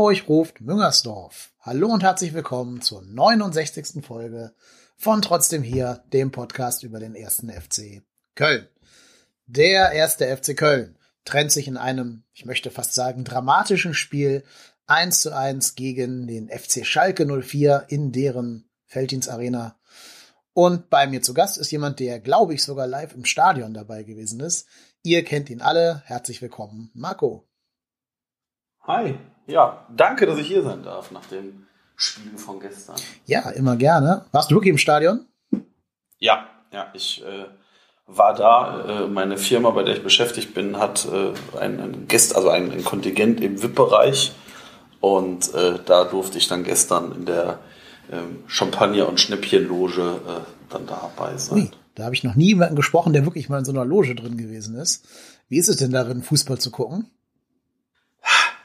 Hamburg ruft Müngersdorf. Hallo und herzlich willkommen zur 69. Folge von Trotzdem hier, dem Podcast über den ersten FC Köln. Der erste FC Köln trennt sich in einem, ich möchte fast sagen, dramatischen Spiel 1 zu 1 gegen den FC Schalke 04 in deren Felddienstarena. Und bei mir zu Gast ist jemand, der, glaube ich, sogar live im Stadion dabei gewesen ist. Ihr kennt ihn alle. Herzlich willkommen, Marco. Hi, ja, danke, dass ich hier sein darf nach dem Spiel von gestern. Ja, immer gerne. Warst du wirklich im Stadion? Ja, ja, ich äh, war da. Äh, meine Firma, bei der ich beschäftigt bin, hat äh, ein, Gäst, also ein, ein Kontingent im VIP-Bereich. Und äh, da durfte ich dann gestern in der ähm, Champagner- und Schnäppchenloge äh, dann dabei sein. Ui, da habe ich noch nie jemanden gesprochen, der wirklich mal in so einer Loge drin gewesen ist. Wie ist es denn darin, Fußball zu gucken?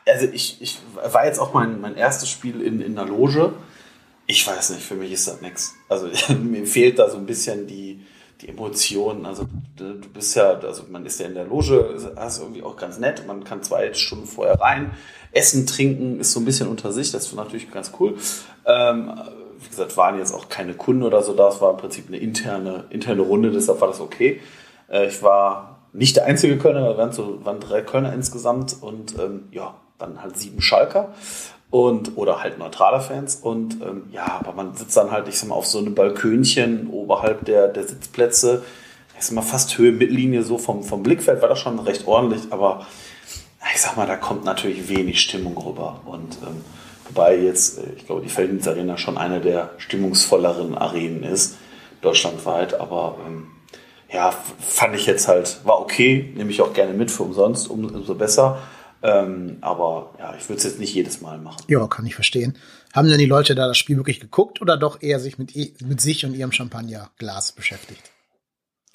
Also ich, ich war jetzt auch mein, mein erstes Spiel in, in einer Loge. Ich weiß nicht, für mich ist das nichts. Also mir fehlt da so ein bisschen die, die Emotionen. Also du bist ja, also man ist ja in der Loge, das ist irgendwie auch ganz nett. Man kann zwei Stunden vorher rein. Essen, trinken ist so ein bisschen unter sich, das ist natürlich ganz cool. Ähm, wie gesagt, waren jetzt auch keine Kunden oder so da. Es war im Prinzip eine interne, interne Runde, deshalb war das okay. Äh, ich war nicht der einzige Kölner, wir waren, so, waren drei Kölner insgesamt und ähm, ja, dann halt sieben Schalker und oder halt neutraler Fans und ähm, ja, aber man sitzt dann halt, ich sag mal, auf so einem Balkönchen oberhalb der, der Sitzplätze, ich sag mal fast Höhe Mittellinie so vom, vom Blickfeld war das schon recht ordentlich, aber ich sag mal, da kommt natürlich wenig Stimmung rüber und ähm, wobei jetzt, äh, ich glaube, die Felddienst Arena schon eine der stimmungsvolleren Arenen ist, deutschlandweit, aber ähm, ja, fand ich jetzt halt, war okay, nehme ich auch gerne mit für umsonst, umso besser. Ähm, aber ja, ich würde es jetzt nicht jedes Mal machen. Ja, kann ich verstehen. Haben denn die Leute da das Spiel wirklich geguckt oder doch eher sich mit, mit sich und ihrem Champagnerglas beschäftigt?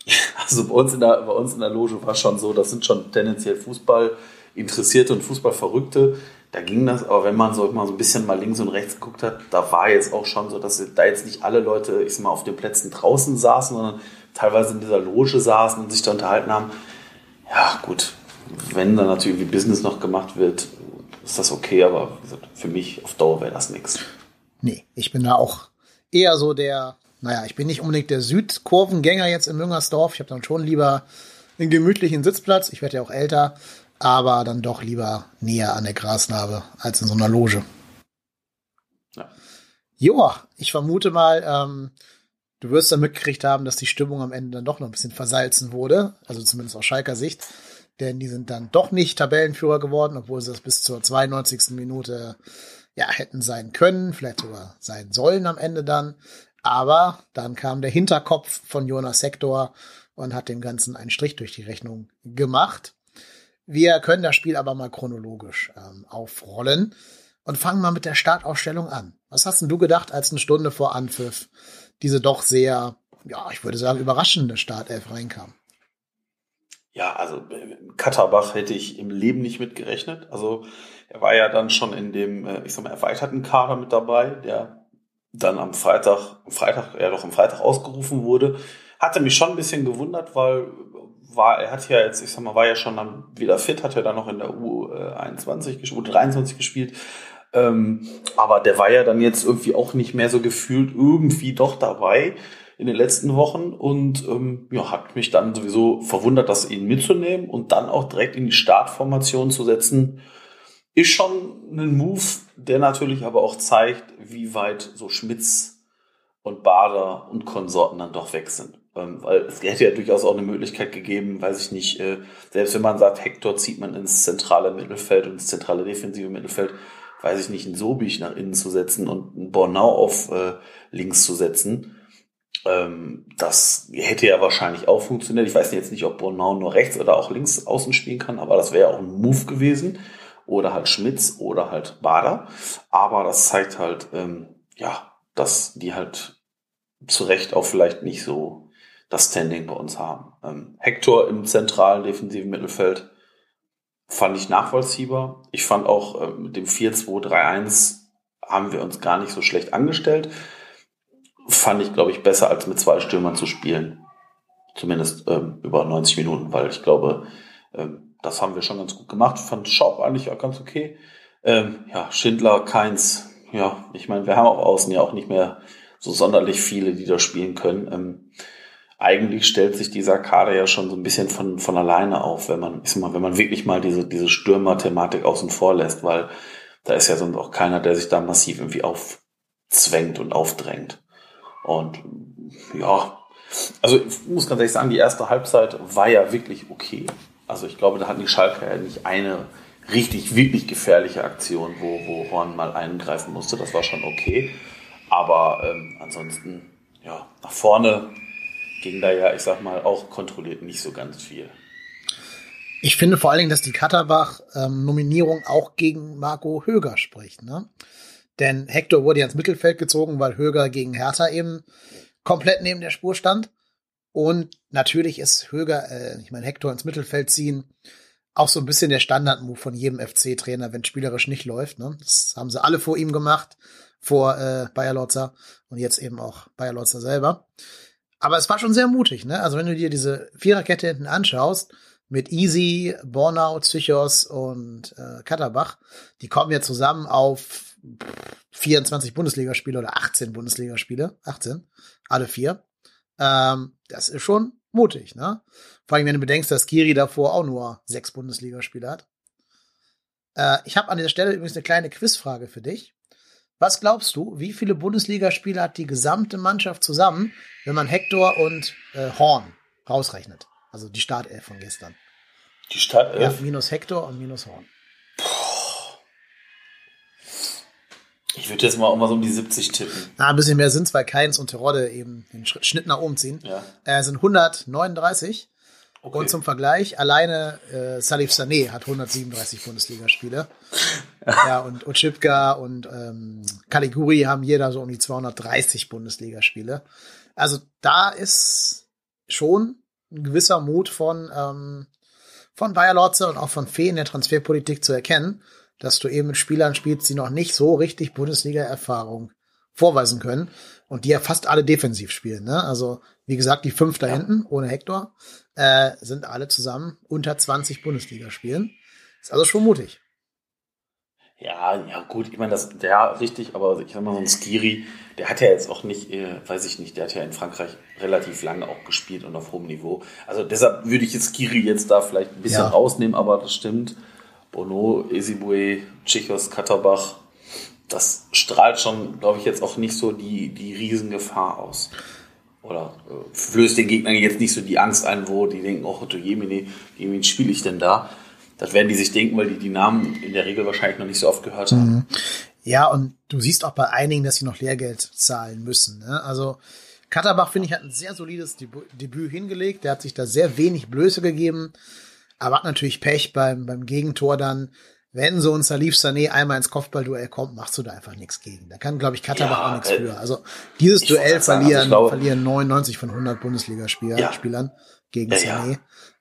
Also bei uns, in der, bei uns in der Loge war es schon so, das sind schon tendenziell Fußball interessierte und Fußballverrückte. Da ging das, aber wenn man so mal so ein bisschen mal links und rechts geguckt hat, da war jetzt auch schon so, dass da jetzt nicht alle Leute, ich sag mal, auf den Plätzen draußen saßen, sondern teilweise in dieser Loge saßen und sich da unterhalten haben. Ja, gut, wenn dann natürlich wie Business noch gemacht wird, ist das okay, aber für mich auf Dauer wäre das nichts. Nee, ich bin da auch eher so der, naja, ich bin nicht unbedingt der Südkurvengänger jetzt in Müngersdorf. Ich habe dann schon lieber einen gemütlichen Sitzplatz. Ich werde ja auch älter, aber dann doch lieber näher an der Grasnarbe als in so einer Loge. Ja. Joa, ich vermute mal, ähm, du wirst dann mitgekriegt haben, dass die Stimmung am Ende dann doch noch ein bisschen versalzen wurde. Also zumindest aus Schalker Sicht denn die sind dann doch nicht Tabellenführer geworden, obwohl sie das bis zur 92. Minute ja hätten sein können, vielleicht sogar sein sollen am Ende dann. Aber dann kam der Hinterkopf von Jonas Sektor und hat dem Ganzen einen Strich durch die Rechnung gemacht. Wir können das Spiel aber mal chronologisch ähm, aufrollen und fangen mal mit der Startausstellung an. Was hast denn du gedacht, als eine Stunde vor Anpfiff diese doch sehr, ja, ich würde sagen, überraschende Startelf reinkam? Ja, also äh, Katterbach hätte ich im Leben nicht mit gerechnet. Also er war ja dann schon in dem, äh, ich sag mal, erweiterten Kader mit dabei, der dann am Freitag, am Freitag, ja doch am Freitag ausgerufen wurde. Hatte mich schon ein bisschen gewundert, weil war, er hat ja jetzt, ich sag mal, war ja schon dann wieder fit, hat ja dann noch in der U21 gespielt, U23 gespielt. Ähm, aber der war ja dann jetzt irgendwie auch nicht mehr so gefühlt irgendwie doch dabei in den letzten Wochen und ähm, ja, hat mich dann sowieso verwundert, das ihn mitzunehmen und dann auch direkt in die Startformation zu setzen. Ist schon ein Move, der natürlich aber auch zeigt, wie weit so Schmitz und Bader und Konsorten dann doch weg sind. Ähm, weil es hätte ja durchaus auch eine Möglichkeit gegeben, weiß ich nicht, äh, selbst wenn man sagt, Hector zieht man ins zentrale Mittelfeld und ins zentrale defensive Mittelfeld, weiß ich nicht, einen Sobich nach innen zu setzen und einen Bornau auf äh, links zu setzen das hätte ja wahrscheinlich auch funktioniert. Ich weiß jetzt nicht, ob Bornau nur rechts oder auch links außen spielen kann, aber das wäre auch ein Move gewesen. Oder halt Schmitz oder halt Bader. Aber das zeigt halt, ähm, ja, dass die halt zu Recht auch vielleicht nicht so das Standing bei uns haben. Ähm, Hector im zentralen defensiven Mittelfeld fand ich nachvollziehbar. Ich fand auch äh, mit dem 4-2-3-1 haben wir uns gar nicht so schlecht angestellt fand ich, glaube ich, besser als mit zwei Stürmern zu spielen. Zumindest ähm, über 90 Minuten, weil ich glaube, ähm, das haben wir schon ganz gut gemacht. Fand Schaub eigentlich auch ganz okay. Ähm, ja, Schindler, Keins. Ja, ich meine, wir haben auf Außen ja auch nicht mehr so sonderlich viele, die da spielen können. Ähm, eigentlich stellt sich dieser Kader ja schon so ein bisschen von, von alleine auf, wenn man, ich sag mal, wenn man wirklich mal diese, diese Stürmer-Thematik außen vor lässt, weil da ist ja sonst auch keiner, der sich da massiv irgendwie aufzwängt und aufdrängt. Und ja, also ich muss ganz ehrlich sagen, die erste Halbzeit war ja wirklich okay. Also ich glaube, da hatten die Schalker ja nicht eine richtig, wirklich gefährliche Aktion, wo, wo Horn mal eingreifen musste. Das war schon okay. Aber ähm, ansonsten, ja, nach vorne ging da ja, ich sag mal, auch kontrolliert nicht so ganz viel. Ich finde vor allen Dingen, dass die Katterbach-Nominierung ähm, auch gegen Marco Höger spricht. Ne? Denn Hector wurde ja ins Mittelfeld gezogen, weil Höger gegen Hertha eben komplett neben der Spur stand. Und natürlich ist Höger, äh, ich meine, Hector ins Mittelfeld ziehen, auch so ein bisschen der Standardmove von jedem FC-Trainer, wenn spielerisch nicht läuft. Ne? Das haben sie alle vor ihm gemacht, vor äh, Bayer Lotzer und jetzt eben auch Bayer Lotzer selber. Aber es war schon sehr mutig, ne? Also wenn du dir diese Viererkette hinten anschaust, mit Easy, Bornau, Zychos und äh, Katterbach, die kommen ja zusammen auf 24 Bundesligaspiele oder 18 Bundesligaspiele, 18, alle vier. Ähm, das ist schon mutig, ne? Vor allem, wenn du bedenkst, dass Kiri davor auch nur sechs Bundesligaspiele hat. Äh, ich habe an dieser Stelle übrigens eine kleine Quizfrage für dich. Was glaubst du, wie viele Bundesligaspiele hat die gesamte Mannschaft zusammen, wenn man Hector und äh, Horn rausrechnet? Also die Startelf von gestern. Die Startelf? Ja, minus Hector und minus Horn. Ich würde jetzt mal auch mal so um die 70 tippen. Na, ein bisschen mehr sind es, weil Keins und Terodde eben den Schnitt nach oben ziehen. Ja. Äh, sind 139. Okay. Und zum Vergleich, alleine äh, Salif Sané hat 137 Bundesligaspiele. ja, und Ochipka und ähm, Caliguri haben jeder so um die 230 Bundesligaspiele. Also da ist schon ein gewisser Mut von, ähm, von Bayer Lotze und auch von Fee in der Transferpolitik zu erkennen dass du eben mit Spielern spielst, die noch nicht so richtig Bundesliga-Erfahrung vorweisen können und die ja fast alle defensiv spielen. Ne? Also wie gesagt, die fünf da ja. hinten ohne Hector äh, sind alle zusammen unter 20 Bundesliga-Spielen. Ist also schon mutig. Ja, ja gut, ich meine, das, der richtig, aber ich sag mal, so ein Skiri, der hat ja jetzt auch nicht, äh, weiß ich nicht, der hat ja in Frankreich relativ lange auch gespielt und auf hohem Niveau. Also deshalb würde ich jetzt Skiri jetzt da vielleicht ein bisschen ja. rausnehmen, aber das stimmt. Bono, Esibue, Tschichos, Katterbach, das strahlt schon, glaube ich, jetzt auch nicht so die, die Riesengefahr aus. Oder äh, flößt den Gegnern jetzt nicht so die Angst ein, wo die denken, oh, Jemine, gegen wen spiele ich denn da? Das werden die sich denken, weil die die Namen in der Regel wahrscheinlich noch nicht so oft gehört haben. Mhm. Ja, und du siehst auch bei einigen, dass sie noch Lehrgeld zahlen müssen. Ne? Also Katterbach, finde ich, hat ein sehr solides Debüt hingelegt. Der hat sich da sehr wenig Blöße gegeben aber hat natürlich Pech beim, beim Gegentor dann. Wenn so ein Salif Sané einmal ins Kopfballduell kommt, machst du da einfach nichts gegen. Da kann, glaube ich, Katterbach ja, auch nichts äh, für. Also dieses Duell verlieren, also glaube, verlieren 99 von 100 Bundesligaspielern ja. gegen ja, Sané.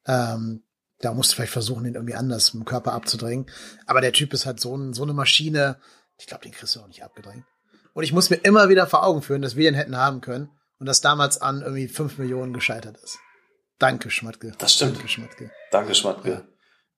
Ähm, da musst du vielleicht versuchen, ihn irgendwie anders im Körper abzudrängen. Aber der Typ ist halt so, ein, so eine Maschine. Ich glaube, den kriegst du auch nicht abgedrängt. Und ich muss mir immer wieder vor Augen führen, dass wir ihn hätten haben können und das damals an irgendwie 5 Millionen gescheitert ist. Danke, Schmatke. Das stimmt. Danke, Schmatke. Danke, Schmatke. Ja.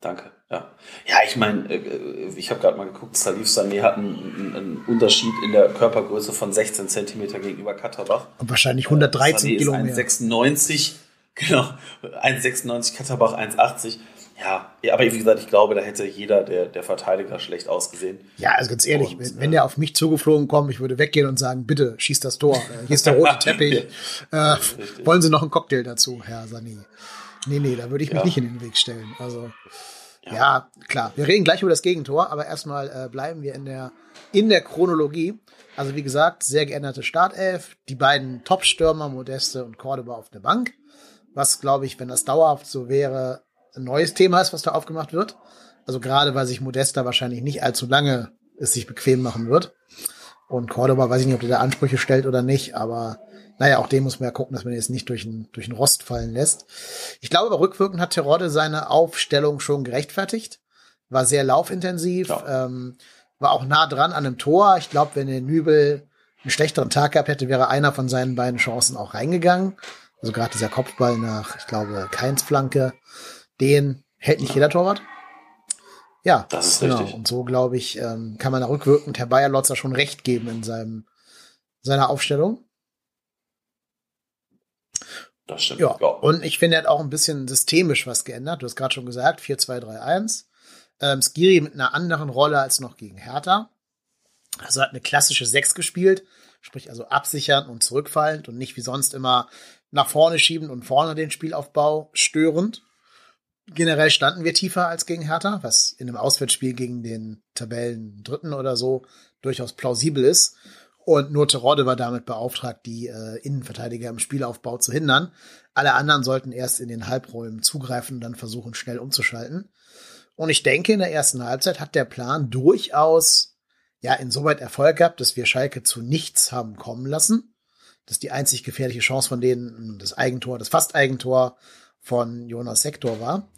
Danke, ja. Ja, ich meine, äh, ich habe gerade mal geguckt, Salif Sané hat einen, einen, Unterschied in der Körpergröße von 16 Zentimeter gegenüber Katterbach. Und wahrscheinlich 113 Kilometer. 1,96, genau, 1,96, Katterbach 1,80. Ja, aber wie gesagt, ich glaube, da hätte jeder der, der Verteidiger schlecht ausgesehen. Ja, also ganz ehrlich, und, wenn, wenn der auf mich zugeflogen kommt, ich würde weggehen und sagen, bitte, schieß das Tor. Äh, hier ist der rote Teppich. äh, wollen Sie noch einen Cocktail dazu, Herr Sani? Nee, nee, da würde ich mich ja. nicht in den Weg stellen. Also, ja. ja. klar. Wir reden gleich über das Gegentor, aber erstmal äh, bleiben wir in der, in der Chronologie. Also, wie gesagt, sehr geänderte Startelf. Die beiden Top-Stürmer, Modeste und Cordoba auf der Bank. Was, glaube ich, wenn das dauerhaft so wäre, ein neues Thema ist, was da aufgemacht wird. Also gerade, weil sich Modesta wahrscheinlich nicht allzu lange es sich bequem machen wird. Und Cordoba weiß ich nicht, ob der da Ansprüche stellt oder nicht, aber naja, auch dem muss man ja gucken, dass man jetzt nicht durch den, durch den Rost fallen lässt. Ich glaube, aber rückwirkend hat Terodde seine Aufstellung schon gerechtfertigt. War sehr laufintensiv, ja. ähm, war auch nah dran an einem Tor. Ich glaube, wenn der Nübel einen schlechteren Tag gehabt hätte, wäre einer von seinen beiden Chancen auch reingegangen. Also gerade dieser Kopfball nach, ich glaube, Keins Flanke den hält nicht jeder Torwart. Ja, Das ist genau. richtig. Und so, glaube ich, ähm, kann man da rückwirkend Herr Bayerlotzer schon recht geben in seinem, seiner Aufstellung. Das stimmt. Ja. Und ich finde, er hat auch ein bisschen systemisch was geändert. Du hast gerade schon gesagt, 4-2-3-1. Ähm, Skiri mit einer anderen Rolle als noch gegen Hertha. Also hat eine klassische 6 gespielt, sprich also absichernd und zurückfallend und nicht wie sonst immer nach vorne schiebend und vorne den Spielaufbau störend. Generell standen wir tiefer als gegen Hertha, was in einem Auswärtsspiel gegen den Tabellen Dritten oder so durchaus plausibel ist. Und nur Terodde war damit beauftragt, die äh, Innenverteidiger im Spielaufbau zu hindern. Alle anderen sollten erst in den Halbräumen zugreifen und dann versuchen, schnell umzuschalten. Und ich denke, in der ersten Halbzeit hat der Plan durchaus ja insoweit Erfolg gehabt, dass wir Schalke zu nichts haben kommen lassen. Das ist die einzig gefährliche Chance von denen, das Eigentor, das Fast-Eigentor von Jonas Sektor war.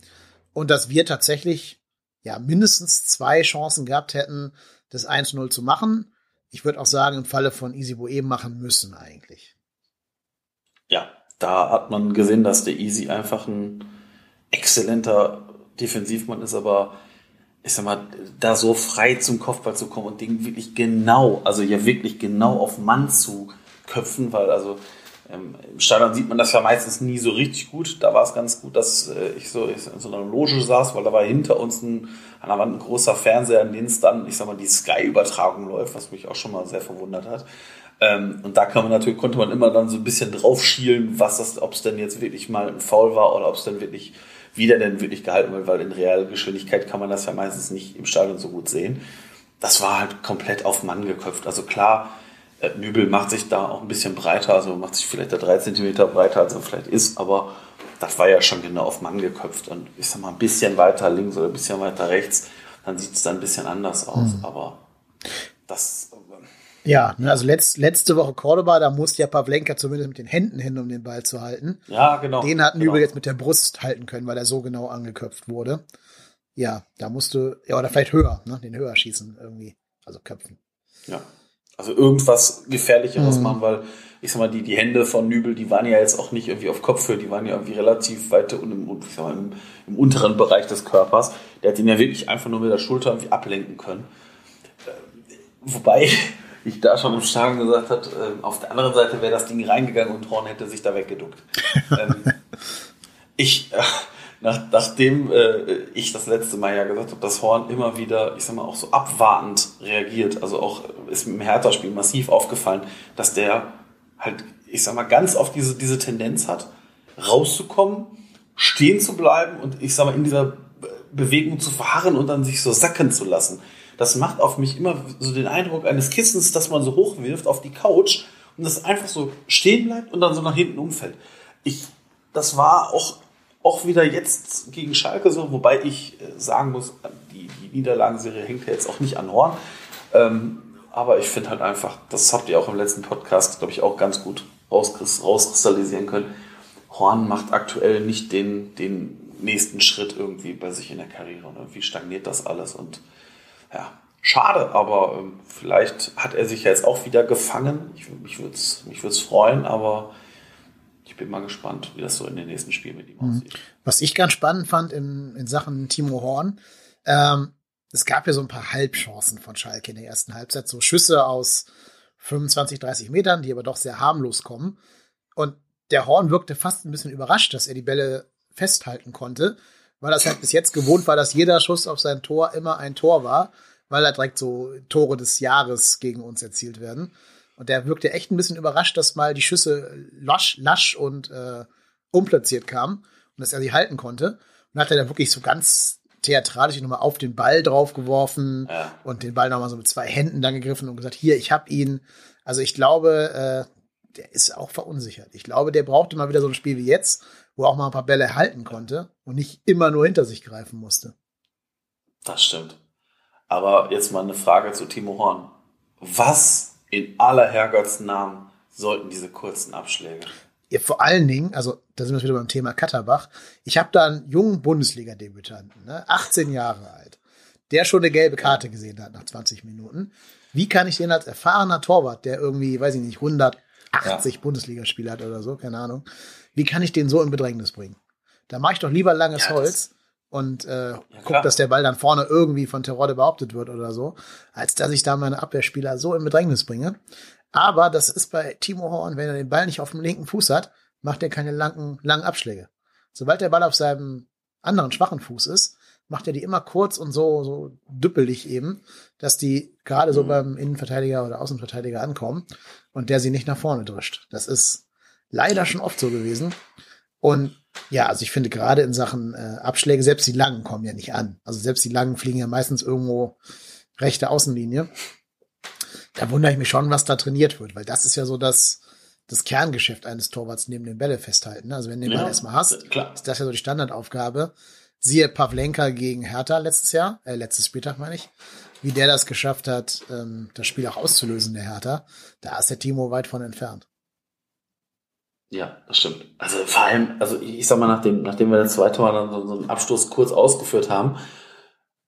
Und dass wir tatsächlich ja mindestens zwei Chancen gehabt hätten, das 1-0 zu machen. Ich würde auch sagen, im Falle von Easy Boe machen müssen eigentlich. Ja, da hat man gesehen, dass der Easy einfach ein exzellenter Defensivmann ist, aber ich sag mal, da so frei zum Kopfball zu kommen und Ding wirklich genau, also ja wirklich genau auf Mann zu köpfen, weil also ähm, im Stadion sieht man das ja meistens nie so richtig gut. Da war es ganz gut, dass äh, ich so in so einer Loge saß, weil da war hinter uns ein, an der Wand ein großer Fernseher, in dem es dann, ich sag mal, die Sky-Übertragung läuft, was mich auch schon mal sehr verwundert hat. Ähm, und da kann man natürlich, konnte man immer dann so ein bisschen drauf schielen, was das, ob es denn jetzt wirklich mal ein Foul war oder ob es denn wirklich wieder denn wirklich gehalten wird, weil in Realgeschwindigkeit kann man das ja meistens nicht im Stadion so gut sehen. Das war halt komplett auf Mann geköpft. Also klar, Nübel macht sich da auch ein bisschen breiter, also macht sich vielleicht da drei Zentimeter breiter, als er vielleicht ist, aber das war ja schon genau auf Mann geköpft. Und ich sag mal, ein bisschen weiter links oder ein bisschen weiter rechts, dann sieht es dann ein bisschen anders aus. Mhm. Aber das, äh, Ja, ne, also letzt, letzte Woche Cordoba, da musste ja Pavlenka zumindest mit den Händen hin, um den Ball zu halten. ja, genau. Den hat Nübel genau. jetzt mit der Brust halten können, weil er so genau angeköpft wurde. Ja, da musste, ja, oder vielleicht höher, ne, den höher schießen irgendwie, also köpfen. Ja. Also irgendwas Gefährlicheres Mhm. machen, weil ich sag mal, die, die Hände von Nübel, die waren ja jetzt auch nicht irgendwie auf Kopfhöhe, die waren ja irgendwie relativ weit und im, ich sag mal, im, im unteren Bereich des Körpers. Der hat ihn ja wirklich einfach nur mit der Schulter irgendwie ablenken können. Äh, Wobei ich da schon im Stadion gesagt habe, äh, auf der anderen Seite wäre das Ding reingegangen und Horn hätte sich da weggeduckt. ähm, ich, äh, nach, nachdem äh, ich das letzte Mal ja gesagt habe, dass Horn immer wieder, ich sag mal, auch so abwartend reagiert, also auch ist im Hertha-Spiel massiv aufgefallen, dass der halt, ich sag mal, ganz oft diese, diese Tendenz hat, rauszukommen, stehen zu bleiben und ich sag mal, in dieser Be- Bewegung zu verharren und dann sich so sacken zu lassen. Das macht auf mich immer so den Eindruck eines Kissens, das man so hochwirft auf die Couch und das einfach so stehen bleibt und dann so nach hinten umfällt. Ich, das war auch, auch wieder jetzt gegen Schalke so, wobei ich äh, sagen muss, die, die Niederlagenserie hängt ja jetzt auch nicht an Horn. Ähm, aber ich finde halt einfach, das habt ihr auch im letzten Podcast, glaube ich, auch ganz gut rauskris- rauskristallisieren können. Horn macht aktuell nicht den, den nächsten Schritt irgendwie bei sich in der Karriere und irgendwie stagniert das alles und ja, schade, aber ähm, vielleicht hat er sich ja jetzt auch wieder gefangen. Ich, mich würde es mich freuen, aber ich bin mal gespannt, wie das so in den nächsten Spielen mit ihm aussieht. Was ich ganz spannend fand in, in Sachen Timo Horn, ähm, es gab ja so ein paar Halbchancen von Schalke in der ersten Halbzeit, so Schüsse aus 25, 30 Metern, die aber doch sehr harmlos kommen. Und der Horn wirkte fast ein bisschen überrascht, dass er die Bälle festhalten konnte, weil das halt bis jetzt gewohnt war, dass jeder Schuss auf sein Tor immer ein Tor war, weil da direkt so Tore des Jahres gegen uns erzielt werden. Und der wirkte echt ein bisschen überrascht, dass mal die Schüsse lasch, lasch und äh, unplatziert kamen und dass er sie halten konnte. Und hat er dann wirklich so ganz theatralisch nochmal auf den Ball draufgeworfen Ja. und den Ball nochmal so mit zwei Händen dann gegriffen und gesagt, hier, ich hab ihn. Also ich glaube, äh, der ist auch verunsichert. Ich glaube, der brauchte mal wieder so ein Spiel wie jetzt, wo er auch mal ein paar Bälle halten konnte und nicht immer nur hinter sich greifen musste. Das stimmt. Aber jetzt mal eine Frage zu Timo Horn. Was in aller Herrgottsnamen sollten diese kurzen Abschläge? Ja, vor allen Dingen, also da sind wir wieder beim Thema Katterbach. Ich habe da einen jungen Bundesliga-Debütanten, ne, 18 Jahre alt, der schon eine gelbe Karte gesehen hat nach 20 Minuten. Wie kann ich den als erfahrener Torwart, der irgendwie, weiß ich nicht, 180 Bundesligaspiele hat oder so, keine Ahnung, wie kann ich den so in Bedrängnis bringen? Da mache ich doch lieber langes Ja, Holz und äh, ja, guckt, dass der Ball dann vorne irgendwie von Terodde behauptet wird oder so, als dass ich da meine Abwehrspieler so in Bedrängnis bringe. Aber das ist bei Timo Horn, wenn er den Ball nicht auf dem linken Fuß hat, macht er keine langen, langen Abschläge. Sobald der Ball auf seinem anderen schwachen Fuß ist, macht er die immer kurz und so, so düppelig eben, dass die gerade so mhm. beim Innenverteidiger oder Außenverteidiger ankommen und der sie nicht nach vorne drischt. Das ist leider schon oft so gewesen. Und ja, also ich finde gerade in Sachen äh, Abschläge, selbst die langen kommen ja nicht an. Also selbst die langen fliegen ja meistens irgendwo rechte Außenlinie. Da wundere ich mich schon, was da trainiert wird, weil das ist ja so das, das Kerngeschäft eines Torwarts neben den Bälle festhalten. Also wenn du den Ball erstmal hast, klar. ist das ja so die Standardaufgabe. Siehe Pavlenka gegen Hertha letztes Jahr, äh, letztes Spieltag meine ich, wie der das geschafft hat, ähm, das Spiel auch auszulösen, der Hertha. Da ist der Timo weit von entfernt. Ja, das stimmt. Also vor allem, also ich sag mal, nachdem, nachdem wir das zweite Mal dann so, so einen Abstoß kurz ausgeführt haben,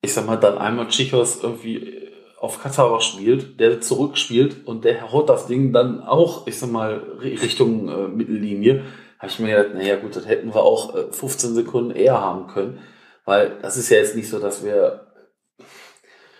ich sag mal, dann einmal Chichos irgendwie auf Katar spielt, der zurückspielt und der haut das Ding dann auch, ich sag mal, Richtung äh, Mittellinie, habe ich mir gedacht, naja gut, das hätten wir auch äh, 15 Sekunden eher haben können, weil das ist ja jetzt nicht so, dass wir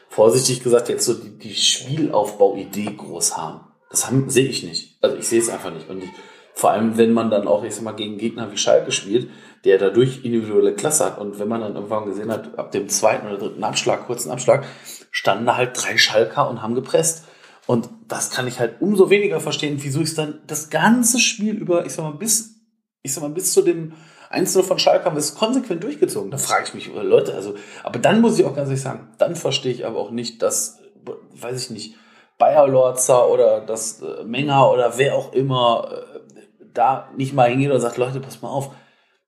vorsichtig gesagt jetzt so die, die Spielaufbauidee groß haben. Das haben, sehe ich nicht. Also ich sehe es einfach nicht. Und ich, vor allem, wenn man dann auch, ich sag mal, gegen Gegner wie Schalke spielt, der dadurch individuelle Klasse hat. Und wenn man dann irgendwann gesehen hat, ab dem zweiten oder dritten Abschlag, kurzen Abschlag, standen da halt drei Schalker und haben gepresst. Und das kann ich halt umso weniger verstehen, wieso ich dann das ganze Spiel über, ich sag mal, bis, ich sag mal, bis zu dem Einzelne von Schalke haben wir es konsequent durchgezogen. Da frage ich mich, Leute, also, aber dann muss ich auch ganz ehrlich sagen, dann verstehe ich aber auch nicht, dass, weiß ich nicht, Bayer Lorzer oder das äh, Menger oder wer auch immer äh, da nicht mal hingeht und sagt, Leute, pass mal auf.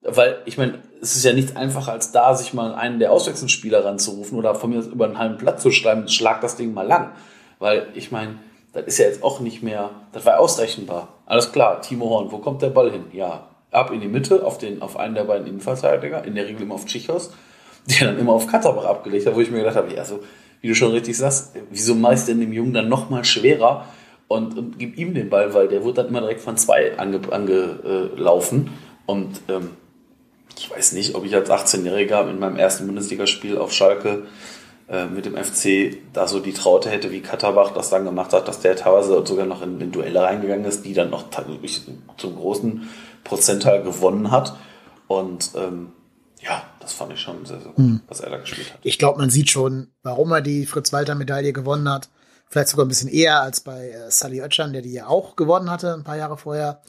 Weil, ich meine, es ist ja nichts einfacher, als da sich mal einen der Auswechselspieler ranzurufen oder von mir über einen halben Platz zu schreiben, schlag das Ding mal lang. Weil, ich meine, das ist ja jetzt auch nicht mehr, das war ausrechenbar. Alles klar, Timo Horn, wo kommt der Ball hin? Ja, ab in die Mitte, auf, den, auf einen der beiden Innenverteidiger, in der Regel immer auf Tschichos, der dann immer auf Katterbach abgelegt hat, wo ich mir gedacht habe, ja, so, wie du schon richtig sagst, wieso meist denn dem Jungen dann noch mal schwerer, und, und gib ihm den Ball, weil der wurde dann immer direkt von zwei angelaufen. Ange, äh, und ähm, ich weiß nicht, ob ich als 18-Jähriger in meinem ersten Bundesligaspiel auf Schalke äh, mit dem FC da so die Traute hätte, wie Katterbach das dann gemacht hat, dass der teilweise sogar noch in, in Duelle reingegangen ist, die dann noch zum großen Prozentteil gewonnen hat. Und ähm, ja, das fand ich schon sehr, sehr gut, hm. was er da gespielt hat. Ich glaube, man sieht schon, warum er die Fritz-Walter-Medaille gewonnen hat. Vielleicht sogar ein bisschen eher als bei äh, Sally Oetschan, der die ja auch gewonnen hatte, ein paar Jahre vorher.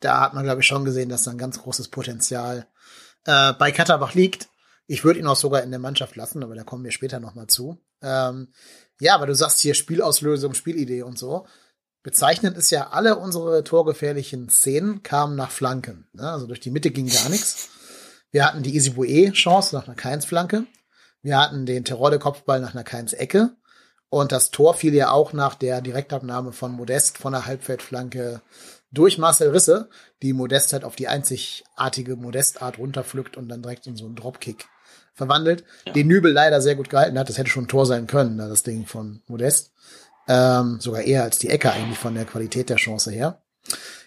Da hat man, glaube ich, schon gesehen, dass da ein ganz großes Potenzial äh, bei Katterbach liegt. Ich würde ihn auch sogar in der Mannschaft lassen, aber da kommen wir später nochmal zu. Ähm, ja, aber du sagst hier Spielauslösung, Spielidee und so. Bezeichnend ist ja, alle unsere torgefährlichen Szenen kamen nach Flanken. Ne? Also durch die Mitte ging gar nichts. Wir hatten die Isibue-Chance nach einer Keins-Flanke. Wir hatten den Terode-Kopfball nach einer Keins-Ecke. Und das Tor fiel ja auch nach der Direktabnahme von Modest von der Halbfeldflanke durch Marcel Risse, die Modest halt auf die einzigartige Modestart runterpflückt und dann direkt in so einen Dropkick verwandelt, ja. den Nübel leider sehr gut gehalten hat. Das hätte schon ein Tor sein können, das Ding von Modest. Ähm, sogar eher als die Ecke eigentlich von der Qualität der Chance her.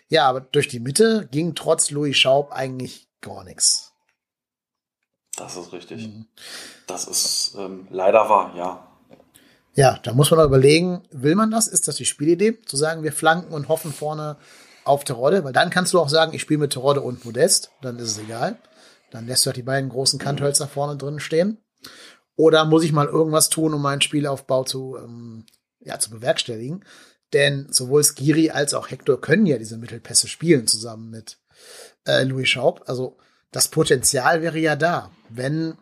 Ja, aber durch die Mitte ging trotz Louis Schaub eigentlich gar nichts. Das ist richtig. Mhm. Das ist ähm, leider wahr, ja. Ja, da muss man auch überlegen, will man das? Ist das die Spielidee? Zu sagen, wir flanken und hoffen vorne auf Terodde? Weil dann kannst du auch sagen, ich spiele mit Terodde und Modest, dann ist es egal. Dann lässt du halt die beiden großen Kanthölzer vorne drin stehen. Oder muss ich mal irgendwas tun, um meinen Spielaufbau zu, ähm, ja, zu bewerkstelligen? Denn sowohl Skiri als auch Hector können ja diese Mittelpässe spielen zusammen mit äh, Louis Schaub. Also das Potenzial wäre ja da, wenn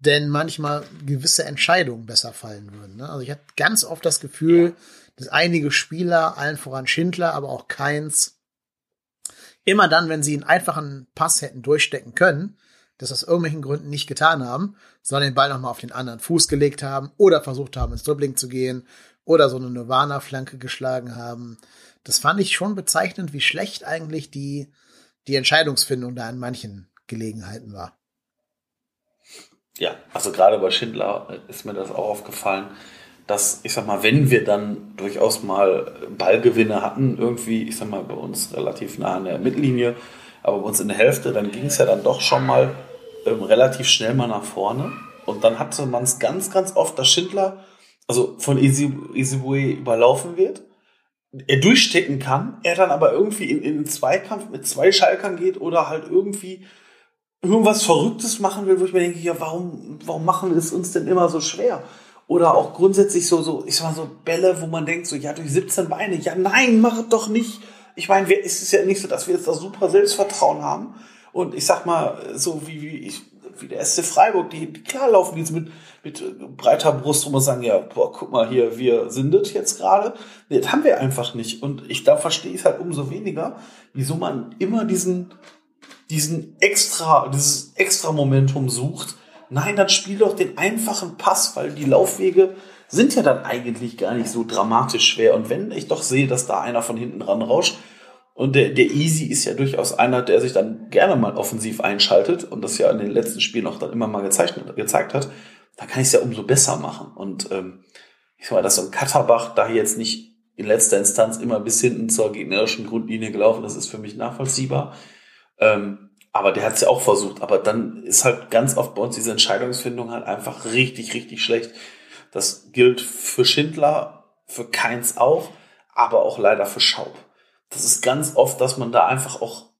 denn manchmal gewisse Entscheidungen besser fallen würden. Ne? Also ich hatte ganz oft das Gefühl, dass einige Spieler, allen voran Schindler, aber auch Keins, immer dann, wenn sie einen einfachen Pass hätten durchstecken können, das aus irgendwelchen Gründen nicht getan haben, sondern den Ball nochmal auf den anderen Fuß gelegt haben oder versucht haben, ins Dribbling zu gehen oder so eine Nirvana-Flanke geschlagen haben. Das fand ich schon bezeichnend, wie schlecht eigentlich die, die Entscheidungsfindung da an manchen Gelegenheiten war. Ja, also gerade bei Schindler ist mir das auch aufgefallen, dass, ich sag mal, wenn wir dann durchaus mal Ballgewinne hatten, irgendwie, ich sag mal, bei uns relativ nah an der Mittellinie, aber bei uns in der Hälfte, dann ging es ja dann doch schon mal ähm, relativ schnell mal nach vorne. Und dann hatte man es ganz, ganz oft, dass Schindler also von Isibue überlaufen wird, er durchstecken kann, er dann aber irgendwie in, in einen Zweikampf mit zwei Schalkern geht oder halt irgendwie irgendwas Verrücktes machen will, wo ich mir denke, ja, warum, warum machen wir es uns denn immer so schwer? Oder auch grundsätzlich so, so, ich sag mal so Bälle, wo man denkt, so, ja, durch 17 Beine, ja, nein, mach es doch nicht. Ich meine, es ist ja nicht so, dass wir jetzt da super Selbstvertrauen haben. Und ich sag mal, so wie, wie ich, wie der SC Freiburg, die, die klar laufen jetzt mit, mit breiter Brust rum und sagen, ja, boah, guck mal hier, wir sind das jetzt gerade. Nee, das haben wir einfach nicht. Und ich, da verstehe ich halt umso weniger, wieso man immer diesen, diesen extra, dieses extra Momentum sucht. Nein, dann spiel doch den einfachen Pass, weil die Laufwege sind ja dann eigentlich gar nicht so dramatisch schwer. Und wenn ich doch sehe, dass da einer von hinten ran rauscht, und der, der Easy ist ja durchaus einer, der sich dann gerne mal offensiv einschaltet und das ja in den letzten Spielen auch dann immer mal gezeichnet, gezeigt hat, da kann ich es ja umso besser machen. Und ähm, ich sag mal, dass so ein Katterbach da jetzt nicht in letzter Instanz immer bis hinten zur gegnerischen Grundlinie gelaufen ist, ist für mich nachvollziehbar. Ähm, aber der hat es ja auch versucht. Aber dann ist halt ganz oft bei uns diese Entscheidungsfindung halt einfach richtig, richtig schlecht. Das gilt für Schindler, für Keins auch, aber auch leider für Schaub das ist ganz oft, dass man da einfach auch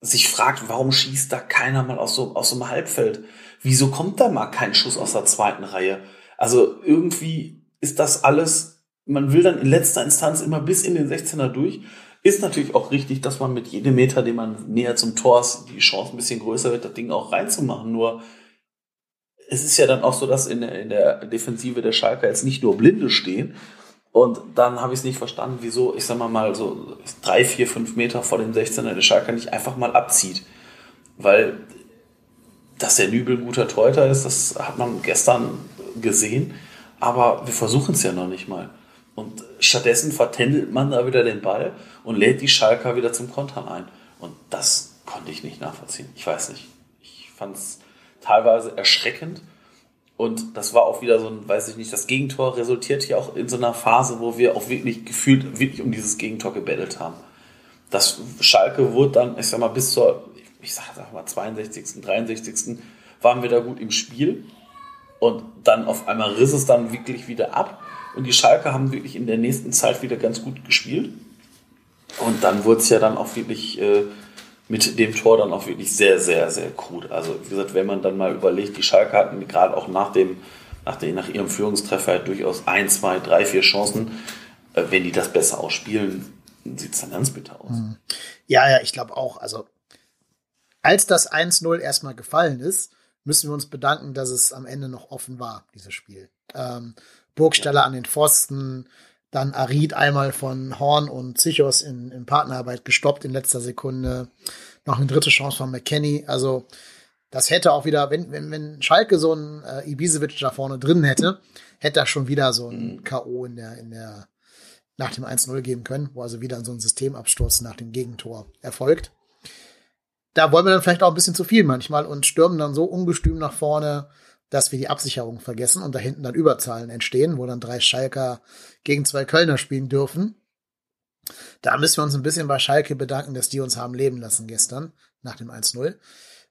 sich fragt, warum schießt da keiner mal aus so, aus so einem Halbfeld? Wieso kommt da mal kein Schuss aus der zweiten Reihe? Also irgendwie ist das alles, man will dann in letzter Instanz immer bis in den 16er durch. Ist natürlich auch richtig, dass man mit jedem Meter, den man näher zum Tor ist, die Chance ein bisschen größer wird, das Ding auch reinzumachen. Nur es ist ja dann auch so, dass in der, in der Defensive der Schalker jetzt nicht nur Blinde stehen, und dann habe ich es nicht verstanden, wieso, ich sag mal mal, so drei, vier, fünf Meter vor dem 16er der Schalker nicht einfach mal abzieht. Weil, dass der Nübel ein guter Torhüter ist, das hat man gestern gesehen. Aber wir versuchen es ja noch nicht mal. Und stattdessen vertändelt man da wieder den Ball und lädt die Schalker wieder zum Kontern ein. Und das konnte ich nicht nachvollziehen. Ich weiß nicht. Ich fand es teilweise erschreckend und das war auch wieder so ein, weiß ich nicht, das Gegentor resultiert hier auch in so einer Phase, wo wir auch wirklich gefühlt wirklich um dieses Gegentor gebettelt haben. Das Schalke wurde dann, ich sag mal, bis zur, ich sag mal, 62., 63. waren wir da gut im Spiel. Und dann auf einmal riss es dann wirklich wieder ab. Und die Schalke haben wirklich in der nächsten Zeit wieder ganz gut gespielt. Und dann wurde es ja dann auch wirklich äh, mit dem Tor dann auch wirklich sehr, sehr, sehr gut. Also wie gesagt, wenn man dann mal überlegt, die Schalke hatten gerade auch nach dem, nach, dem, nach ihrem Führungstreffer halt durchaus ein, zwei, drei, vier Chancen. Äh, wenn die das besser ausspielen, sieht es dann ganz bitter aus. Mhm. Ja, ja, ich glaube auch. Also als das 1-0 erstmal gefallen ist, müssen wir uns bedanken, dass es am Ende noch offen war, dieses Spiel. Ähm, Burgstaller an den Pfosten, dann Arid einmal von Horn und Zichos in, in Partnerarbeit gestoppt in letzter Sekunde. Noch eine dritte Chance von McKenny. Also, das hätte auch wieder, wenn, wenn, wenn Schalke so einen äh, Ibisevic da vorne drin hätte, hätte er schon wieder so ein K.O. in der, in der, nach dem 1-0 geben können, wo also wieder so ein Systemabsturz nach dem Gegentor erfolgt. Da wollen wir dann vielleicht auch ein bisschen zu viel manchmal und stürmen dann so ungestüm nach vorne, dass wir die Absicherung vergessen und da hinten dann Überzahlen entstehen, wo dann drei Schalker gegen zwei Kölner spielen dürfen. Da müssen wir uns ein bisschen bei Schalke bedanken, dass die uns haben leben lassen gestern nach dem 1-0.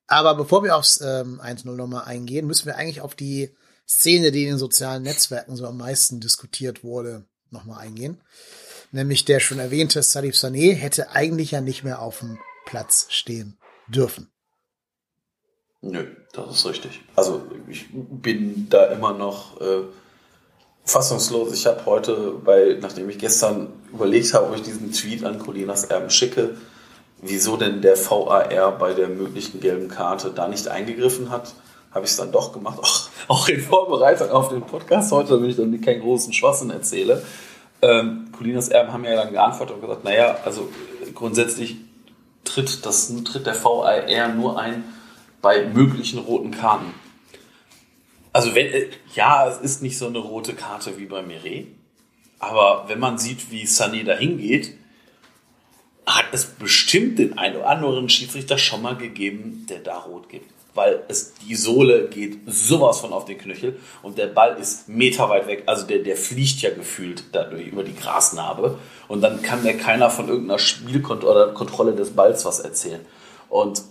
Aber bevor wir aufs ähm, 1-0 nochmal eingehen, müssen wir eigentlich auf die Szene, die in den sozialen Netzwerken so am meisten diskutiert wurde, nochmal eingehen. Nämlich der schon erwähnte Salif Sané hätte eigentlich ja nicht mehr auf dem Platz stehen dürfen. Nö, das ist richtig. Also ich bin da immer noch äh, fassungslos. Ich habe heute, bei, nachdem ich gestern überlegt habe, ob ich diesen Tweet an Colinas Erben schicke, wieso denn der VAR bei der möglichen gelben Karte da nicht eingegriffen hat, habe ich es dann doch gemacht. Auch, auch in Vorbereitung auf den Podcast heute, damit ich dann keinen großen Schwachsinn erzähle. Ähm, Colinas Erben haben ja dann geantwortet und gesagt, naja, also grundsätzlich tritt, das, tritt der VAR nur ein, bei möglichen roten Karten. Also wenn, äh, ja, es ist nicht so eine rote Karte wie bei Mire, aber wenn man sieht, wie Sané da hingeht, hat es bestimmt den einen oder anderen Schiedsrichter schon mal gegeben, der da rot gibt. Weil es, die Sohle geht sowas von auf den Knöchel und der Ball ist meterweit weg. Also der, der fliegt ja gefühlt dadurch über die Grasnarbe. Und dann kann mir keiner von irgendeiner Spielkontrolle des Balls was erzählen. Und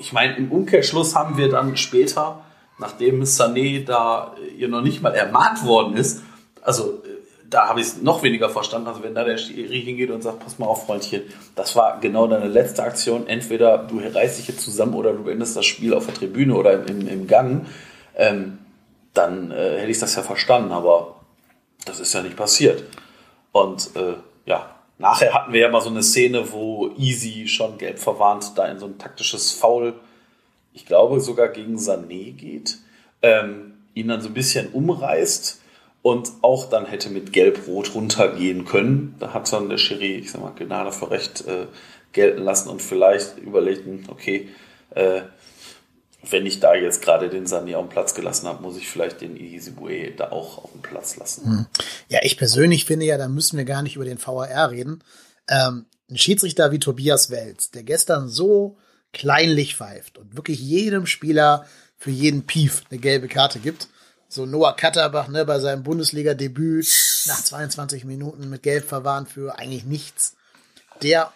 ich meine, im Umkehrschluss haben wir dann später, nachdem Sané da ihr noch nicht mal ermahnt worden ist, also da habe ich es noch weniger verstanden. Also wenn da der Schiri hingeht und sagt, pass mal auf, Freundchen, das war genau deine letzte Aktion. Entweder du reißt dich jetzt zusammen oder du beendest das Spiel auf der Tribüne oder im, im Gang. Ähm, dann äh, hätte ich das ja verstanden, aber das ist ja nicht passiert. Und äh, ja, nachher hatten wir ja mal so eine Szene, wo Easy schon gelb verwarnt da in so ein taktisches Foul, ich glaube sogar gegen Sané geht, ähm, ihn dann so ein bisschen umreißt und auch dann hätte mit Gelb-Rot runtergehen können. Da hat dann der Schiri, ich sag mal, Gnade für Recht äh, gelten lassen und vielleicht überlegten, okay, äh, wenn ich da jetzt gerade den Sani auf den Platz gelassen habe, muss ich vielleicht den Isibue da auch auf den Platz lassen. Hm. Ja, ich persönlich finde ja, da müssen wir gar nicht über den VAR reden. Ähm, ein Schiedsrichter wie Tobias Welz, der gestern so kleinlich pfeift und wirklich jedem Spieler für jeden Pief eine gelbe Karte gibt, so Noah Katterbach ne, bei seinem Bundesliga-Debüt nach 22 Minuten mit Gelb verwarnt für eigentlich nichts. Der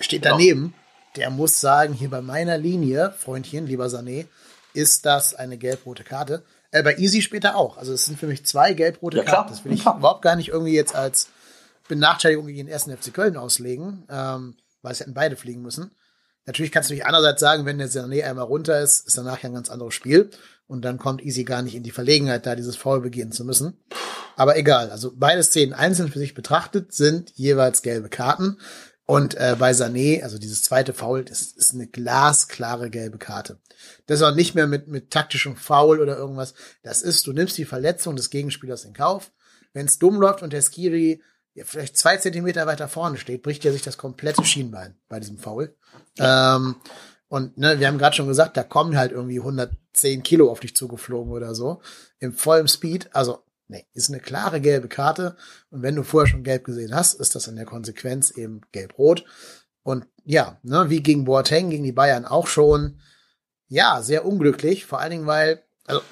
steht genau. daneben. Der muss sagen, hier bei meiner Linie, Freundchen, lieber Sané, ist das eine gelb-rote Karte. Äh, bei Easy später auch. Also es sind für mich zwei gelb-rote ja, Karten. Das will ich überhaupt gar nicht irgendwie jetzt als Benachteiligung gegen den ersten FC Köln auslegen, ähm, weil es hätten beide fliegen müssen. Natürlich kannst du dich andererseits sagen, wenn der Sané einmal runter ist, ist danach ja ein ganz anderes Spiel. Und dann kommt Easy gar nicht in die Verlegenheit, da dieses Foul begehen zu müssen. Aber egal, also beide Szenen einzeln für sich betrachtet sind jeweils gelbe Karten. Und äh, bei Sané, also dieses zweite Foul, das ist eine glasklare gelbe Karte. Das ist auch nicht mehr mit, mit taktischem Foul oder irgendwas. Das ist, du nimmst die Verletzung des Gegenspielers in Kauf. Wenn es dumm läuft und der Skiri ja, vielleicht zwei Zentimeter weiter vorne steht, bricht er sich das komplette Schienbein bei diesem Foul. Ähm, und ne, wir haben gerade schon gesagt, da kommen halt irgendwie 110 Kilo auf dich zugeflogen oder so. Im vollen Speed. Also, nee, ist eine klare gelbe Karte. Und wenn du vorher schon gelb gesehen hast, ist das in der Konsequenz eben gelb-rot. Und ja, ne, wie gegen Boateng, gegen die Bayern auch schon. Ja, sehr unglücklich. Vor allen Dingen, weil, also,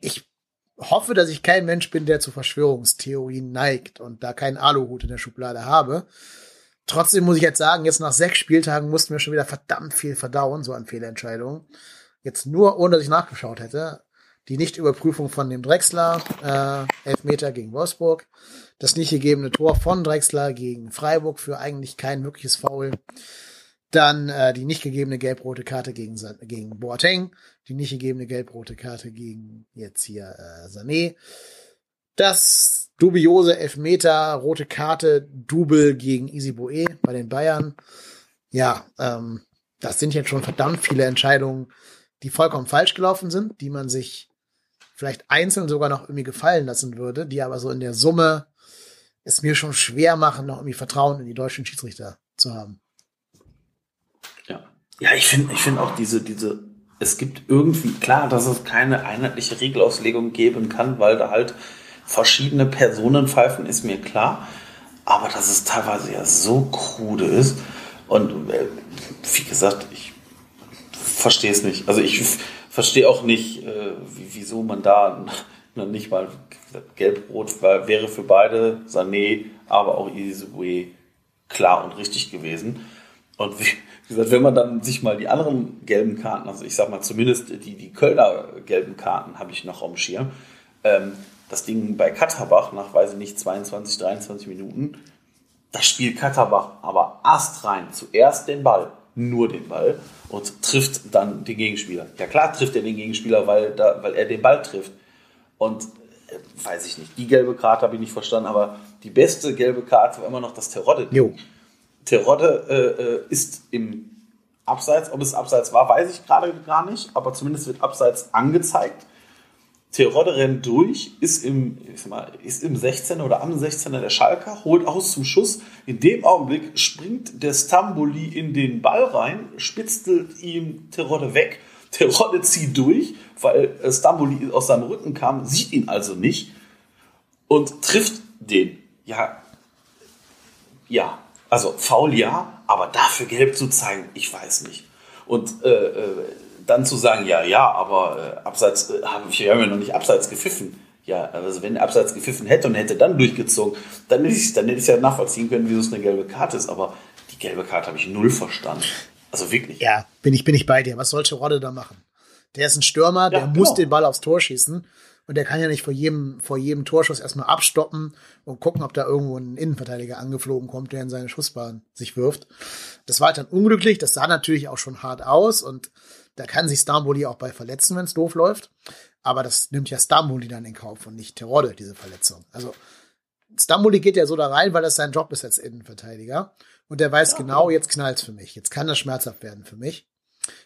ich hoffe, dass ich kein Mensch bin, der zu Verschwörungstheorien neigt und da keinen Aluhut in der Schublade habe. Trotzdem muss ich jetzt sagen, jetzt nach sechs Spieltagen mussten wir schon wieder verdammt viel verdauen, so an Fehlentscheidungen. Jetzt nur, ohne dass ich nachgeschaut hätte. Die Nichtüberprüfung von dem Drexler, äh, Elfmeter gegen Wolfsburg. Das nicht gegebene Tor von Drexler gegen Freiburg für eigentlich kein wirkliches Foul. Dann äh, die nicht gegebene gelb-rote Karte gegen, gegen Boateng. Die nicht gegebene gelb-rote Karte gegen jetzt hier äh, Sané. Das dubiose Elfmeter, rote Karte, Double gegen Easy Boe bei den Bayern. Ja, ähm, das sind jetzt schon verdammt viele Entscheidungen, die vollkommen falsch gelaufen sind, die man sich vielleicht einzeln sogar noch irgendwie gefallen lassen würde, die aber so in der Summe es mir schon schwer machen, noch irgendwie Vertrauen in die deutschen Schiedsrichter zu haben. Ja, ja ich finde ich finde auch diese, diese, es gibt irgendwie, klar, dass es keine einheitliche Regelauslegung geben kann, weil da halt verschiedene Personen pfeifen, ist mir klar. Aber dass es teilweise ja so krude ist. Und äh, wie gesagt, ich verstehe es nicht. Also ich verstehe auch nicht, äh, wieso man da nicht mal gelb-rot wäre für beide, Sané, aber auch Isibue klar und richtig gewesen. Und wie, gesagt, wenn man dann sich mal die anderen gelben Karten, also ich sag mal zumindest die, die Kölner gelben Karten habe ich noch am Schirm, ähm, das Ding bei Katterbach nach, weiß ich nicht, 22, 23 Minuten, da spielt Katterbach aber erst rein. Zuerst den Ball, nur den Ball und trifft dann den Gegenspieler. Ja klar trifft er den Gegenspieler, weil, da, weil er den Ball trifft. Und äh, weiß ich nicht, die gelbe Karte habe ich nicht verstanden, aber die beste gelbe Karte war immer noch das Terodde. Jo. Terodde äh, äh, ist im Abseits, ob es Abseits war, weiß ich gerade gar nicht, aber zumindest wird Abseits angezeigt. Terodde rennt durch, ist im, mal, ist im 16 oder am 16er der Schalker, holt aus zum Schuss. In dem Augenblick springt der Stamboli in den Ball rein, spitzelt ihm Terodde weg. Terodde zieht durch, weil Stamboli aus seinem Rücken kam, sieht ihn also nicht und trifft den. Ja, ja, also faul ja, aber dafür gelb zu zeigen, ich weiß nicht. Und äh, äh dann zu sagen, ja, ja, aber äh, abseits, äh, wir haben ja noch nicht abseits gepfiffen. Ja, also wenn er abseits gepfiffen hätte und hätte dann durchgezogen, dann hätte ich dann hätte ich ja nachvollziehen können, wieso es eine gelbe Karte ist. Aber die gelbe Karte habe ich null verstanden. Also wirklich. Ja, bin ich, bin ich bei dir. Was sollte Rodde da machen? Der ist ein Stürmer, der genau. muss den Ball aufs Tor schießen. Und der kann ja nicht vor jedem, vor jedem Torschuss erstmal abstoppen und gucken, ob da irgendwo ein Innenverteidiger angeflogen kommt, der in seine Schussbahn sich wirft. Das war halt dann unglücklich. Das sah natürlich auch schon hart aus und da kann sich Stamboli auch bei verletzen, wenn es doof läuft. Aber das nimmt ja Stamboli dann in Kauf und nicht Terodde, diese Verletzung. Also Stamboli geht ja so da rein, weil das sein Job ist als Innenverteidiger. Und der weiß ja, genau, jetzt knallt's für mich. Jetzt kann das schmerzhaft werden für mich.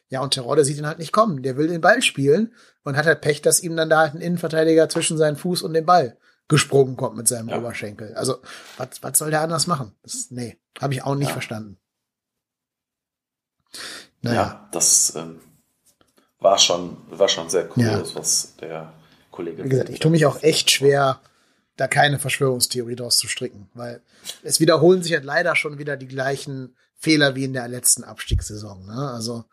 Ja, und Terodde sieht ihn halt nicht kommen. Der will den Ball spielen und hat halt Pech, dass ihm dann da halt ein Innenverteidiger zwischen seinen Fuß und dem Ball gesprungen kommt mit seinem ja. Oberschenkel. Also, was, was soll der anders machen? Das, nee, habe ich auch nicht ja. verstanden. Naja. Ja, das ähm, war schon, war schon sehr kurios, ja. was der Kollege. Wie gesagt, ich tue mich auch echt schwer, da keine Verschwörungstheorie draus zu stricken, weil es wiederholen sich halt leider schon wieder die gleichen Fehler wie in der letzten Abstiegssaison. Ne? Also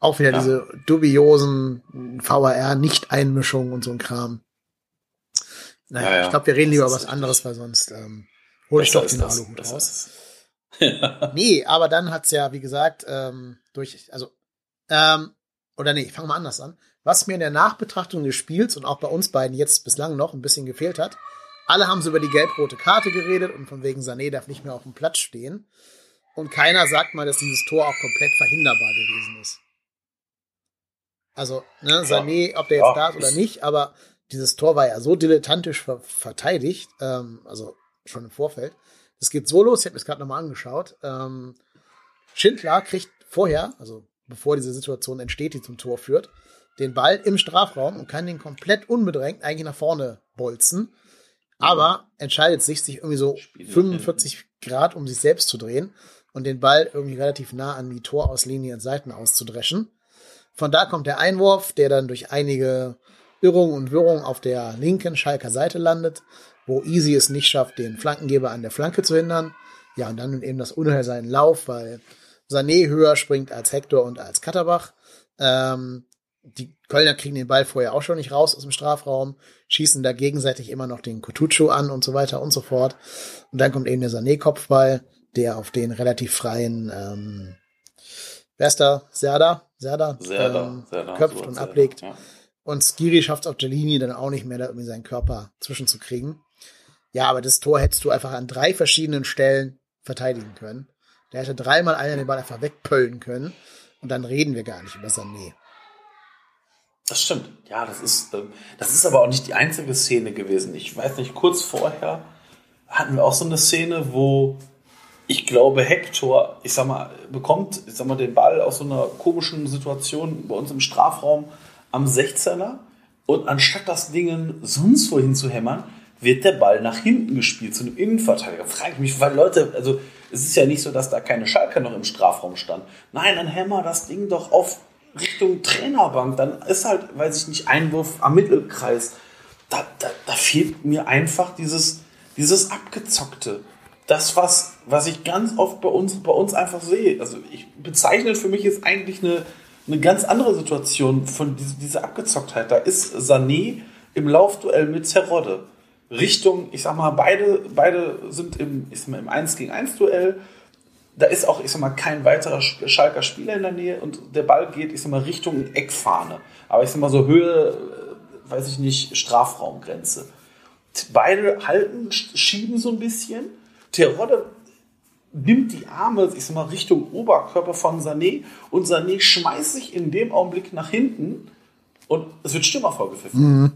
auch wieder ja. diese dubiosen VAR-Nicht-Einmischungen und so ein Kram. Naja, ja, ja. ich glaube, wir reden lieber über was anderes, weil sonst ähm, hole ich doch den Aluhut raus. Ja. Nee, aber dann hat's ja, wie gesagt, ähm, durch, also, ähm, oder nee, fangen wir anders an. Was mir in der Nachbetrachtung des Spiels und auch bei uns beiden jetzt bislang noch ein bisschen gefehlt hat, alle haben so über die gelb-rote Karte geredet und von wegen Sané darf nicht mehr auf dem Platz stehen. Und keiner sagt mal, dass dieses Tor auch komplett verhinderbar gewesen ist. Also, ne, Sané, ob der jetzt ja, da ist oder nicht, aber dieses Tor war ja so dilettantisch ver verteidigt, ähm, also schon im Vorfeld. Es geht so los, ich habe mir das gerade nochmal angeschaut. Ähm, Schindler kriegt vorher, also bevor diese Situation entsteht, die zum Tor führt, den Ball im Strafraum und kann den komplett unbedrängt eigentlich nach vorne bolzen. Aber entscheidet sich, sich irgendwie so 45 Grad um sich selbst zu drehen und den Ball irgendwie relativ nah an die Torauslinie und Seiten auszudreschen. Von da kommt der Einwurf, der dann durch einige Irrungen und Wirrungen auf der linken Schalker Seite landet, wo Easy es nicht schafft, den Flankengeber an der Flanke zu hindern. Ja, und dann eben das Unheil seinen Lauf, weil Sané höher springt als Hector und als Katterbach. Ähm, die Kölner kriegen den Ball vorher auch schon nicht raus aus dem Strafraum, schießen da gegenseitig immer noch den Kutucu an und so weiter und so fort. Und dann kommt eben der Sané-Kopfball, der auf den relativ freien, ähm, wer ist da? Serda? Serda, Serda, ähm, Serda köpft so und Serda, ablegt. Ja. Und Skiri schafft es auf der Linie dann auch nicht mehr, da irgendwie seinen Körper zwischenzukriegen. Ja, aber das Tor hättest du einfach an drei verschiedenen Stellen verteidigen können. Der hätte dreimal einer den Ball einfach wegpöllen können. Und dann reden wir gar nicht über Sané. Das stimmt. Ja, das ist, ähm, das ist aber auch nicht die einzige Szene gewesen. Ich weiß nicht, kurz vorher hatten wir auch so eine Szene, wo ich glaube, Hector, ich sag mal, bekommt, ich sag mal, den Ball aus so einer komischen Situation bei uns im Strafraum am 16er und anstatt das Ding sonst wohin zu hämmern, wird der Ball nach hinten gespielt zu einem Innenverteidiger. Frage ich mich, weil Leute, also es ist ja nicht so, dass da keine Schalke noch im Strafraum stand. Nein, dann hämmer das Ding doch auf Richtung Trainerbank. Dann ist halt, weiß ich nicht, Einwurf am Mittelkreis. Da, da, da fehlt mir einfach dieses, dieses Abgezockte das, was, was ich ganz oft bei uns, bei uns einfach sehe. Also ich bezeichne für mich jetzt eigentlich eine, eine ganz andere Situation von diese, dieser Abgezocktheit. Da ist Sané im Laufduell mit Zerrodde. Richtung, ich sag mal, beide, beide sind im, ich sag mal, im 1 gegen 1 Duell. Da ist auch, ich sag mal, kein weiterer Schalker Spieler in der Nähe und der Ball geht, ich sag mal, Richtung Eckfahne. Aber ich sag mal, so Höhe, äh, weiß ich nicht, Strafraumgrenze. Beide halten, schieben so ein bisschen Terodde nimmt die Arme, ich sag mal, Richtung Oberkörper von Sané und Sané schmeißt sich in dem Augenblick nach hinten und es wird Stürmer vorgepfiffen. Mhm.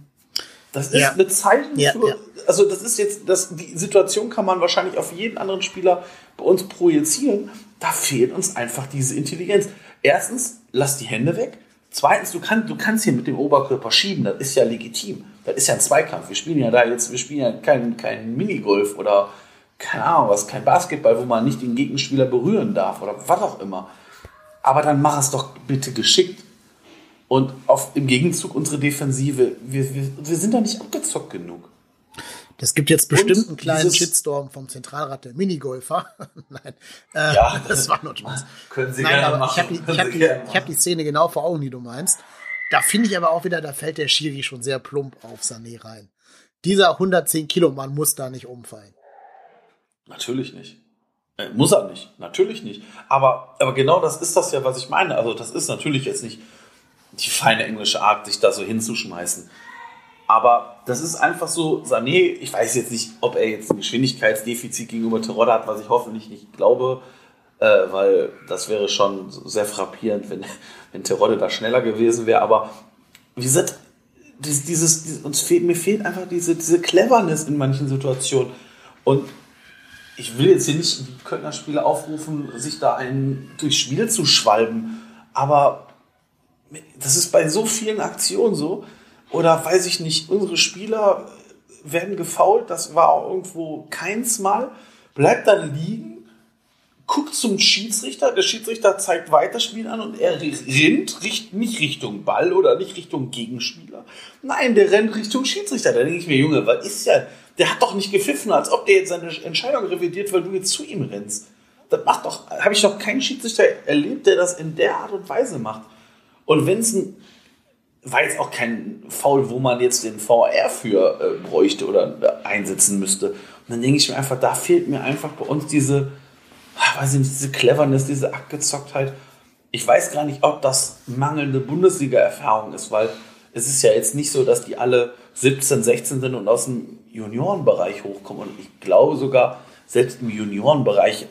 Das ist ja. eine Zeichen ja, für, ja. also das ist jetzt, das, die Situation kann man wahrscheinlich auf jeden anderen Spieler bei uns projizieren. Da fehlt uns einfach diese Intelligenz. Erstens, lass die Hände weg. Zweitens, du, kann, du kannst hier mit dem Oberkörper schieben, das ist ja legitim. Das ist ja ein Zweikampf. Wir spielen ja da jetzt, wir spielen ja keinen kein Minigolf oder keine Ahnung, was, kein Basketball, wo man nicht den Gegenspieler berühren darf oder was auch immer. Aber dann mach es doch bitte geschickt. Und auf, im Gegenzug unsere Defensive, wir, wir, wir sind da nicht abgezockt genug. Das gibt jetzt bestimmt einen kleinen Shitstorm vom Zentralrat der Minigolfer. Nein, äh, ja, das war nur Spaß. Können Sie Nein, gerne machen. Ich habe die, hab die, hab die Szene genau vor Augen, die du meinst. Da finde ich aber auch wieder, da fällt der Schiri schon sehr plump auf Sané rein. Dieser 110 Kilo Mann muss da nicht umfallen. Natürlich nicht. Äh, muss er nicht, natürlich nicht. Aber, aber genau das ist das ja, was ich meine. Also das ist natürlich jetzt nicht die feine englische Art, sich da so hinzuschmeißen. Aber das ist einfach so, Sané, ich weiß jetzt nicht, ob er jetzt ein Geschwindigkeitsdefizit gegenüber Terodde hat, was ich hoffentlich nicht glaube, äh, weil das wäre schon sehr frappierend, wenn, wenn Terodde da schneller gewesen wäre. Aber wie gesagt, dieses, dieses, uns fehlt, mir fehlt einfach diese, diese Cleverness in manchen Situationen. Und ich will jetzt hier nicht die Kölner Spieler aufrufen, sich da einen durchs Spiel zu schwalben, aber das ist bei so vielen Aktionen so. Oder weiß ich nicht, unsere Spieler werden gefault, das war irgendwo keins Mal, bleibt dann liegen, guckt zum Schiedsrichter, der Schiedsrichter zeigt Weiterspiel an und er rennt nicht Richtung Ball oder nicht Richtung Gegenspieler. Nein, der rennt Richtung Schiedsrichter. Da denke ich mir, Junge, was ist ja, der hat doch nicht gepfiffen, als ob der jetzt seine Entscheidung revidiert, weil du jetzt zu ihm rennst. Das macht doch, habe ich doch keinen Schiedsrichter erlebt, der das in der Art und Weise macht. Und ein, war jetzt auch kein Foul, wo man jetzt den VR für äh, bräuchte oder äh, einsetzen müsste. Und dann denke ich mir einfach, da fehlt mir einfach bei uns diese, ah, weiß ich nicht, diese Cleverness, diese Abgezocktheit. Ich weiß gar nicht, ob das mangelnde Bundesliga-Erfahrung ist, weil es ist ja jetzt nicht so, dass die alle 17, 16 sind und aus dem Juniorenbereich hochkommen. Und ich glaube sogar, selbst im Juniorenbereich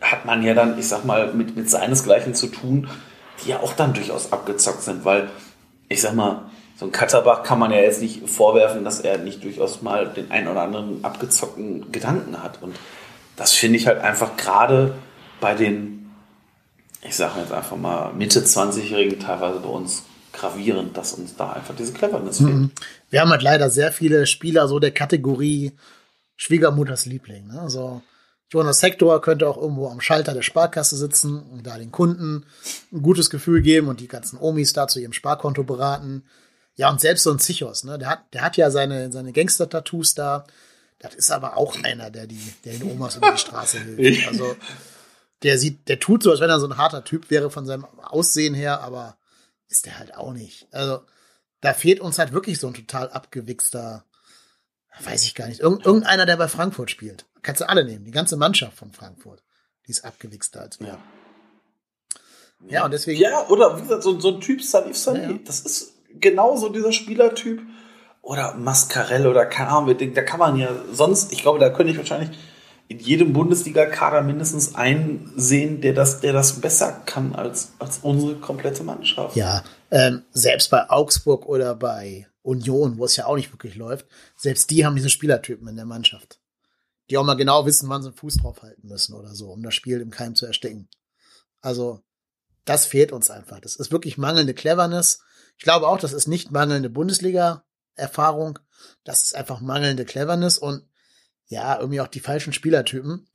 hat man ja dann, ich sag mal, mit, mit seinesgleichen zu tun, die ja auch dann durchaus abgezockt sind, weil ich sag mal, so ein Katterbach kann man ja jetzt nicht vorwerfen, dass er nicht durchaus mal den einen oder anderen abgezockten Gedanken hat. Und das finde ich halt einfach gerade bei den, ich sage jetzt einfach mal, Mitte 20-Jährigen teilweise bei uns gravierend, dass uns da einfach diese Cleverness fehlt. Mhm. Wir haben halt leider sehr viele Spieler so der Kategorie Schwiegermutters Liebling. Ne? Also Jonas Hector könnte auch irgendwo am Schalter der Sparkasse sitzen und da den Kunden ein gutes Gefühl geben und die ganzen Omis da zu ihrem Sparkonto beraten. Ja, und selbst so ein Zichos, ne, der hat, der hat ja seine, seine Gangster-Tattoos da. Das ist aber auch einer, der die, der den Omas über die Straße hilft. Also, der sieht, der tut so, als wenn er so ein harter Typ wäre von seinem Aussehen her, aber ist der halt auch nicht. Also, da fehlt uns halt wirklich so ein total abgewichster, weiß ich gar nicht, Irgend, irgendeiner, der bei Frankfurt spielt. Kannst du alle nehmen, die ganze Mannschaft von Frankfurt. Die ist abgewichster als wir. Ja. Ja, und deswegen. Ja, oder wie gesagt, so, so ein Typ Salif Salih, ja, das ist genauso dieser Spielertyp. Oder Mascarell oder keine Ahnung, da kann man ja sonst, ich glaube, da könnte ich wahrscheinlich in jedem Bundesliga-Kader mindestens einen sehen, der das, der das besser kann als, als unsere komplette Mannschaft. Ja, ähm, selbst bei Augsburg oder bei Union, wo es ja auch nicht wirklich läuft, selbst die haben diese Spielertypen in der Mannschaft die auch mal genau wissen, wann sie einen Fuß drauf halten müssen oder so, um das Spiel im Keim zu ersticken. Also, das fehlt uns einfach. Das ist wirklich mangelnde Cleverness. Ich glaube auch, das ist nicht mangelnde Bundesliga-Erfahrung. Das ist einfach mangelnde Cleverness und ja, irgendwie auch die falschen Spielertypen.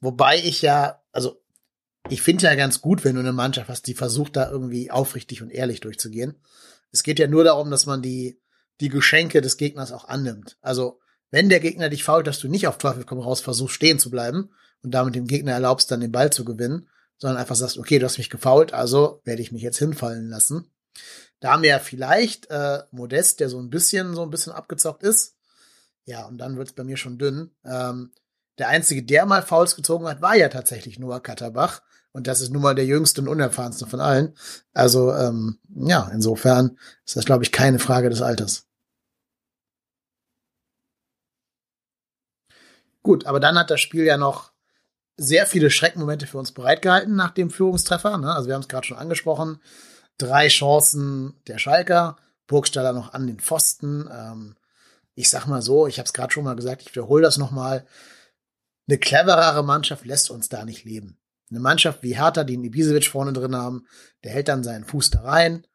Wobei ich ja, also ich finde ja ganz gut, wenn du eine Mannschaft hast, die versucht, da irgendwie aufrichtig und ehrlich durchzugehen. Es geht ja nur darum, dass man die, die Geschenke des Gegners auch annimmt. Also wenn der Gegner dich fault, dass du nicht auf Teufel komm raus versuchst, stehen zu bleiben und damit dem Gegner erlaubst, dann den Ball zu gewinnen, sondern einfach sagst, okay, du hast mich gefault, also werde ich mich jetzt hinfallen lassen. Da haben wir ja vielleicht äh, Modest, der so ein bisschen, so ein bisschen abgezockt ist. Ja, und dann wird's bei mir schon dünn. Ähm, der einzige, der mal Fouls gezogen hat, war ja tatsächlich Noah Katterbach. Und das ist nun mal der jüngste und unerfahrenste von allen. Also, ähm, ja, insofern ist das, glaube ich, keine Frage des Alters. Gut, aber dann hat das Spiel ja noch sehr viele Schreckmomente für uns bereitgehalten nach dem Führungstreffer. Ne? Also wir haben es gerade schon angesprochen. Drei Chancen der Schalker, Burgstaller noch an den Pfosten. Ähm, ich sag mal so, ich habe es gerade schon mal gesagt, ich wiederhole das nochmal. Eine cleverere Mannschaft lässt uns da nicht leben. Eine Mannschaft wie Hertha, die einen Ibisevic vorne drin haben, der hält dann seinen Fuß da rein.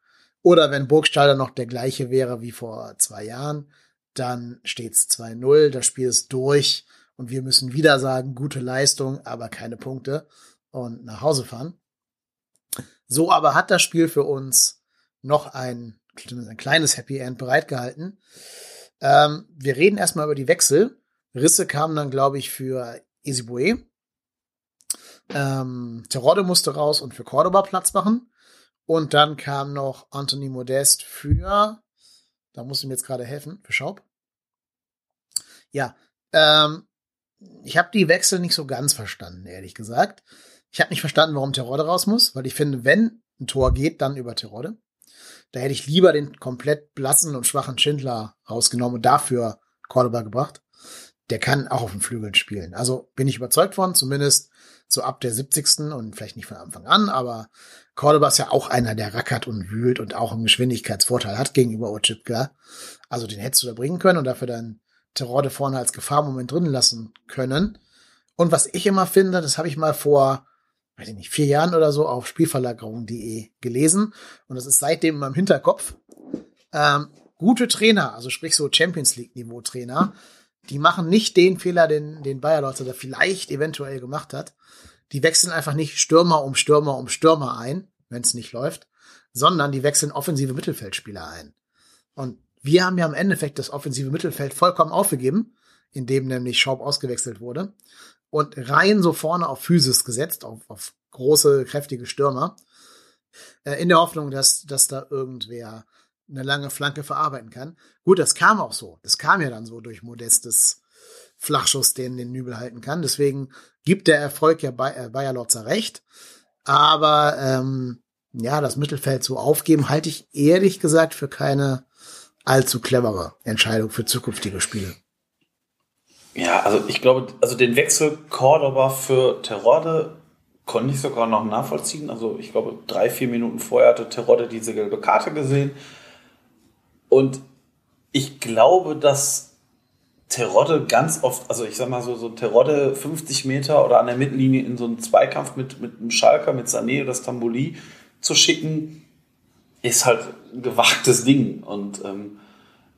Oder wenn Burgstaller noch der gleiche wäre wie vor zwei Jahren, dann steht's 2-0, das Spiel ist durch und wir müssen wieder sagen, gute Leistung, aber keine Punkte und nach Hause fahren. So aber hat das Spiel für uns noch ein, ein kleines Happy End bereitgehalten. Ähm, wir reden erstmal über die Wechsel. Risse kamen dann, glaube ich, für Isibue. Ähm, Terodde musste raus und für Cordoba Platz machen. Und dann kam noch Anthony Modest für, da muss mir jetzt gerade helfen, für Schaub. Ja, ähm, ich habe die Wechsel nicht so ganz verstanden, ehrlich gesagt. Ich habe nicht verstanden, warum Terodde raus muss, weil ich finde, wenn ein Tor geht, dann über Terodde. Da hätte ich lieber den komplett blassen und schwachen Schindler rausgenommen und dafür Cordoba gebracht. Der kann auch auf den Flügeln spielen. Also bin ich überzeugt von, zumindest so ab der 70. und vielleicht nicht von Anfang an, aber Cordoba ist ja auch einer, der rackert und wühlt und auch einen Geschwindigkeitsvorteil hat gegenüber Ochipka. Also den hättest du da bringen können und dafür dann Terrorde vorne als Gefahrmoment drin lassen können. Und was ich immer finde, das habe ich mal vor, weiß ich nicht, vier Jahren oder so auf Spielverlagerung.de gelesen und das ist seitdem in meinem Hinterkopf. Ähm, gute Trainer, also sprich so Champions League Niveau Trainer, die machen nicht den Fehler, den, den Bayer Leute da vielleicht eventuell gemacht hat. Die wechseln einfach nicht Stürmer um Stürmer um Stürmer ein, wenn es nicht läuft, sondern die wechseln offensive Mittelfeldspieler ein. Und wir haben ja im Endeffekt das offensive Mittelfeld vollkommen aufgegeben, indem nämlich Schaub ausgewechselt wurde und rein so vorne auf Physis gesetzt, auf, auf große, kräftige Stürmer, äh, in der Hoffnung, dass, dass da irgendwer eine lange Flanke verarbeiten kann. Gut, das kam auch so. Das kam ja dann so durch modestes Flachschuss, den den Nübel halten kann. Deswegen gibt der Erfolg ja bei, äh, Bayer Lotzer recht. Aber ähm, ja, das Mittelfeld so aufgeben, halte ich ehrlich gesagt für keine allzu clevere Entscheidung für zukünftige Spiele. Ja, also ich glaube, also den Wechsel Cordoba für Terode konnte ich sogar noch nachvollziehen. Also ich glaube, drei, vier Minuten vorher hatte Terode diese gelbe Karte gesehen. Und ich glaube, dass Terodde ganz oft, also ich sag mal so, so Terodde 50 Meter oder an der Mittellinie in so einen Zweikampf mit, mit einem Schalker, mit Sané oder Stamboli zu schicken, ist halt ein gewagtes Ding. Und ähm,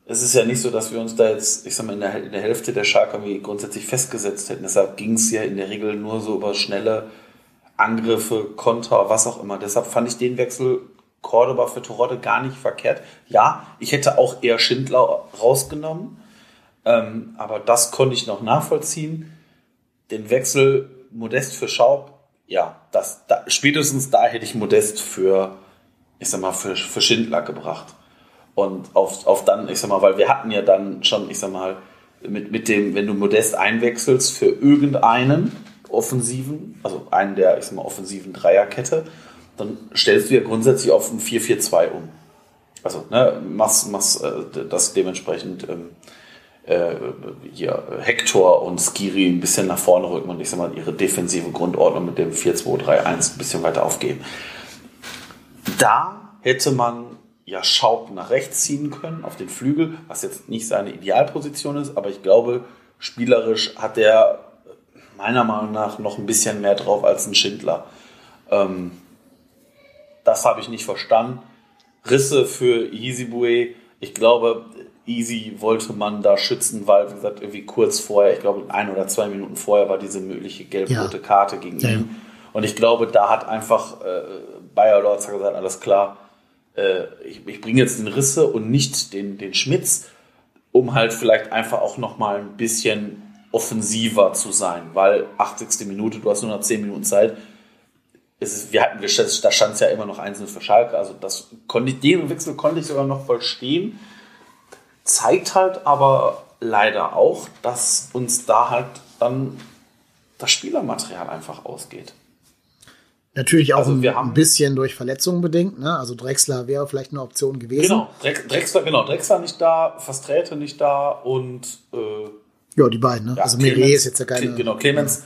es ist ja nicht so, dass wir uns da jetzt, ich sag mal, in der, in der Hälfte der Schalker wie grundsätzlich festgesetzt hätten. Deshalb ging es ja in der Regel nur so über schnelle Angriffe, Konter, was auch immer. Deshalb fand ich den Wechsel Cordoba für Torodde gar nicht verkehrt. Ja, ich hätte auch eher Schindler rausgenommen, ähm, aber das konnte ich noch nachvollziehen. Den Wechsel Modest für Schaub, ja, das, da, spätestens da hätte ich Modest für ich sag mal, für, für Schindler gebracht. Und auf, auf dann, ich sag mal, weil wir hatten ja dann schon, ich sag mal, mit, mit dem, wenn du Modest einwechselst für irgendeinen offensiven, also einen der, ich sag mal, offensiven Dreierkette, dann stellst du ja grundsätzlich auf ein 4-4-2 um. Also, ne, machst, machst äh, das dementsprechend ähm, äh, hier Hector und Skiri ein bisschen nach vorne rücken und ich sag mal, ihre defensive Grundordnung mit dem 4-2-3-1 ein bisschen weiter aufgeben. Da hätte man ja Schaub nach rechts ziehen können auf den Flügel, was jetzt nicht seine Idealposition ist, aber ich glaube, spielerisch hat er meiner Meinung nach noch ein bisschen mehr drauf als ein Schindler. Ähm, das habe ich nicht verstanden. Risse für Yizibue, ich glaube, Easy wollte man da schützen, weil, wie gesagt, irgendwie kurz vorher, ich glaube, ein oder zwei Minuten vorher war diese mögliche gelb-rote ja. Karte gegen ja. ihn. Und ich glaube, da hat einfach äh, Bayer Lorz gesagt, alles klar, äh, ich, ich bringe jetzt den Risse und nicht den, den Schmitz, um halt vielleicht einfach auch nochmal ein bisschen offensiver zu sein, weil 80. Minute, du hast nur noch 10 Minuten Zeit. Ist, wir hatten, da stand es ja immer noch einzeln für Schalke, also das konnte ich, den Wechsel konnte ich sogar noch verstehen. Zeigt halt aber leider auch, dass uns da halt dann das Spielermaterial einfach ausgeht. Natürlich auch also ein, bisschen durch Verletzungen bedingt. Ne? Also Drexler wäre vielleicht eine Option gewesen. Genau, Drexler, genau, Drexler nicht da, Fasträte nicht da und äh, ja, die beiden. Ne? Ja, also Meret ist jetzt ja keine. Genau, Clemens.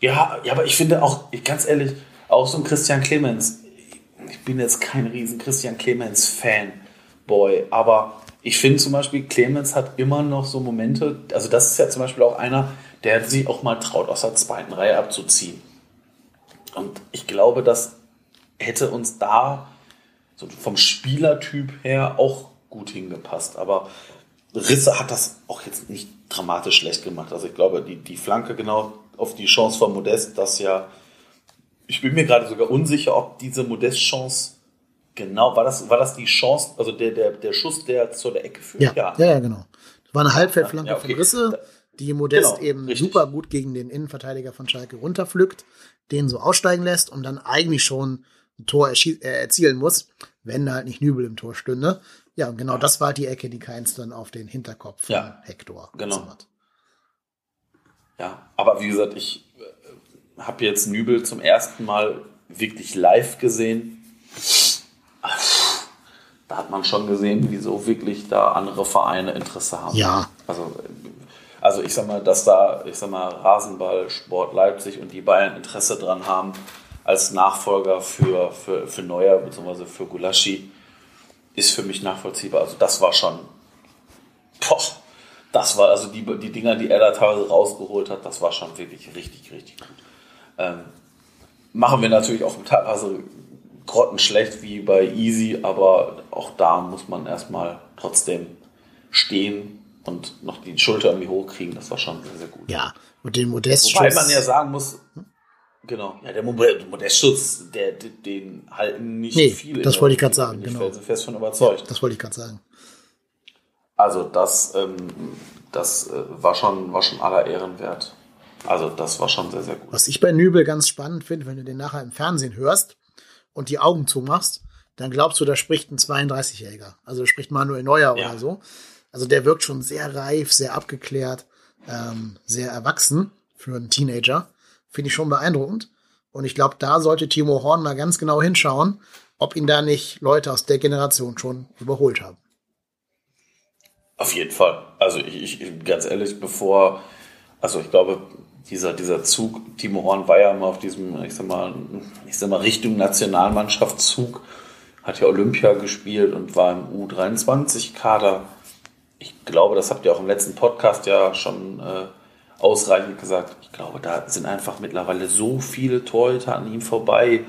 Ja, ja, aber ich finde auch, ganz ehrlich, auch so ein Christian Clemens. Ich bin jetzt kein riesen Christian Clemens Fanboy, aber ich finde zum Beispiel, Clemens hat immer noch so Momente. Also das ist ja zum Beispiel auch einer, der sich auch mal traut, aus der zweiten Reihe abzuziehen und ich glaube, das hätte uns da so vom Spielertyp her auch gut hingepasst. Aber Risse hat das auch jetzt nicht dramatisch schlecht gemacht. Also ich glaube, die, die Flanke genau auf die Chance von Modest, das ja, ich bin mir gerade sogar unsicher, ob diese Modest-Chance genau, war das, war das die Chance, also der, der, der Schuss, der zu der Ecke führt? Ja, ja, ja, genau. Das war eine Halbfeldflanke ja, okay. von Risse, die Modest genau, eben richtig. super gut gegen den Innenverteidiger von Schalke runterpflückt den so aussteigen lässt und dann eigentlich schon ein Tor äh, erzielen muss, wenn da halt nicht Nübel im Tor stünde. Ja, und genau das war die Ecke, die Keins dann auf den Hinterkopf von ja, Hector genau. Zimmert. Ja, aber wie gesagt, ich äh, habe jetzt Nübel zum ersten Mal wirklich live gesehen. Da hat man schon gesehen, wieso wirklich da andere Vereine Interesse haben. Ja. Also, also ich sag mal, dass da, ich sag mal, Rasenball, Sport Leipzig und die Bayern Interesse dran haben, als Nachfolger für, für, für Neuer bzw. für Gulaschi, ist für mich nachvollziehbar. Also das war schon, boah, das war, also die, die Dinger, die er da teilweise rausgeholt hat, das war schon wirklich richtig, richtig gut. Ähm, machen wir natürlich auch teilweise grottenschlecht wie bei Easy, aber auch da muss man erstmal trotzdem stehen und noch die Schulter irgendwie hochkriegen. Das war schon sehr, sehr gut. Ja, und den Modest Wobei man ja sagen muss, genau, ja, der Modestschutz, der, den halten nicht Nee, viele. das wollte ich gerade sagen, Bin ich genau. felsenfest von überzeugt. Das wollte ich gerade sagen. Also das, ähm, das äh, war, schon, war schon aller Ehren wert. Also das war schon sehr, sehr gut. Was ich bei Nübel ganz spannend finde, wenn du den nachher im Fernsehen hörst und die Augen zumachst, dann glaubst du, da spricht ein 32-Jähriger. Also da spricht Manuel Neuer Ja. oder so. Also der wirkt schon sehr reif, sehr abgeklärt, ähm, sehr erwachsen für einen Teenager. Finde ich schon beeindruckend. Und ich glaube, da sollte Timo Horn mal ganz genau hinschauen, ob ihn da nicht Leute aus der Generation schon überholt haben. Auf jeden Fall. Also ich, ich ganz ehrlich, bevor, also ich glaube, dieser, dieser Zug, Timo Horn war ja mal auf diesem, ich sag mal, ich sag mal, Richtung Nationalmannschaftszug, hat ja Olympia gespielt und war im U23-Kader. Ich glaube, das habt ihr auch im letzten Podcast ja schon äh, ausreichend gesagt. Ich glaube, da sind einfach mittlerweile so viele Torhüter an ihm vorbei.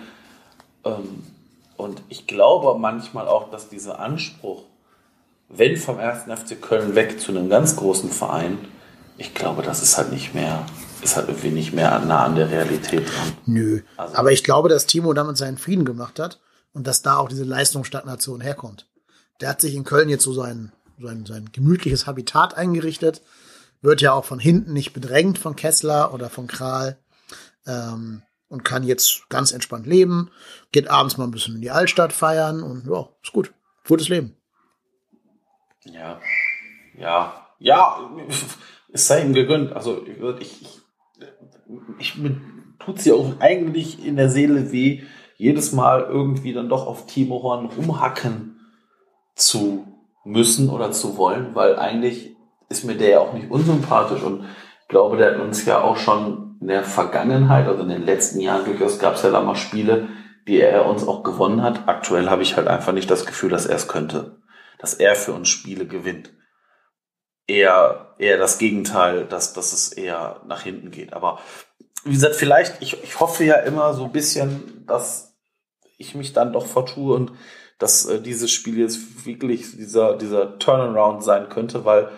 Ähm, und ich glaube manchmal auch, dass dieser Anspruch, wenn vom 1. FC Köln weg zu einem ganz großen Verein, ich glaube, das ist halt nicht mehr, ist halt irgendwie nicht mehr nah an der Realität dran. Nö. Also- Aber ich glaube, dass Timo damit seinen Frieden gemacht hat und dass da auch diese Leistungsstagnation herkommt. Der hat sich in Köln jetzt so sein, sein, sein gemütliches Habitat eingerichtet, wird ja auch von hinten nicht bedrängt von Kessler oder von Kral ähm, und kann jetzt ganz entspannt leben, geht abends mal ein bisschen in die Altstadt feiern und ja, ist gut. Gutes Leben. Ja, ja, ja, es sei ihm gegönnt. Also ich, ich, ich mir tut's ja auch eigentlich in der Seele weh, jedes Mal irgendwie dann doch auf Timo Horn rumhacken zu müssen oder zu wollen, weil eigentlich ist mir der ja auch nicht unsympathisch und ich glaube, der hat uns ja auch schon in der Vergangenheit, also in den letzten Jahren durchaus gab es ja da mal Spiele, die er uns auch gewonnen hat. Aktuell habe ich halt einfach nicht das Gefühl, dass er es könnte dass er für uns Spiele gewinnt. Eher, eher das Gegenteil, dass, dass es eher nach hinten geht. Aber wie gesagt, vielleicht, ich, ich hoffe ja immer so ein bisschen, dass ich mich dann doch vertue und dass äh, dieses Spiel jetzt wirklich dieser, dieser Turnaround sein könnte, weil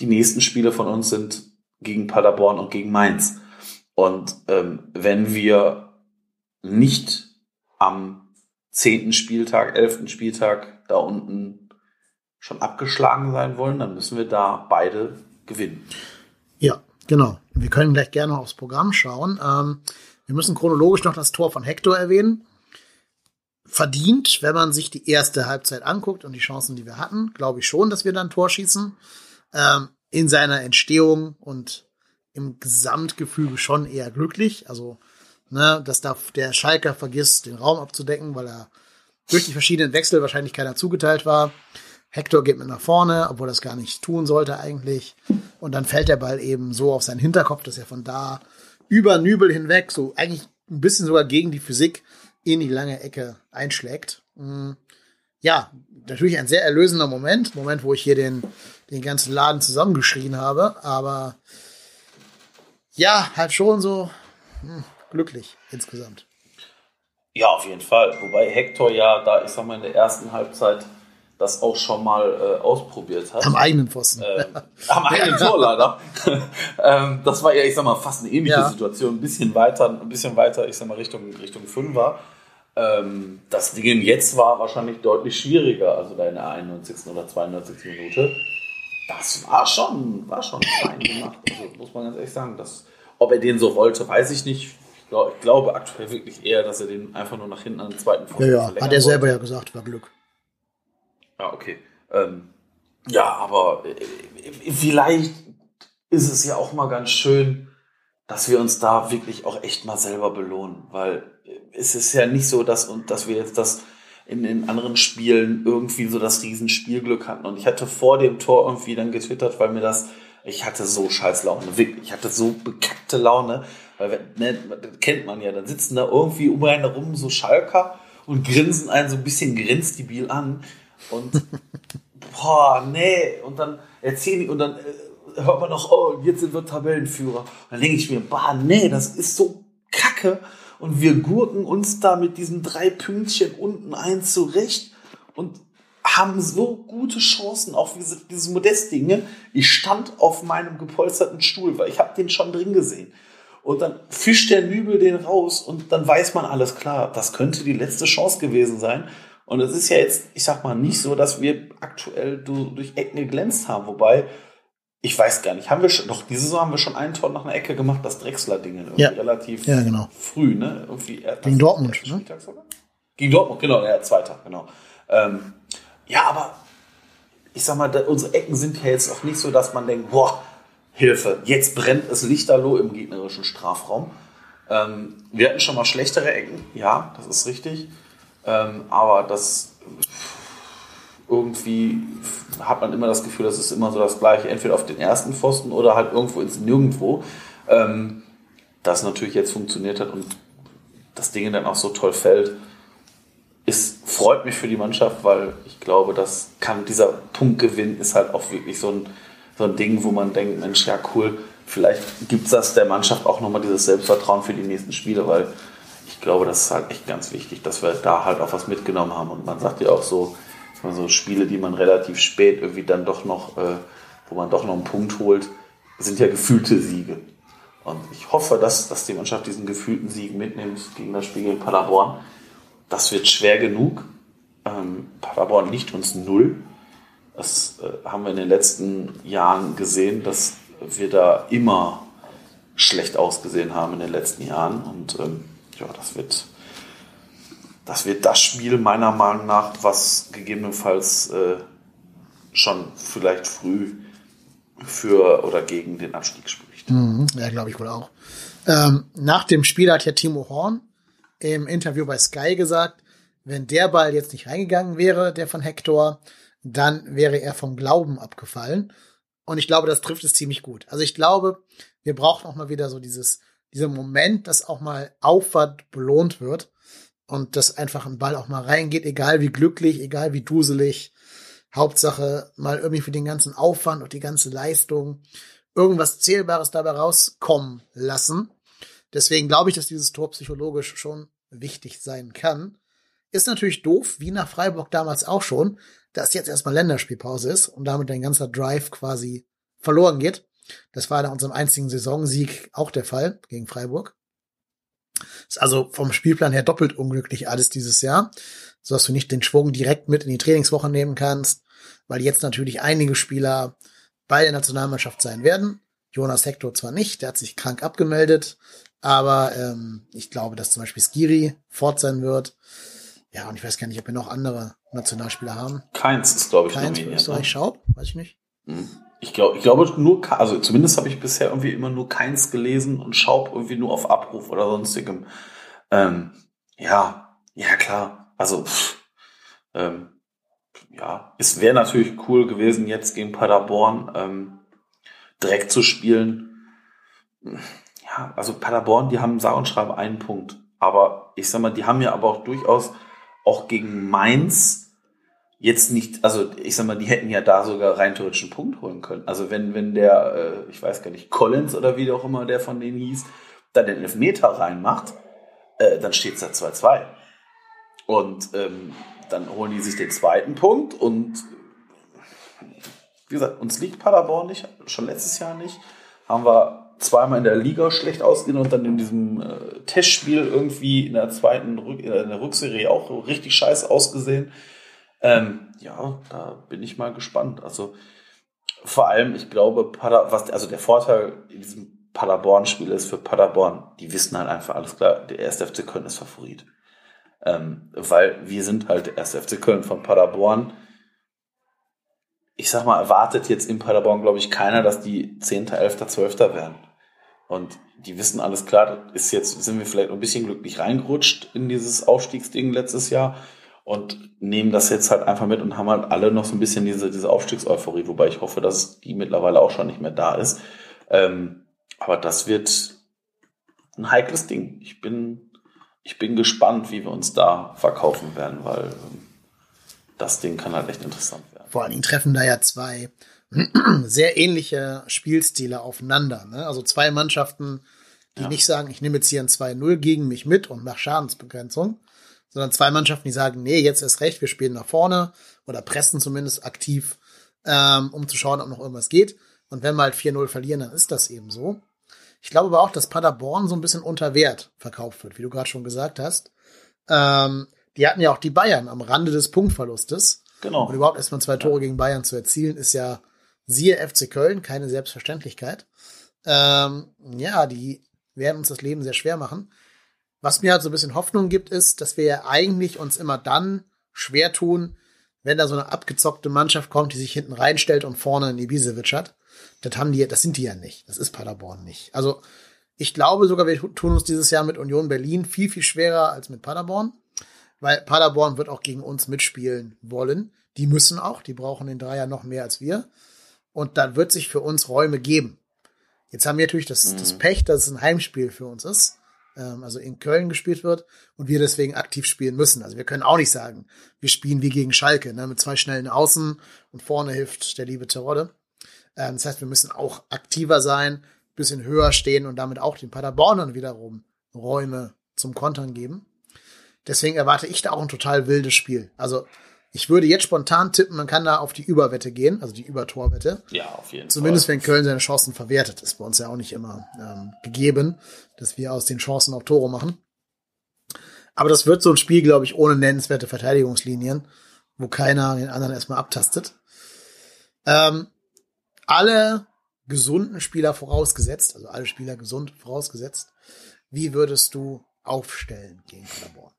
die nächsten Spiele von uns sind gegen Paderborn und gegen Mainz. Und ähm, wenn wir nicht am zehnten Spieltag, elften Spieltag da unten schon abgeschlagen sein wollen, dann müssen wir da beide gewinnen. Ja, genau. Wir können gleich gerne aufs Programm schauen. Ähm, wir müssen chronologisch noch das Tor von Hector erwähnen. Verdient, wenn man sich die erste Halbzeit anguckt und die Chancen, die wir hatten, glaube ich schon, dass wir dann Tor schießen. Ähm, in seiner Entstehung und im Gesamtgefüge schon eher glücklich. Also, ne, dass da der Schalker vergisst, den Raum abzudecken, weil er durch die verschiedenen Wechsel wahrscheinlich keiner zugeteilt war. Hector geht mit nach vorne, obwohl er das gar nicht tun sollte eigentlich. Und dann fällt der Ball eben so auf seinen Hinterkopf, dass er von da über Nübel hinweg, so eigentlich ein bisschen sogar gegen die Physik, in die lange Ecke einschlägt. Mm, Ja, natürlich ein sehr erlösender Moment. Moment, wo ich hier den, den ganzen Laden zusammengeschrien habe. Aber ja, halt schon so hm, glücklich insgesamt. Ja, auf jeden Fall. Wobei Hector ja da, ich sag mal, in der ersten Halbzeit das auch schon mal äh, ausprobiert hat. Am eigenen Pfosten. Ähm, am eigenen Tor leider. ähm, das war ja, ich sag mal, fast eine ähnliche Ja. Situation. Ein bisschen weiter, ein bisschen weiter, ich sag mal, Richtung, Richtung Fünfer. Ähm, das Ding jetzt war wahrscheinlich deutlich schwieriger, also da in der 91. oder 92. Minute. Das war schon, war schon fein gemacht. Also muss man ganz ehrlich sagen. Das, ob er den so wollte, weiß ich nicht. Ich, glaub, ich glaube aktuell wirklich eher, dass er den einfach nur nach hinten an den zweiten ja, Pfosten ja, verlängern hat er selber wollte. ja gesagt, war Glück. Ja, okay. Ähm, ja, aber äh, vielleicht ist es ja auch mal ganz schön, dass wir uns da wirklich auch echt mal selber belohnen, weil es ist ja nicht so, dass, und dass wir jetzt das in den anderen Spielen irgendwie so das Riesenspielglück hatten. Und ich hatte vor dem Tor irgendwie dann getwittert, weil mir das, ich hatte so scheiß Laune, wirklich, ich hatte so bekackte Laune, weil, ne, das kennt man ja, dann sitzen da irgendwie um einen herum so Schalker und grinsen einen so ein bisschen grenzdebil an und boah, nee, und dann erzählen und dann äh, hört man noch, oh, jetzt sind wir Tabellenführer. Und dann denke ich mir, boah, nee, das ist so kacke und wir gurken uns da mit diesen drei Pünktchen unten ein zurecht und haben so gute Chancen auf diese, diese Modest-Dinge. Ich stand auf meinem gepolsterten Stuhl, weil ich habe den schon drin gesehen. Und dann fischt der Nübel den raus und dann weiß man alles klar. Das könnte die letzte Chance gewesen sein. Und es ist ja jetzt, ich sag mal, nicht so, dass wir aktuell durch Ecken geglänzt haben. Wobei, ich weiß gar nicht, haben wir schon, doch diese Saison haben wir schon einen Tor nach einer Ecke gemacht, das Drechsler-Ding irgendwie Ja. relativ Ja, genau. früh, ne? Irgendwie Gegen Dortmund, ne? Gegen Dortmund, genau, ja, zweiter, genau. Ähm, ja, aber ich sag mal, da, unsere Ecken sind ja jetzt auch nicht so, dass man denkt, boah, Hilfe, jetzt brennt es lichterloh im gegnerischen Strafraum. Ähm, wir hatten schon mal schlechtere Ecken, ja, das ist richtig. Ähm, aber das irgendwie hat man immer das Gefühl, das ist immer so das Gleiche, entweder auf den ersten Pfosten oder halt irgendwo ins Nirgendwo. Ähm, das natürlich jetzt funktioniert hat und das Ding dann auch so toll fällt, ist, freut mich für die Mannschaft, weil ich glaube, das kann, dieser Punktgewinn ist halt auch wirklich so ein, so ein Ding, wo man denkt, Mensch, ja cool, vielleicht gibt es das der Mannschaft auch nochmal dieses Selbstvertrauen für die nächsten Spiele, weil ich glaube, das ist halt echt ganz wichtig, dass wir da halt auch was mitgenommen haben. Und man sagt ja auch so, dass man so Spiele, die man relativ spät irgendwie dann doch noch, äh, wo man doch noch einen Punkt holt, sind ja gefühlte Siege. Und ich hoffe, dass, dass die Mannschaft diesen gefühlten Sieg mitnimmt gegen das Spiel gegen Paderborn. Das wird schwer genug. Ähm, Paderborn liegt uns null. Das äh, haben wir in den letzten Jahren gesehen, dass wir da immer schlecht ausgesehen haben in den letzten Jahren. Und ähm, ja, das wird, das wird das Spiel meiner Meinung nach, was gegebenenfalls äh, schon vielleicht früh für oder gegen den Abstieg spricht. Mhm, ja, glaube ich wohl auch. Ähm, nach dem Spiel hat ja Timo Horn im Interview bei Sky gesagt, wenn der Ball jetzt nicht reingegangen wäre, der von Hector, dann wäre er vom Glauben abgefallen. Und ich glaube, das trifft es ziemlich gut. Also ich glaube, wir brauchen auch mal wieder so dieses, dieser Moment, dass auch mal Aufwand belohnt wird und dass einfach ein Ball auch mal reingeht, egal wie glücklich, egal wie duselig. Hauptsache mal irgendwie für den ganzen Aufwand und die ganze Leistung irgendwas Zählbares dabei rauskommen lassen. Deswegen glaube ich, dass dieses Tor psychologisch schon wichtig sein kann. Ist natürlich doof, wie nach Freiburg damals auch schon, dass jetzt erstmal Länderspielpause ist und damit dein ganzer Drive quasi verloren geht. Das war nach unserem einzigen Saisonsieg auch der Fall gegen Freiburg. Ist also vom Spielplan her doppelt unglücklich alles dieses Jahr, so dass du nicht den Schwung direkt mit in die Trainingswoche nehmen kannst, weil jetzt natürlich einige Spieler bei der Nationalmannschaft sein werden. Jonas Hector zwar nicht, der hat sich krank abgemeldet, aber ähm, ich glaube, dass zum Beispiel Skiri fort sein wird. Ja, und ich weiß gar nicht, ob wir noch andere Nationalspieler haben. Keins ist, glaube ich, Keins nominiert, Österreich ne? Schaub, weiß ich nicht. Ich glaube, ich glaube nur, also zumindest habe ich bisher irgendwie immer nur keins gelesen und Schaub irgendwie nur auf Abruf oder sonstigem. Ähm, ja, ja klar. Also pff, ähm, ja, es wäre natürlich cool gewesen, jetzt gegen Paderborn ähm, direkt zu spielen. Ja, also Paderborn, die haben sage und schreibe einen Punkt. Aber ich sag mal, die haben ja aber auch durchaus auch gegen Mainz jetzt nicht, also ich sag mal, die hätten ja da sogar rein theoretisch einen Punkt holen können. Also wenn, wenn der, äh, ich weiß gar nicht, Collins oder wie auch immer der von denen hieß, da den Elfmeter reinmacht, äh, dann steht es da 2-2. Und ähm, dann holen die sich den zweiten Punkt und wie gesagt, uns liegt Paderborn nicht, schon letztes Jahr nicht. Haben wir zweimal in der Liga schlecht ausgesehen und dann in diesem äh, Testspiel irgendwie in der zweiten Rück in der Rückserie auch richtig scheiße ausgesehen. Ähm, ja, da bin ich mal gespannt. Also vor allem, ich glaube, Pader, was, also der Vorteil in diesem Paderborn-Spiel ist für Paderborn, die wissen halt einfach alles klar, der erste FC Köln ist Favorit. Ähm, weil wir sind halt der erste FC Köln von Paderborn. Ich sag mal, erwartet jetzt in Paderborn, glaube ich, keiner, dass die 10., 11., 12. werden. Und die wissen alles klar, ist jetzt, sind wir vielleicht ein bisschen glücklich reingerutscht in dieses Aufstiegsding letztes Jahr und nehmen das jetzt halt einfach mit und haben halt alle noch so ein bisschen diese, diese Aufstiegseuphorie, wobei ich hoffe, dass die mittlerweile auch schon nicht mehr da ist. Ähm, aber das wird ein heikles Ding. Ich bin, ich bin gespannt, wie wir uns da verkaufen werden, weil ähm, das Ding kann halt echt interessant werden. Vor allen Dingen treffen da ja zwei sehr ähnliche Spielstile aufeinander. Ne? Also zwei Mannschaften, die ja. nicht sagen, ich nehme jetzt hier ein 2-0 gegen mich mit und mache Schadensbegrenzung, sondern zwei Mannschaften, die sagen, nee, jetzt ist recht, wir spielen nach vorne oder pressen zumindest aktiv, ähm, um zu schauen, ob noch irgendwas geht. Und wenn wir halt 4-0 verlieren, dann ist das eben so. Ich glaube aber auch, dass Paderborn so ein bisschen unter Wert verkauft wird, wie du gerade schon gesagt hast. Ähm, die hatten ja auch die Bayern am Rande des Punktverlustes. Genau. Und überhaupt erstmal zwei Tore gegen Bayern zu erzielen, ist ja siehe FC Köln, keine Selbstverständlichkeit. Ähm, ja, die werden uns das Leben sehr schwer machen. Was mir halt so ein bisschen Hoffnung gibt, ist, dass wir ja eigentlich uns immer dann schwer tun, wenn da so eine abgezockte Mannschaft kommt, die sich hinten reinstellt und vorne einen Ibisevic hat. Das haben die, das sind die ja nicht. Das ist Paderborn nicht. Also, ich glaube sogar, wir tun uns dieses Jahr mit Union Berlin viel, viel schwerer als mit Paderborn, weil Paderborn wird auch gegen uns mitspielen wollen. Die müssen auch, die brauchen den Dreier noch mehr als wir. Und dann wird sich für uns Räume geben. Jetzt haben wir natürlich das, mhm. das Pech, dass es ein Heimspiel für uns ist, ähm, also in Köln gespielt wird und wir deswegen aktiv spielen müssen. Also wir können auch nicht sagen, wir spielen wie gegen Schalke, ne, mit zwei schnellen Außen und vorne hilft der liebe Terodde. Ähm, das heißt, wir müssen auch aktiver sein, bisschen höher stehen und damit auch den Paderbornern wiederum Räume zum Kontern geben. Deswegen erwarte ich da auch ein total wildes Spiel. Also ich würde jetzt spontan tippen, man kann da auf die Überwette gehen, also die Übertorwette. Ja, auf jeden Zumindest Fall. wenn Köln seine Chancen verwertet. ist bei uns ja auch nicht immer ähm, gegeben, dass wir aus den Chancen auch Tore machen. Aber das wird so ein Spiel, glaube ich, ohne nennenswerte Verteidigungslinien, wo keiner den anderen erstmal abtastet. Ähm, alle gesunden Spieler vorausgesetzt, also alle Spieler gesund vorausgesetzt, wie würdest du aufstellen gegen Paderborn?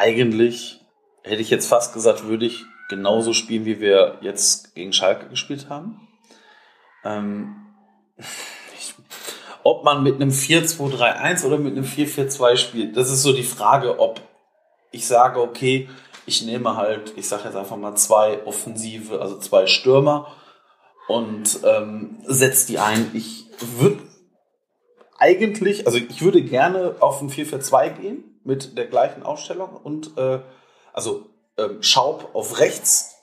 Eigentlich hätte ich jetzt fast gesagt, würde ich genauso spielen, wie wir jetzt gegen Schalke gespielt haben. Ähm, ich, ob man mit einem 4-2-3-1 oder mit einem 4-4-2 spielt, das ist so die Frage, ob ich sage, okay, ich nehme halt, ich sage jetzt einfach mal zwei Offensive, also zwei Stürmer und ähm, setze die ein. Ich würde eigentlich, also ich würde gerne auf ein 4-4-2 gehen mit der gleichen Aufstellung und äh, also ähm, Schaub auf rechts,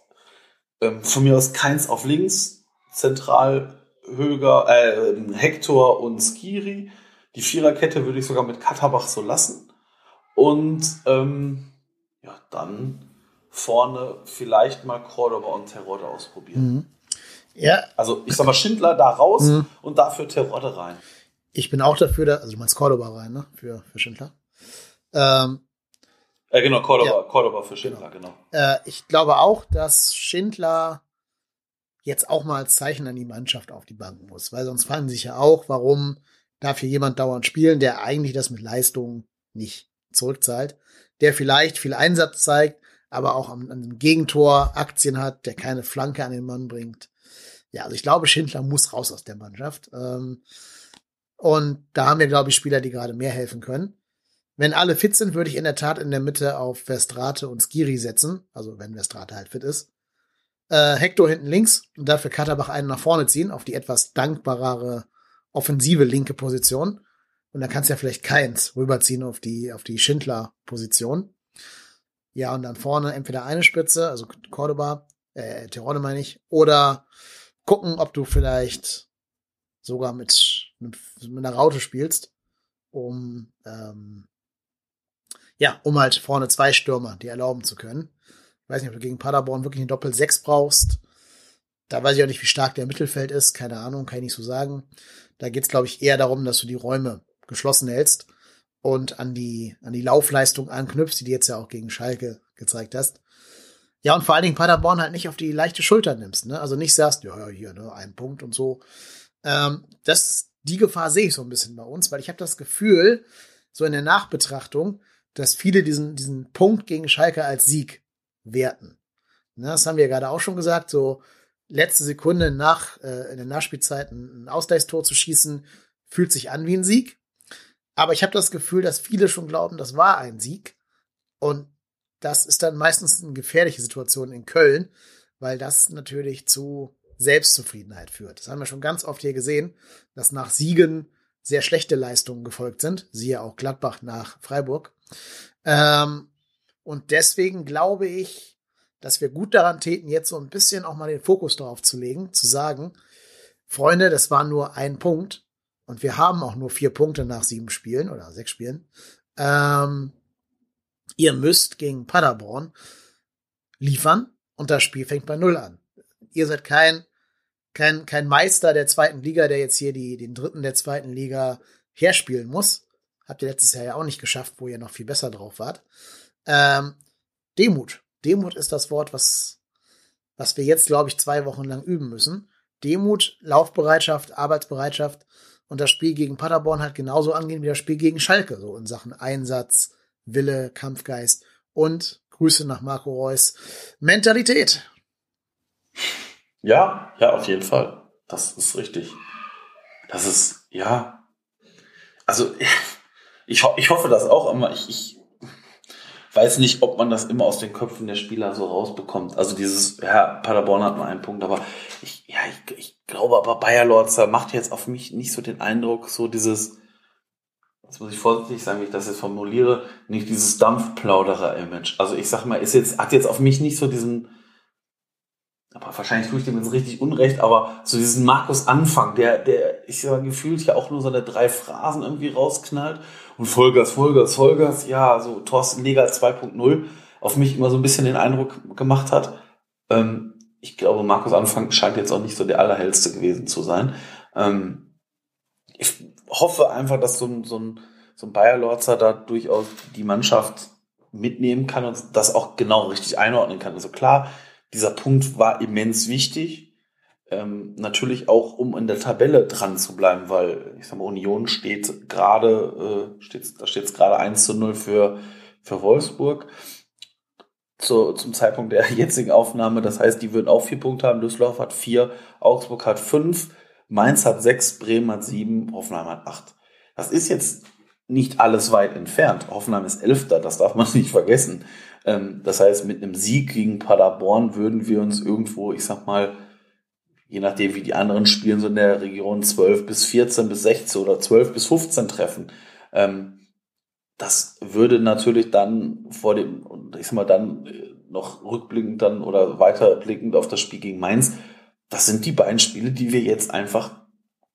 ähm, von mir aus Keins auf links, zentral Höger, äh, Hector und Skiri. Die Viererkette würde ich sogar mit Katterbach so lassen. Und ähm, ja, dann vorne vielleicht mal Cordoba und Terodde ausprobieren. Mhm. Ja. Also ich sag mal Schindler da raus mhm. und dafür Terodde rein. Ich bin auch dafür, da, also du meinst Cordoba rein, ne? Für, für Schindler. Ähm, äh, genau, Cordoba, ja. Cordoba für Schindler, genau. genau. Äh, ich glaube auch, dass Schindler jetzt auch mal als Zeichen an die Mannschaft auf die Bank muss, weil sonst fragen sich ja auch, warum darf hier jemand dauernd spielen, der eigentlich das mit Leistung nicht zurückzahlt, der vielleicht viel Einsatz zeigt, aber auch am, am Gegentor Aktien hat, der keine Flanke an den Mann bringt. Ja, also ich glaube, Schindler muss raus aus der Mannschaft. Ähm, und da haben wir, glaube ich, Spieler, die gerade mehr helfen können. Wenn alle fit sind, würde ich in der Tat in der Mitte auf Verstrate und Skiri setzen. Also wenn Verstrate halt fit ist. Äh, Hector hinten links und dafür Katterbach einen nach vorne ziehen, auf die etwas dankbarere offensive linke Position. Und dann kannst du ja vielleicht keins rüberziehen auf die, auf die Schindler-Position. Ja, und dann vorne entweder eine Spitze, also Cordoba, äh, Tirone meine ich, oder gucken, ob du vielleicht sogar mit, mit, mit einer Raute spielst, um ähm, ja, um halt vorne zwei Stürmer, die erlauben zu können. Ich weiß nicht, ob du gegen Paderborn wirklich eine Doppel-6 brauchst. Da weiß ich auch nicht, wie stark der Mittelfeld ist. Keine Ahnung, kann ich nicht so sagen. Da geht's, glaube ich, eher darum, dass du die Räume geschlossen hältst und an die, an die Laufleistung anknüpfst, die du jetzt ja auch gegen Schalke gezeigt hast. Ja, und vor allen Dingen Paderborn halt nicht auf die leichte Schulter nimmst, ne? Also nicht sagst, ja, hier, ne, ein Punkt und so. Ähm, das, die Gefahr sehe ich so ein bisschen bei uns, weil ich habe das Gefühl, so in der Nachbetrachtung, dass viele diesen, diesen Punkt gegen Schalke als Sieg werten. Ne, das haben wir ja gerade auch schon gesagt, so letzte Sekunde nach äh, in der Nachspielzeit ein Ausgleichstor zu schießen, fühlt sich an wie ein Sieg. Aber ich habe das Gefühl, dass viele schon glauben, das war ein Sieg. Und das ist dann meistens eine gefährliche Situation in Köln, weil das natürlich zu Selbstzufriedenheit führt. Das haben wir schon ganz oft hier gesehen, dass nach Siegen sehr schlechte Leistungen gefolgt sind. Siehe auch Gladbach nach Freiburg. Ähm, und deswegen glaube ich, dass wir gut daran täten, jetzt so ein bisschen auch mal den Fokus darauf zu legen, zu sagen, Freunde, das war nur ein Punkt und wir haben auch nur vier Punkte nach sieben Spielen oder sechs Spielen. Ähm, ihr müsst gegen Paderborn liefern und das Spiel fängt bei Null an. Ihr seid kein, kein, kein Meister der zweiten Liga, der jetzt hier die, den dritten der zweiten Liga herspielen muss. Habt ihr letztes Jahr ja auch nicht geschafft, wo ihr noch viel besser drauf wart. Ähm, Demut. Demut ist das Wort, was, was wir jetzt, glaube ich, zwei Wochen lang üben müssen. Demut, Laufbereitschaft, Arbeitsbereitschaft und das Spiel gegen Paderborn halt genauso angehen wie das Spiel gegen Schalke, so in Sachen Einsatz, Wille, Kampfgeist und Grüße nach Marco Reus. Mentalität. Ja, ja, auf jeden Fall. Das ist richtig. Das ist, ja. Also, ich, ho ich hoffe das auch immer. Ich, ich weiß nicht, ob man das immer aus den Köpfen der Spieler so rausbekommt. Also dieses, ja, Paderborn hat nur einen Punkt, aber ich, ja, ich, ich glaube aber Bayer Lorzer macht jetzt auf mich nicht so den Eindruck, so dieses, jetzt muss ich vorsichtig sagen, wie ich das jetzt formuliere, nicht dieses Dampfplauderer-Image. Also ich sag mal, ist jetzt, hat jetzt auf mich nicht so diesen, aber wahrscheinlich tue ich dem jetzt richtig unrecht, aber so diesen Markus Anfang, der, der, ich sag gefühlt ja auch nur seine drei Phrasen irgendwie rausknallt und Vollgas, Vollgas, Vollgas, ja, so Thorsten Leger 2.0 auf mich immer so ein bisschen den Eindruck gemacht hat. Ähm, ich glaube, Markus Anfang scheint jetzt auch nicht so der allerhellste gewesen zu sein. Ähm, ich hoffe einfach, dass so ein, so ein, so ein Bayer Lorzer da durchaus die Mannschaft mitnehmen kann und das auch genau richtig einordnen kann. Also klar, dieser Punkt war immens wichtig. Ähm, natürlich auch, um in der Tabelle dran zu bleiben, weil ich sag mal, Union steht gerade, äh, steht, da steht es gerade 1 zu 0 für, für Wolfsburg. Zu, zum Zeitpunkt der jetzigen Aufnahme, das heißt, die würden auch vier Punkte haben. Düsseldorf hat vier, Augsburg hat fünf. Mainz hat sechs, Bremen hat sieben, Hoffenheim hat acht. Das ist jetzt nicht alles weit entfernt. Hoffenheim ist Elfter, das darf man nicht vergessen. Ähm, das heißt, mit einem Sieg gegen Paderborn würden wir uns irgendwo, ich sag mal, je nachdem wie die anderen spielen, so in der Region 12 bis 14 bis 16 oder 12 bis 15 treffen. Ähm, das würde natürlich dann vor dem, ich sag mal, dann äh, noch rückblickend dann oder weiterblickend auf das Spiel gegen Mainz das sind die beiden Spiele, die wir jetzt einfach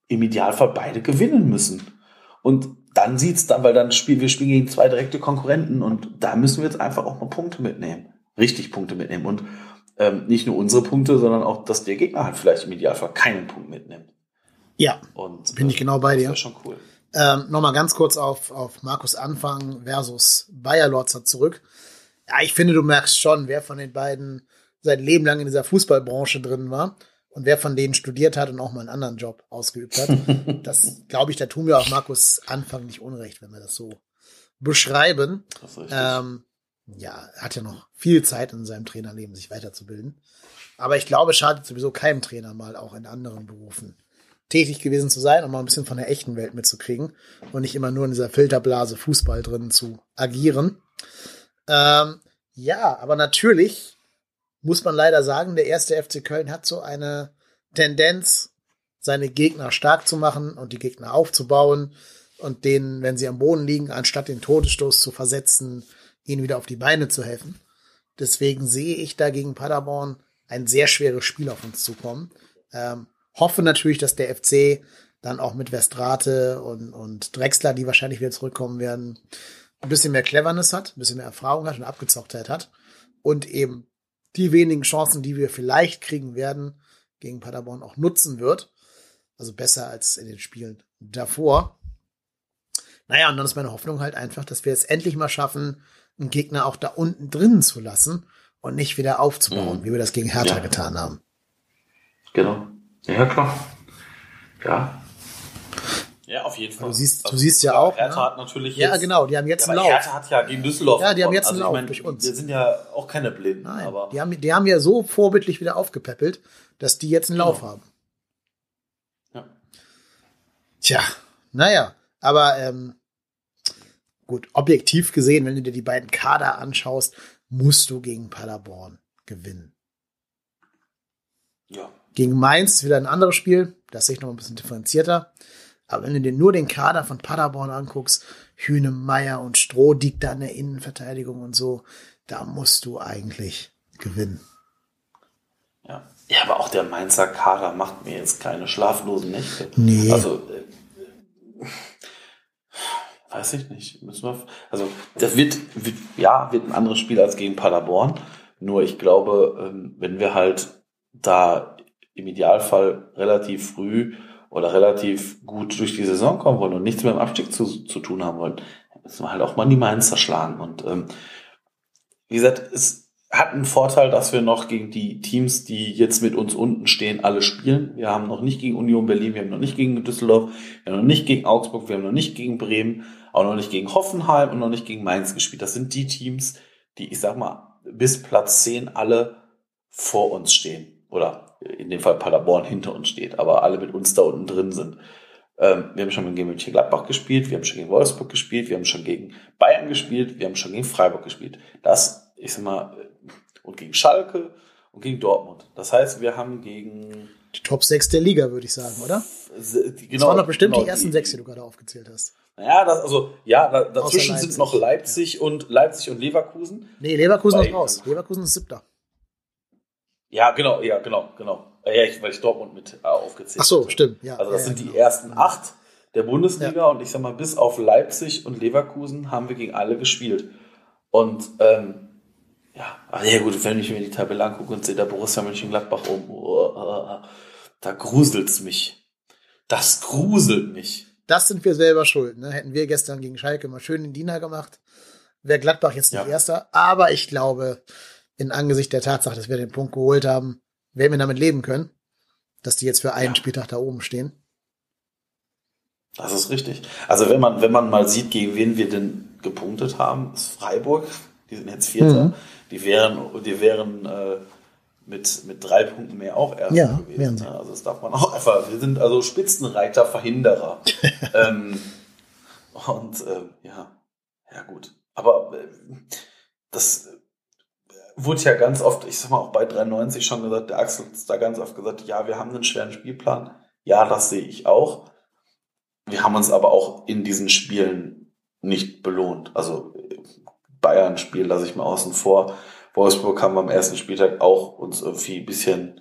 im Idealfall beide gewinnen müssen. Und dann sieht's dann, weil dann spielen wir spielen gegen zwei direkte Konkurrenten und da müssen wir jetzt einfach auch mal Punkte mitnehmen. Richtig Punkte mitnehmen. Und ähm, nicht nur unsere Punkte, sondern auch, dass der Gegner halt vielleicht im Idealfall keinen Punkt mitnimmt. Ja, und, bin ich genau bei dir. Das ist schon cool. Ähm, Nochmal ganz kurz auf, auf Markus Anfang versus Bayer Lorzer zurück. Ja, ich finde, du merkst schon, wer von den beiden sein Leben lang in dieser Fußballbranche drin war und wer von denen studiert hat und auch mal einen anderen Job ausgeübt hat. das glaube ich, da tun wir auch Markus Anfang nicht unrecht, wenn wir das so beschreiben. Ähm, ja, er hat ja noch viel Zeit in seinem Trainerleben, sich weiterzubilden. Aber ich glaube, schadet sowieso keinem Trainer mal auch in anderen Berufen tätig gewesen zu sein, um mal ein bisschen von der echten Welt mitzukriegen und nicht immer nur in dieser Filterblase Fußball drin zu agieren. Ähm, ja, aber natürlich muss man leider sagen, der erste FC Köln hat so eine Tendenz, seine Gegner stark zu machen und die Gegner aufzubauen und denen, wenn sie am Boden liegen, anstatt den Todesstoß zu versetzen, ihnen wieder auf die Beine zu helfen. Deswegen sehe ich da gegen Paderborn ein sehr schweres Spiel auf uns zukommen. Ähm, hoffe natürlich, dass der FC dann auch mit Westrate und, und Drexler, die wahrscheinlich wieder zurückkommen werden, ein bisschen mehr Cleverness hat, ein bisschen mehr Erfahrung hat und Abgezocktheit hat und eben die wenigen Chancen, die wir vielleicht kriegen werden, gegen Paderborn auch nutzen wird. Also besser als in den Spielen davor. Naja, und dann ist meine Hoffnung halt einfach, dass wir es endlich mal schaffen, einen Gegner auch da unten drinnen zu lassen und nicht wieder aufzubauen, mhm. wie wir das gegen Hertha ja. getan haben. Genau. Ja, klar. Ja. Ja, auf jeden Fall. Du siehst, du siehst ja auch. Hertha ne? hat natürlich Ja, jetzt, genau, die haben jetzt ja, einen aber Lauf. Hertha hat ja gegen Düsseldorf. Ja, die haben jetzt einen also Lauf ich meine, durch uns. Wir sind ja auch keine Blinden, Nein, aber die haben, die haben ja so vorbildlich wieder aufgepäppelt, dass die jetzt einen Lauf Genau. haben. ja. Tja, naja, aber ähm, gut, objektiv gesehen, wenn du dir die beiden Kader anschaust, musst du gegen Paderborn gewinnen. ja. Gegen Mainz wieder ein anderes Spiel, das sehe ich noch ein bisschen differenzierter. Aber wenn du dir nur den Kader von Paderborn anguckst, Hühnemeier und Strohdick da in der Innenverteidigung und so, da musst du eigentlich gewinnen. Ja. ja, aber auch der Mainzer Kader macht mir jetzt keine schlaflosen Nächte. Nee. Also, äh, weiß ich nicht. Müssen wir, also, das wird, wird, ja, wird ein anderes Spiel als gegen Paderborn. Nur ich glaube, ähm, wenn wir halt da im Idealfall relativ früh oder relativ gut durch die Saison kommen wollen und nichts mit dem Abstieg zu, zu tun haben wollen, müssen wir halt auch mal die Mainzer schlagen. Und ähm, wie gesagt, es hat einen Vorteil, dass wir noch gegen die Teams, die jetzt mit uns unten stehen, alle spielen. Wir haben noch nicht gegen Union Berlin, wir haben noch nicht gegen Düsseldorf, wir haben noch nicht gegen Augsburg, wir haben noch nicht gegen Bremen, auch noch nicht gegen Hoffenheim und noch nicht gegen Mainz gespielt. Das sind die Teams, die, ich sag mal, bis Platz 10 alle vor uns stehen. Oder in dem Fall Paderborn hinter uns steht, aber alle mit uns da unten drin sind. Ähm, wir haben schon gegen Mönchengladbach gespielt, wir haben schon gegen Wolfsburg gespielt, wir haben schon gegen Bayern gespielt, wir haben schon gegen Freiburg gespielt. Das, ich sag mal, und gegen Schalke und gegen Dortmund. Das heißt, wir haben gegen Die Top 6 der Liga, würde ich sagen, oder? genau, Das waren doch bestimmt genau die ersten sechs, die du gerade aufgezählt hast. Ja, das, also ja, da, dazwischen sind noch Leipzig und Leipzig und Leverkusen. Nee, Leverkusen Bei- ist raus. Leverkusen ist siebter. Ja, genau, ja, genau, genau. Ja, ich, weil ich Dortmund mit äh, aufgezählt Ach so, hatte. stimmt. Ja, Also das ja, sind ja, die genau. ersten acht der Bundesliga und ich sag mal, bis auf Leipzig und Leverkusen haben wir gegen alle gespielt. Und ähm, ja, aber ja gut, wenn ich mir die Tabelle angucke und sehe da Borussia Mönchengladbach um, oh, oh, oh, da gruselt's mich. Das gruselt mich. Das sind wir selber schuld. Ne? Hätten wir gestern gegen Schalke mal schön den Diener gemacht, wäre Gladbach jetzt nicht Ja. Erster. Aber ich glaube, in Angesicht der Tatsache, dass wir den Punkt geholt haben, werden wir damit leben können, dass die jetzt für einen Ja. Spieltag da oben stehen. Das ist richtig. Also wenn man, wenn man mal sieht, gegen wen wir denn gepunktet haben, ist Freiburg. Die sind jetzt Vierter. Mhm. Die wären, die wären äh, mit, mit drei Punkten mehr auch Erster Ja, gewesen. sie. ne? Also das darf man auch einfach. Wir sind also Spitzenreiter, Verhinderer. ähm, und ähm, ja, ja gut. Aber äh, das wurde ja ganz oft, ich sag mal auch bei 93 schon gesagt, der Axel hat da ganz oft gesagt, ja, wir haben einen schweren Spielplan. Ja, das sehe ich auch. Wir haben uns aber auch in diesen Spielen nicht belohnt. Also Bayern-Spiel lasse ich mal außen vor. Wolfsburg haben am ersten Spieltag auch uns irgendwie ein bisschen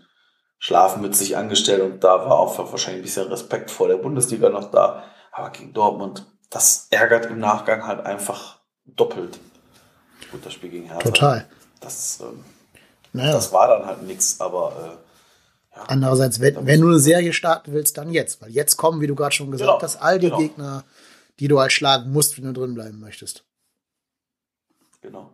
Schlafen mit sich angestellt und da war auch wahrscheinlich ein bisschen Respekt vor der Bundesliga noch da. Aber gegen Dortmund, das ärgert im Nachgang halt einfach doppelt. Gut, das Spiel gegen Hertha. Total. Das, ähm, Naja. das war dann halt nichts, aber äh, ja. Andererseits, wenn, wenn du eine Serie starten willst, dann jetzt. Weil jetzt kommen, wie du gerade schon gesagt Genau, hast, all die genau. Gegner, die du halt schlagen musst, wenn du drin bleiben möchtest. Genau.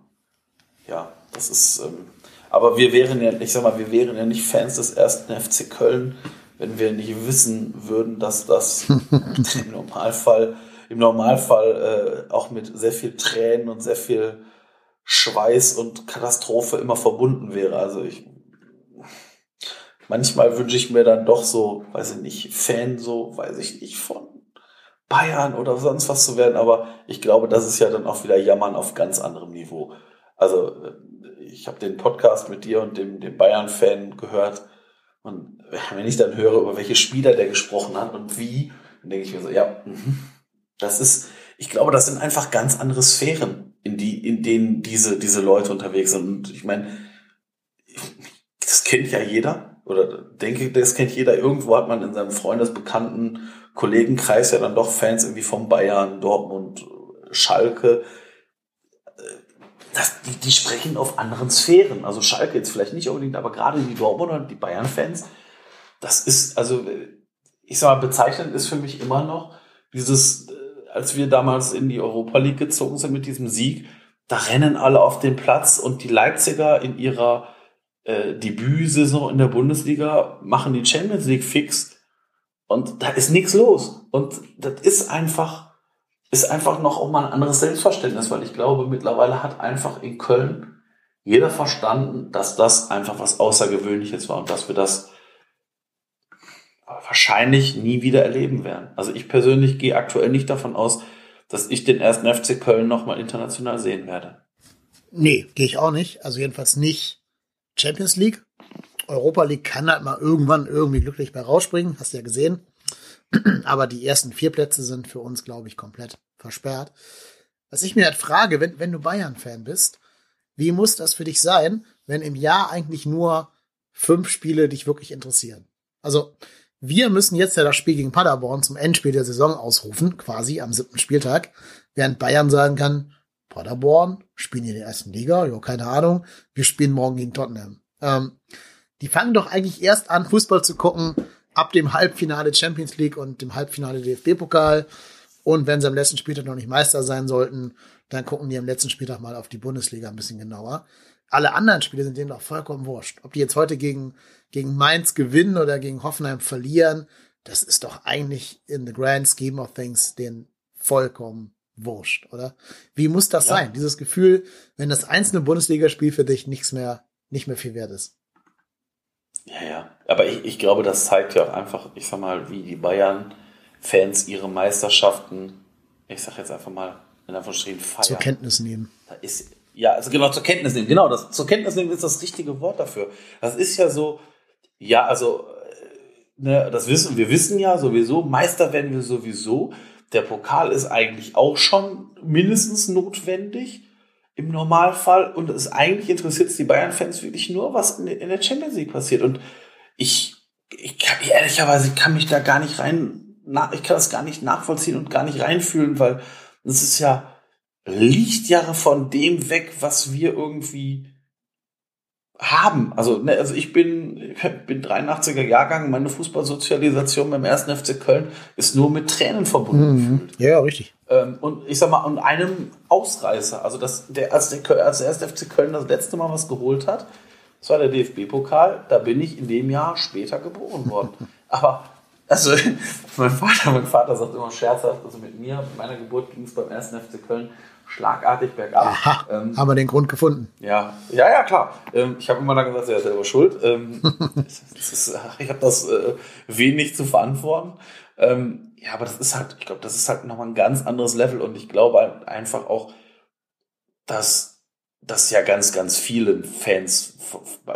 Ja, das ist. Ähm, aber wir wären ja, ich sag mal, wir wären ja nicht Fans des ersten FC Köln, wenn wir nicht wissen würden, dass das im Normalfall, im Normalfall äh, auch mit sehr viel Tränen und sehr viel Schweiß und Katastrophe immer verbunden wäre. Also ich manchmal wünsche ich mir dann doch so, weiß ich nicht, Fan so, weiß ich nicht, von Bayern oder sonst was zu werden, aber ich glaube, das ist ja dann auch wieder Jammern auf ganz anderem Niveau. Also ich habe den Podcast mit dir und dem, dem Bayern-Fan gehört und wenn ich dann höre, über welche Spieler der gesprochen hat und wie, dann denke ich mir so, ja, mhm. das ist, ich glaube, das sind einfach ganz andere Sphären, in die, in denen diese, diese Leute unterwegs sind. Und ich meine, das kennt ja jeder, oder denke, das kennt jeder. Irgendwo hat man in seinem Freundesbekannten Kollegenkreis ja dann doch Fans irgendwie von Bayern, Dortmund, Schalke. Das, die, die sprechen auf anderen Sphären. Also Schalke jetzt vielleicht nicht unbedingt, aber gerade die Dortmunder und die Bayern-Fans, das ist, also ich sag mal, bezeichnend ist für mich immer noch dieses, äh, als wir damals in die Europa League gezogen sind mit diesem Sieg, da rennen alle auf den Platz und die Leipziger in ihrer äh, Debütsaison in der Bundesliga machen die Champions League fix Und da ist nichts los. Und das ist einfach, ist einfach noch auch mal ein anderes Selbstverständnis, weil ich glaube, mittlerweile hat einfach in Köln jeder verstanden, dass das einfach was Außergewöhnliches war und dass wir das wahrscheinlich nie wieder erleben werden. Also ich persönlich gehe aktuell nicht davon aus, dass ich den ersten FC Köln nochmal international sehen werde. Nee, gehe ich auch nicht. Also jedenfalls nicht Champions League. Europa League kann halt mal irgendwann irgendwie glücklich bei rausspringen, hast du ja gesehen. Aber die ersten vier Plätze sind für uns, glaube ich, komplett versperrt. Was ich mir halt frage, wenn, wenn du Bayern-Fan bist, wie muss das für dich sein, wenn im Jahr eigentlich nur fünf Spiele dich wirklich interessieren? Also, wir müssen jetzt ja das Spiel gegen Paderborn zum Endspiel der Saison ausrufen, quasi am siebten Spieltag, während Bayern sagen kann, Paderborn, spielen in der ersten Liga, ja, keine Ahnung, wir spielen morgen gegen Tottenham. Ähm, die fangen doch eigentlich erst an, Fußball zu gucken, ab dem Halbfinale Champions League und dem Halbfinale DFB-Pokal. Und wenn sie am letzten Spieltag noch nicht Meister sein sollten, dann gucken die am letzten Spieltag mal auf die Bundesliga ein bisschen genauer. Alle anderen Spiele sind denen doch vollkommen wurscht. Ob die jetzt heute gegen, gegen Mainz gewinnen oder gegen Hoffenheim verlieren, das ist doch eigentlich in the grand scheme of things denen vollkommen wurscht, oder? Wie muss das ja. sein? Dieses Gefühl, wenn das einzelne Bundesligaspiel für dich nichts mehr, nicht mehr viel wert ist. Ja, ja. Aber ich, ich glaube, das zeigt ja auch einfach, ich sag mal, wie die Bayern-Fans ihre Meisterschaften, ich sag jetzt einfach mal, in Anführungsstrichen feiern. Zur Kenntnis nehmen. Da ist, ja, also genau, zur Kenntnis nehmen. Genau, das, zur Kenntnis nehmen ist das richtige Wort dafür. Das ist ja so, ja, also, äh, ne, das wissen, wir wissen ja sowieso, Meister werden wir sowieso. Der Pokal ist eigentlich auch schon mindestens notwendig im Normalfall. Und es eigentlich interessiert es die Bayern-Fans wirklich nur, was in der Champions League passiert. Und ich, ich kann, ehrlicherweise kann mich da gar nicht rein, ich kann das gar nicht nachvollziehen und gar nicht reinfühlen, weil es ist ja Lichtjahre von dem weg, was wir irgendwie haben. Also, ne, also ich bin, bin 83er Jahrgang, meine Fußballsozialisation beim ersten FC Köln ist nur mit Tränen verbunden. Mhm. Ja, richtig. Ähm, und ich sag mal, und einem Ausreißer, also das, der, als, der, als der erste FC Köln das letzte Mal was geholt hat, das war der DFB-Pokal, da bin ich in dem Jahr später geboren worden. Aber, also, mein Vater, mein Vater sagt immer scherzhaft, also mit mir, mit meiner Geburt ging es beim ersten FC Köln schlagartig bergab. Aha, ähm, haben wir den Grund gefunden. Ja, ja, ja, klar. Ähm, ich habe immer dann gesagt, er ist selber schuld. Ähm, ist, ich habe das äh, wenig zu verantworten. Ähm, ja, aber das ist halt, ich glaube, das ist halt nochmal ein ganz anderes Level und ich glaube halt einfach auch, dass das ja ganz, ganz viele Fans,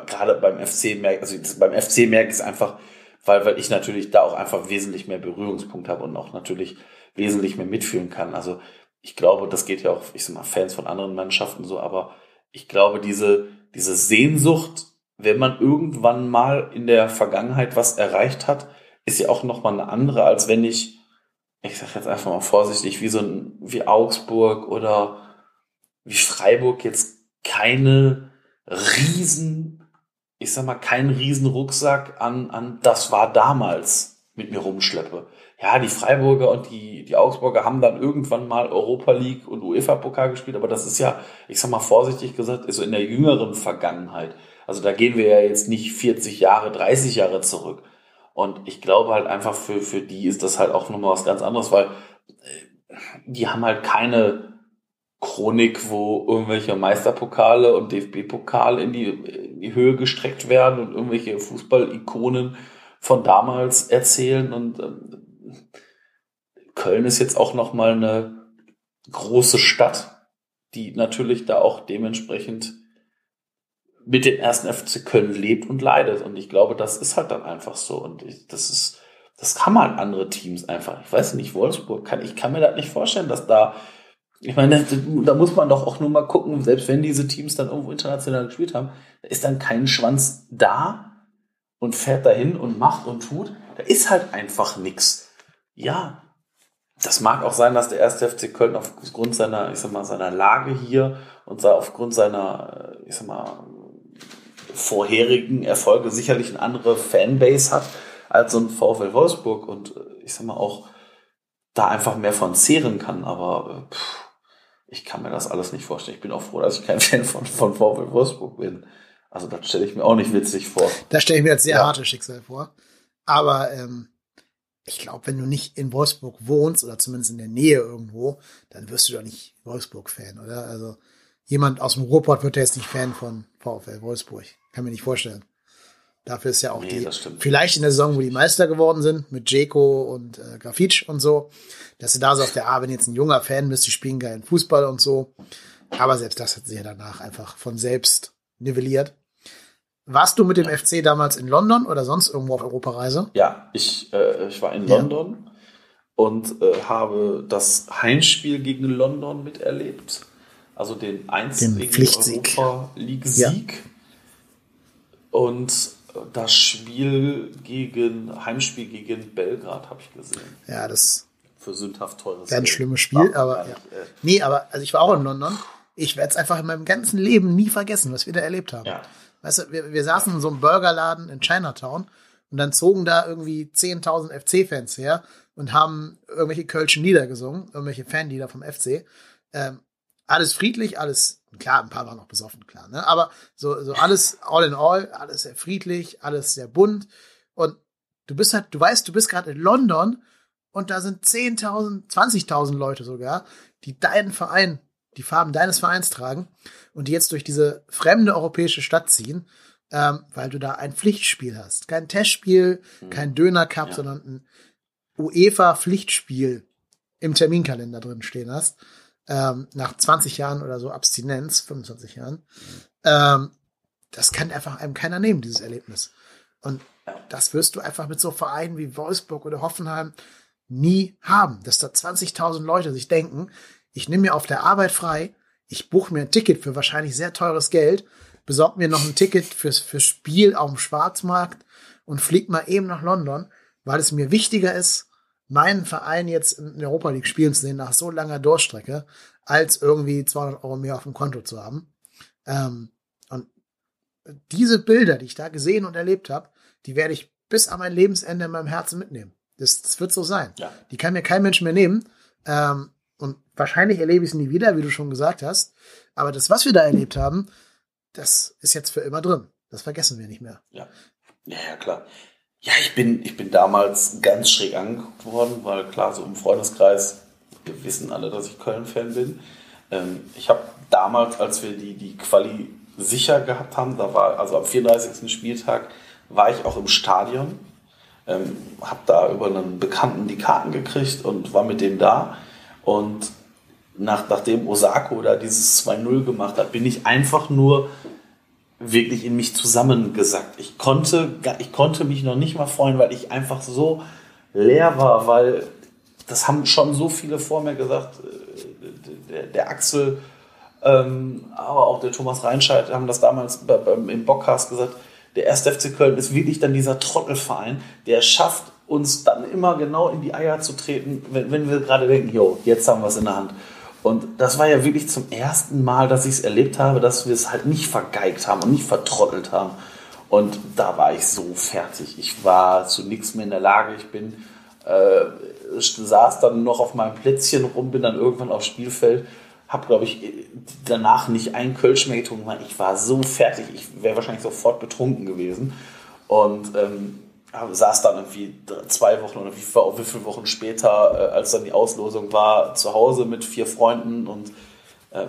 gerade beim FC merken, also beim FC merke ich es einfach, weil, weil ich natürlich da auch einfach wesentlich mehr Berührungspunkt habe und auch natürlich wesentlich mehr mitfühlen kann. Also ich glaube, das geht ja auch, ich sag mal, Fans von anderen Mannschaften so, aber ich glaube, diese, diese Sehnsucht, wenn man irgendwann mal in der Vergangenheit was erreicht hat, ist ja auch nochmal eine andere, als wenn ich, ich sag jetzt einfach mal vorsichtig, wie so ein, wie Augsburg oder wie Freiburg jetzt keine riesen, ich sag mal, keinen riesen Rucksack an, an das war damals mit mir rumschleppe ja, die Freiburger und die, die Augsburger haben dann irgendwann mal Europa League und UEFA-Pokal gespielt, aber das ist ja, ich sag mal vorsichtig gesagt, ist so in der jüngeren Vergangenheit. Also da gehen wir ja jetzt nicht 40 Jahre, 30 Jahre zurück. Und ich glaube halt einfach für, für die ist das halt auch nochmal was ganz anderes, weil äh, die haben halt keine Chronik, wo irgendwelche Meisterpokale und DFB-Pokale in die, in die Höhe gestreckt werden und irgendwelche Fußball-Ikonen von damals erzählen und ähm, Köln ist jetzt auch noch mal eine große Stadt, die natürlich da auch dementsprechend mit dem ersten FC Köln lebt und leidet. Und ich glaube, das ist halt dann einfach so. Und ich, das ist, das kann man andere Teams einfach. Ich weiß nicht, Wolfsburg kann, ich kann mir das nicht vorstellen, dass da, ich meine, da muss man doch auch nur mal gucken, selbst wenn diese Teams dann irgendwo international gespielt haben, da ist dann kein Schwanz da und fährt dahin und macht und tut. Da ist halt einfach nichts ja, das mag auch sein, dass der erste FC Köln aufgrund seiner, ich sag mal, seiner Lage hier und aufgrund seiner, äh, ich sag mal, vorherigen Erfolge sicherlich eine andere Fanbase hat als so ein VfL Wolfsburg und äh, ich sag mal auch da einfach mehr von zehren kann, aber äh, pff, ich kann mir das alles nicht vorstellen. Ich bin auch froh, dass ich kein Fan von, von VfL Wolfsburg bin. Also das stelle ich mir auch nicht witzig vor. Das stelle ich mir jetzt sehr ja. harte Schicksal vor. Aber ähm, ich glaube, wenn du nicht in Wolfsburg wohnst oder zumindest in der Nähe irgendwo, dann wirst du doch nicht Wolfsburg-Fan, oder? Also jemand aus dem Ruhrpott wird ja jetzt nicht Fan von VfL Wolfsburg. Kann mir nicht vorstellen. Dafür ist ja auch Nee, die, vielleicht in der Saison, wo die Meister geworden sind, mit Jeko und äh, Grafitsch und so, dass du da so auf der A, wenn jetzt ein junger Fan bist, die spielen geilen Fußball und so. Aber selbst das hat sich ja danach einfach von selbst nivelliert. Warst du mit dem FC damals in London oder sonst irgendwo auf Europareise? Ja, ich, äh, ich war in Ja. London und äh, habe das Heimspiel gegen London miterlebt. Also den einzigen. Europa League-Sieg. Und äh, das Spiel gegen, Heimspiel gegen Belgrad habe ich gesehen. Ja, das Für sündhaft teures Ganz schlimmes Spiel, aber ja. äh, Nee, aber also ich war auch in London. Ich werde es einfach in meinem ganzen Leben nie vergessen, was wir da erlebt haben. Ja. Weißt du, wir, wir saßen in so einem Burgerladen in Chinatown und dann zogen da irgendwie 10.000 FC-Fans her und haben irgendwelche Kölschen Lieder gesungen, irgendwelche Fanlieder vom FC. Ähm, alles friedlich, alles, klar, ein paar waren noch besoffen, klar, ne? Aber so, so alles all in all, alles sehr friedlich, alles sehr bunt. Und du bist halt, du weißt, du bist gerade in London und da sind 10.000, 20.000 Leute sogar, die deinen Verein, die Farben deines Vereins tragen und die jetzt durch diese fremde europäische Stadt ziehen, ähm, weil du da ein Pflichtspiel hast. Kein Testspiel, kein Döner-Cup, Ja. sondern ein UEFA-Pflichtspiel im Terminkalender drin stehen hast. Ähm, nach 20 Jahren oder so Abstinenz, 25 Jahren. Ähm, das kann einfach einem keiner nehmen, dieses Erlebnis. Und das wirst du einfach mit so Vereinen wie Wolfsburg oder Hoffenheim nie haben, dass da 20.000 Leute sich denken, ich nehme mir auf der Arbeit frei, ich buche mir ein Ticket für wahrscheinlich sehr teures Geld, besorge mir noch ein Ticket fürs, fürs Spiel auf dem Schwarzmarkt und flieg mal eben nach London, weil es mir wichtiger ist, meinen Verein jetzt in der Europa League spielen zu sehen nach so langer Durchstrecke, als irgendwie 200 Euro mehr auf dem Konto zu haben. Ähm, und diese Bilder, die ich da gesehen und erlebt habe, die werde ich bis an mein Lebensende in meinem Herzen mitnehmen. Das, das wird so sein. Ja. Die kann mir kein Mensch mehr nehmen. Ähm, und wahrscheinlich erlebe ich es nie wieder, wie du schon gesagt hast. Aber das, was wir da erlebt haben, das ist jetzt für immer drin. Das vergessen wir nicht mehr. Ja. ja, ja, klar. Ja, ich bin, ich bin damals ganz schräg angeguckt worden, weil klar, so im Freundeskreis, wir wissen alle, dass ich Köln-Fan bin. Ähm, ich habe damals, als wir die, die Quali sicher gehabt haben, da war, also am 34. Spieltag, war ich auch im Stadion. Ähm, habe da über einen Bekannten die Karten gekriegt und war mit dem da. Und nach, nachdem Osako da dieses 2-0 gemacht hat, bin ich einfach nur wirklich in mich zusammengesackt. Ich konnte, ich konnte mich noch nicht mal freuen, weil ich einfach so leer war, weil das haben schon so viele vor mir gesagt. äh, Der, der Axel, ähm, aber auch der Thomas Reinscheid haben das damals bei, beim, im Bockcast gesagt. Der 1. FC Köln ist wirklich dann dieser Trottelverein, der schafft, uns dann immer genau in die Eier zu treten, wenn, wenn wir gerade denken, jo, jetzt haben wir es in der Hand. Und das war ja wirklich zum ersten Mal, dass ich es erlebt habe, dass wir es halt nicht vergeigt haben und nicht vertrottelt haben. Und da war ich so fertig. Ich war zu nichts mehr in der Lage. Ich bin, äh, saß dann noch auf meinem Plätzchen rum, bin dann irgendwann aufs Spielfeld, habe, glaube ich, danach nicht einen Kölsch mehr getrunken, ich war so fertig. Ich wäre wahrscheinlich sofort betrunken gewesen. Und ähm, saß dann irgendwie zwei Wochen oder wie, wie viele Wochen später, äh, als dann die Auslosung war, zu Hause mit vier Freunden und ähm,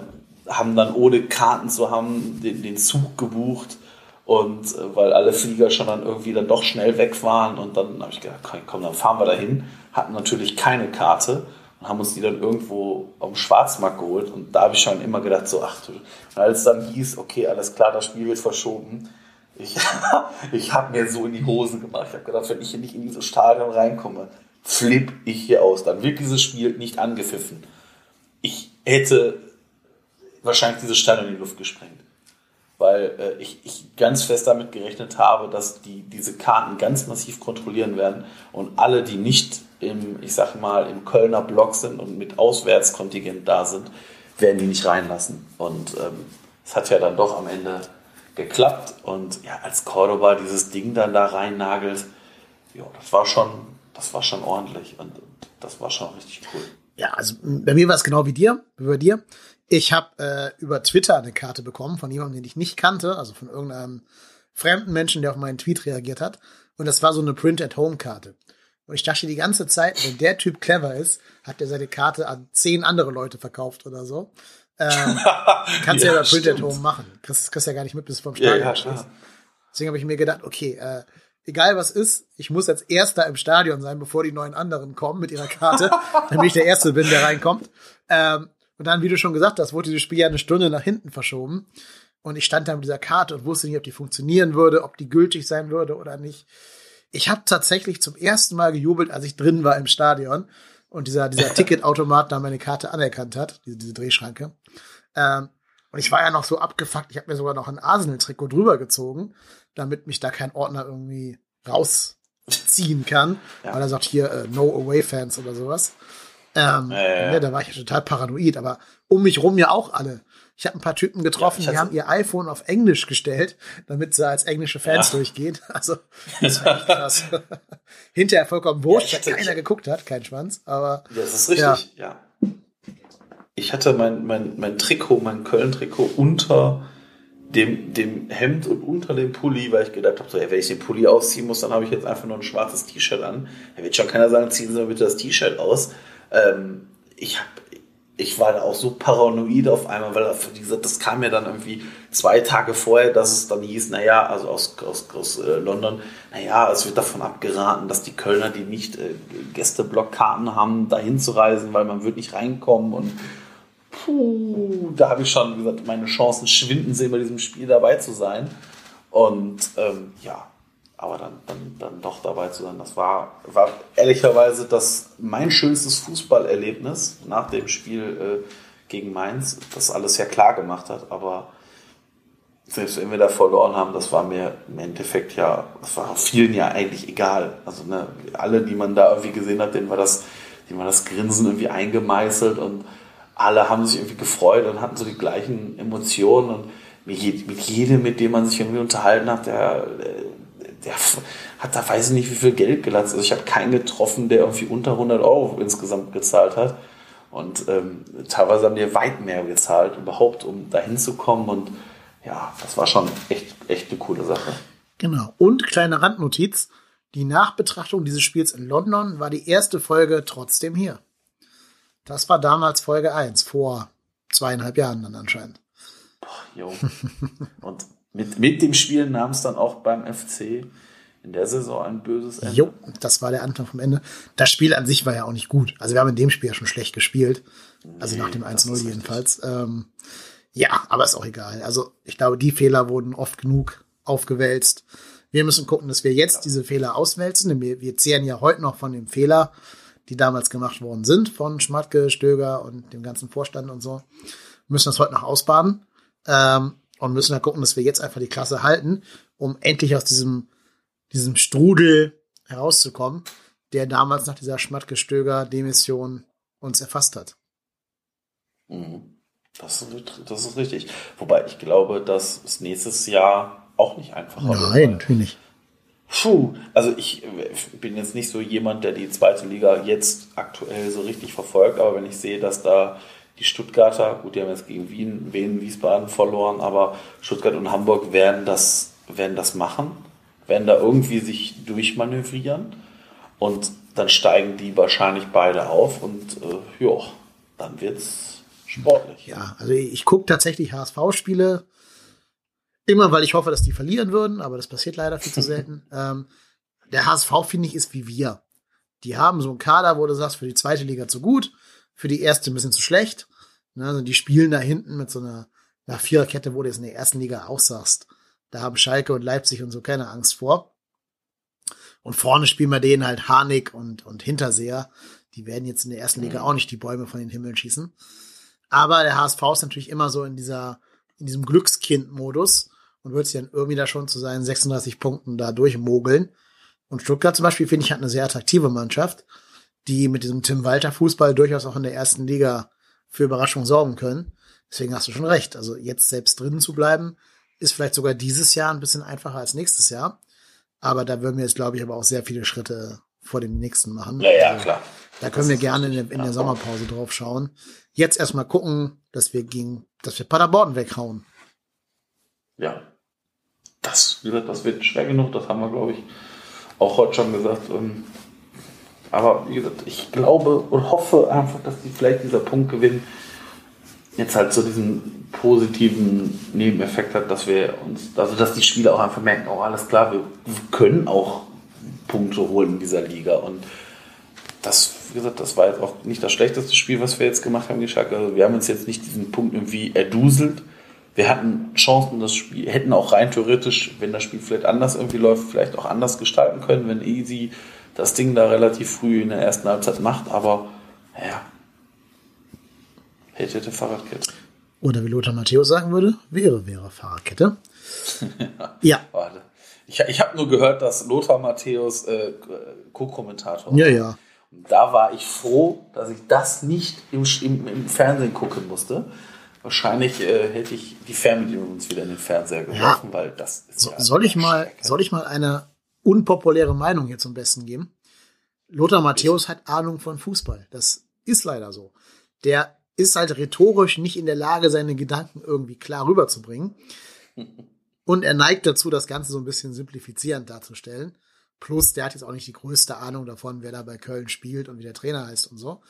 haben dann ohne Karten zu haben den, den Zug gebucht und äh, weil alle Flieger schon dann irgendwie dann doch schnell weg waren und dann habe ich gedacht, komm, dann fahren wir dahin. Hatten natürlich keine Karte und haben uns die dann irgendwo dem Schwarzmarkt geholt und da habe ich schon immer gedacht, so ach du, als dann hieß, okay, alles klar, das Spiel wird verschoben, ich, ich habe mir so in die Hosen gemacht. Ich habe gedacht, wenn ich hier nicht in dieses Stadion reinkomme, flipp ich hier aus. Dann wird dieses Spiel nicht angepfiffen. Ich hätte wahrscheinlich dieses Stadion in die Luft gesprengt. Weil äh, ich, ich ganz fest damit gerechnet habe, dass die diese Karten ganz massiv kontrollieren werden und alle, die nicht im, ich sag mal, im Kölner Block sind und mit Auswärtskontingent da sind, werden die nicht reinlassen. Und ähm, es hat ja dann doch am Ende geklappt und ja, als Cordoba dieses Ding dann da rein nagelt, ja, das war schon, das war schon ordentlich und das war schon richtig cool. Ja, also bei mir war es genau wie dir, wie bei dir. Ich habe äh, über Twitter eine Karte bekommen von jemandem, den ich nicht kannte, also von irgendeinem fremden Menschen, der auf meinen Tweet reagiert hat. Und das war so eine Print-at-Home-Karte. Und ich dachte die ganze Zeit, wenn der Typ clever ist, hat er seine Karte an zehn andere Leute verkauft oder so. Ähm, kannst ja, ja bei Print at Home machen. Kriegst, kriegst ja gar nicht mit, bis du vom Stadion ja, ja, stehst. Deswegen habe ich mir gedacht, okay, äh, egal was ist, ich muss als Erster im Stadion sein, bevor die neuen anderen kommen mit ihrer Karte, damit ich der Erste bin, der reinkommt. Ähm, und dann, wie du schon gesagt hast, wurde dieses Spiel ja eine Stunde nach hinten verschoben. Und ich stand da mit dieser Karte und wusste nicht, ob die funktionieren würde, ob die gültig sein würde oder nicht. Ich habe tatsächlich zum ersten Mal gejubelt, als ich drin war im Stadion und dieser, dieser Ticketautomat da meine Karte anerkannt hat, diese, diese Drehschranke. Ähm, und ich war ja noch so abgefuckt, ich habe mir sogar noch ein Arsenal-Trikot drüber gezogen, damit mich da kein Ordner irgendwie rausziehen kann, ja. weil er sagt hier äh, No Away Fans oder sowas. Ähm, ja, ja, ja. da war ich total paranoid, aber um mich rum ja auch alle. Ich habe ein paar Typen getroffen, die haben ihr iPhone auf Englisch gestellt, damit sie als englische Fans durchgehen. Also, das war echt krass. Hinterher vollkommen wurscht, ja, keiner geguckt hat, kein Schwanz, aber. Das ist richtig, ja. Ich hatte mein, mein, mein Trikot, mein Köln-Trikot unter dem, dem Hemd und unter dem Pulli, weil ich gedacht habe, so, ja, wenn ich den Pulli ausziehen muss, dann habe ich jetzt einfach nur ein schwarzes T-Shirt an. Da wird schon keiner sagen, ziehen Sie mal bitte das T-Shirt aus. Ähm, ich habe ich war da auch so paranoid auf einmal, weil das kam mir dann irgendwie zwei Tage vorher, dass es dann hieß, naja, also aus, aus, aus äh, London, naja, es wird davon abgeraten, dass die Kölner, die nicht äh, Gästeblogkarten haben, dahin zu reisen, weil man wird nicht reinkommen und puh, da habe ich schon, gesagt, meine Chancen schwinden sehen, bei diesem Spiel dabei zu sein. Und ähm, ja, aber dann, dann, dann doch dabei zu sein, das war, war ehrlicherweise das mein schönstes Fußballerlebnis nach dem Spiel äh, gegen Mainz, das alles ja klar gemacht hat, aber selbst wenn wir da verloren haben, das war mir im Endeffekt ja, das war vielen ja eigentlich egal. Also ne, alle, die man da irgendwie gesehen hat, denen war das, denen war das Grinsen irgendwie eingemeißelt und alle haben sich irgendwie gefreut und hatten so die gleichen Emotionen und mit jedem, mit dem man sich irgendwie unterhalten hat, der, der hat da weiß ich nicht wie viel Geld gelatzt. Also ich habe keinen getroffen, der irgendwie unter 100 Euro insgesamt gezahlt hat. Und ähm, teilweise haben die weit mehr gezahlt, überhaupt, um da hinzukommen. Und ja, das war schon echt, echt eine coole Sache. Genau. Und kleine Randnotiz. Die Nachbetrachtung dieses Spiels in London war die erste Folge trotzdem hier. Das war damals Folge 1, vor zweieinhalb Jahren dann anscheinend. Boah, jo. Und mit, mit dem Spiel nahm es dann auch beim FC in der Saison ein böses Ende. Jo, das war der Anfang vom Ende. Das Spiel an sich war ja auch nicht gut. Also wir haben in dem Spiel ja schon schlecht gespielt. Also nee, nach dem 1-0 jedenfalls. Ähm, ja, aber ist auch egal. Also ich glaube, die Fehler wurden oft genug aufgewälzt. Wir müssen gucken, dass wir jetzt ja. diese Fehler auswälzen. Denn wir, wir zehren ja heute noch von dem Fehler, die damals gemacht worden sind, von Schmatke, Stöger und dem ganzen Vorstand und so. Wir müssen das heute noch ausbaden. Ähm, und müssen halt gucken, dass wir jetzt einfach die Klasse halten, um endlich aus diesem, diesem Strudel herauszukommen, der damals nach dieser Schmattgestöger-Demission uns erfasst hat. Mhm. Das ist, das ist richtig. Wobei ich glaube, dass es nächstes Jahr auch nicht einfacher wird. Nein, natürlich nicht. Puh, also ich bin jetzt nicht so jemand, der die zweite Liga jetzt aktuell so richtig verfolgt, aber wenn ich sehe, dass da die Stuttgarter, gut, die haben jetzt gegen Wien, Wien, Wiesbaden verloren, aber Stuttgart und Hamburg werden das, werden das machen, werden da irgendwie sich durchmanövrieren und dann steigen die wahrscheinlich beide auf und äh, ja, dann wird's sportlich. Ja, also ich gucke tatsächlich HSV-Spiele immer, weil ich hoffe, dass die verlieren würden, aber das passiert leider viel zu selten. ähm, der HSV, finde ich, ist wie wir. Die haben so einen Kader, wo du sagst, für die zweite Liga zu gut, für die erste ein bisschen zu schlecht. Ne, also die spielen da hinten mit so einer, einer Viererkette, wo du es in der ersten Liga auch sagst. Da haben Schalke und Leipzig und so keine Angst vor. Und vorne spielen wir denen halt Harnik und, und Hinterseher. Die werden jetzt in der ersten Liga mhm. auch nicht die Bäume von den Himmeln schießen. Aber der HSV ist natürlich immer so in dieser, in diesem Glückskind-Modus und wird sich dann irgendwie da schon zu seinen 36 Punkten da durchmogeln. Und Stuttgart zum Beispiel, finde ich, hat eine sehr attraktive Mannschaft die mit diesem Tim Walter Fußball durchaus auch in der ersten Liga für Überraschung sorgen können. Deswegen hast du schon recht. Also jetzt selbst drinnen zu bleiben, ist vielleicht sogar dieses Jahr ein bisschen einfacher als nächstes Jahr. Aber da würden wir jetzt, glaube ich, aber auch sehr viele Schritte vor dem nächsten machen. Ja, ja, also, klar. Da können das wir gerne in der, in der Sommerpause drauf schauen. Jetzt erstmal gucken, dass wir gegen, dass wir Paderborn weghauen. Ja. Das, wie gesagt, das wird schwer genug. Das haben wir, glaube ich, auch heute schon gesagt. Ähm, aber wie gesagt, ich glaube und hoffe einfach, dass die vielleicht dieser Punkt gewinnen jetzt halt so diesen positiven Nebeneffekt hat, dass wir uns, also dass die Spieler auch einfach merken, oh alles klar, wir können auch Punkte holen in dieser Liga und das, wie gesagt, das war jetzt auch nicht das schlechteste Spiel, was wir jetzt gemacht haben gegen Schalke. Also wir haben uns jetzt nicht diesen Punkt irgendwie erduselt. Wir hatten Chancen, das Spiel, hätten auch rein theoretisch, wenn das Spiel vielleicht anders irgendwie läuft, vielleicht auch anders gestalten können, wenn Easy das Ding da relativ früh in der ersten Halbzeit macht, aber ja, hätte, hätte Fahrradkette. Oder wie Lothar Matthäus sagen würde, wäre, wäre Fahrradkette. ja. Warte. Ich, ich habe nur gehört, dass Lothar Matthäus äh, Co-Kommentator Ja, ja. Da war ich froh, dass ich das nicht im, im, im Fernsehen gucken musste. Wahrscheinlich äh, hätte ich die Fernbedienung uns wieder in den Fernseher geworfen, ja. weil das ist so, ja soll ich mal Soll ich mal eine unpopuläre Meinung hier zum Besten geben? Lothar Matthäus hat Ahnung von Fußball. Das ist leider so. Der ist halt rhetorisch nicht in der Lage, seine Gedanken irgendwie klar rüberzubringen. Und er neigt dazu, das Ganze so ein bisschen simplifizierend darzustellen. Plus, der hat jetzt auch nicht die größte Ahnung davon, wer da bei Köln spielt und wie der Trainer heißt und so.